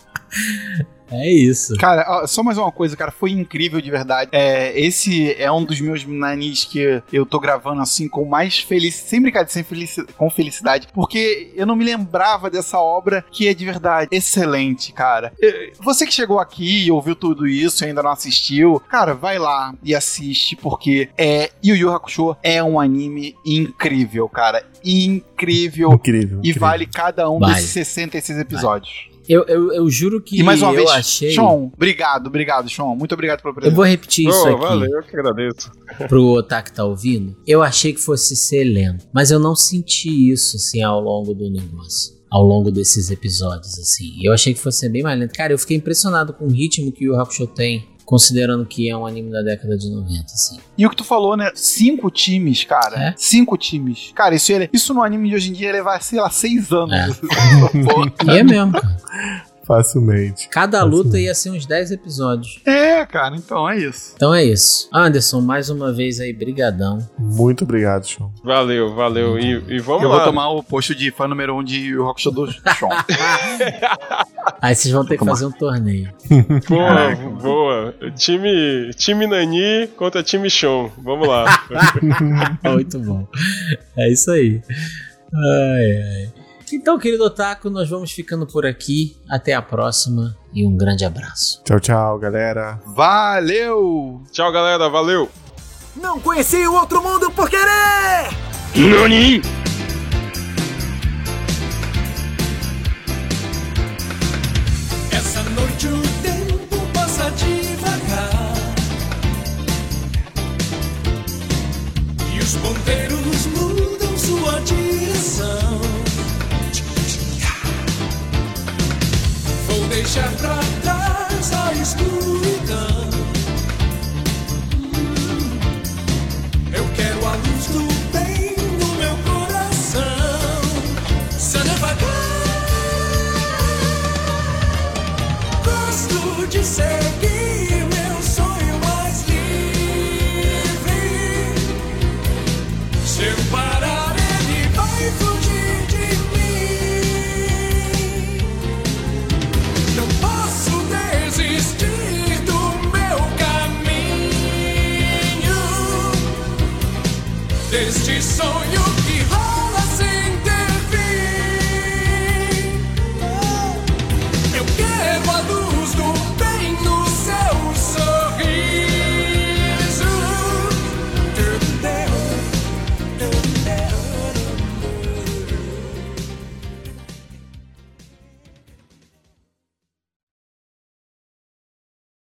É isso. Cara, ó, só mais uma coisa, cara, foi incrível de verdade. É, esse é um dos meus nanis que eu tô gravando assim com mais felicidade, sem brincadeira, sem felici com felicidade, porque eu não me lembrava dessa obra que é de verdade excelente, cara. Você que chegou aqui e ouviu tudo isso e ainda não assistiu, cara, vai lá e assiste, porque é Yu Yu Hakusho é um anime incrível, cara. Incrível. Incrível. E incrível. vale cada um Vale. desses 66 episódios. Eu, eu, eu juro que E mais uma eu vez, achei. Sean, obrigado, obrigado, Sean. Muito obrigado pela Eu presença. vou repetir isso Pô, aqui valeu, eu que agradeço. pro Otaku que tá ouvindo. Eu achei que fosse ser lento, mas eu não senti isso assim ao longo do negócio. Ao longo desses episódios, assim. Eu achei que fosse ser bem mais lento. Cara, eu fiquei impressionado com o ritmo que o Hakusho tem, considerando que é um anime da década de 90, assim. E o que tu falou, né? Cinco times, cara. É? Cinco times. Cara, isso, isso no anime de hoje em dia ia levar, sei lá, seis anos. É. E é mesmo, cara. Facilmente. Cada luta ia ser uns 10 episódios. É, cara, então é isso. Então é isso. Anderson, mais uma vez aí, brigadão. Muito obrigado, Sean. Valeu, valeu. E, e vamos eu lá. vou tomar o posto de fã número um de Yu Hakusho do Sean. Aí vocês vão ter que fazer um torneio. Boa, boa. Time, time Nani contra time Sean. Vamos lá. Muito bom. É isso aí. Ai, ai. Então, querido Otaku, nós vamos ficando por aqui. Até a próxima e um grande abraço. Tchau, tchau, galera. Valeu! Tchau, galera. Valeu. Não conheci o outro mundo por querer! NANI? Essa noite o tempo passa devagar E os ponteiros Vou deixar pra trás a escuridão so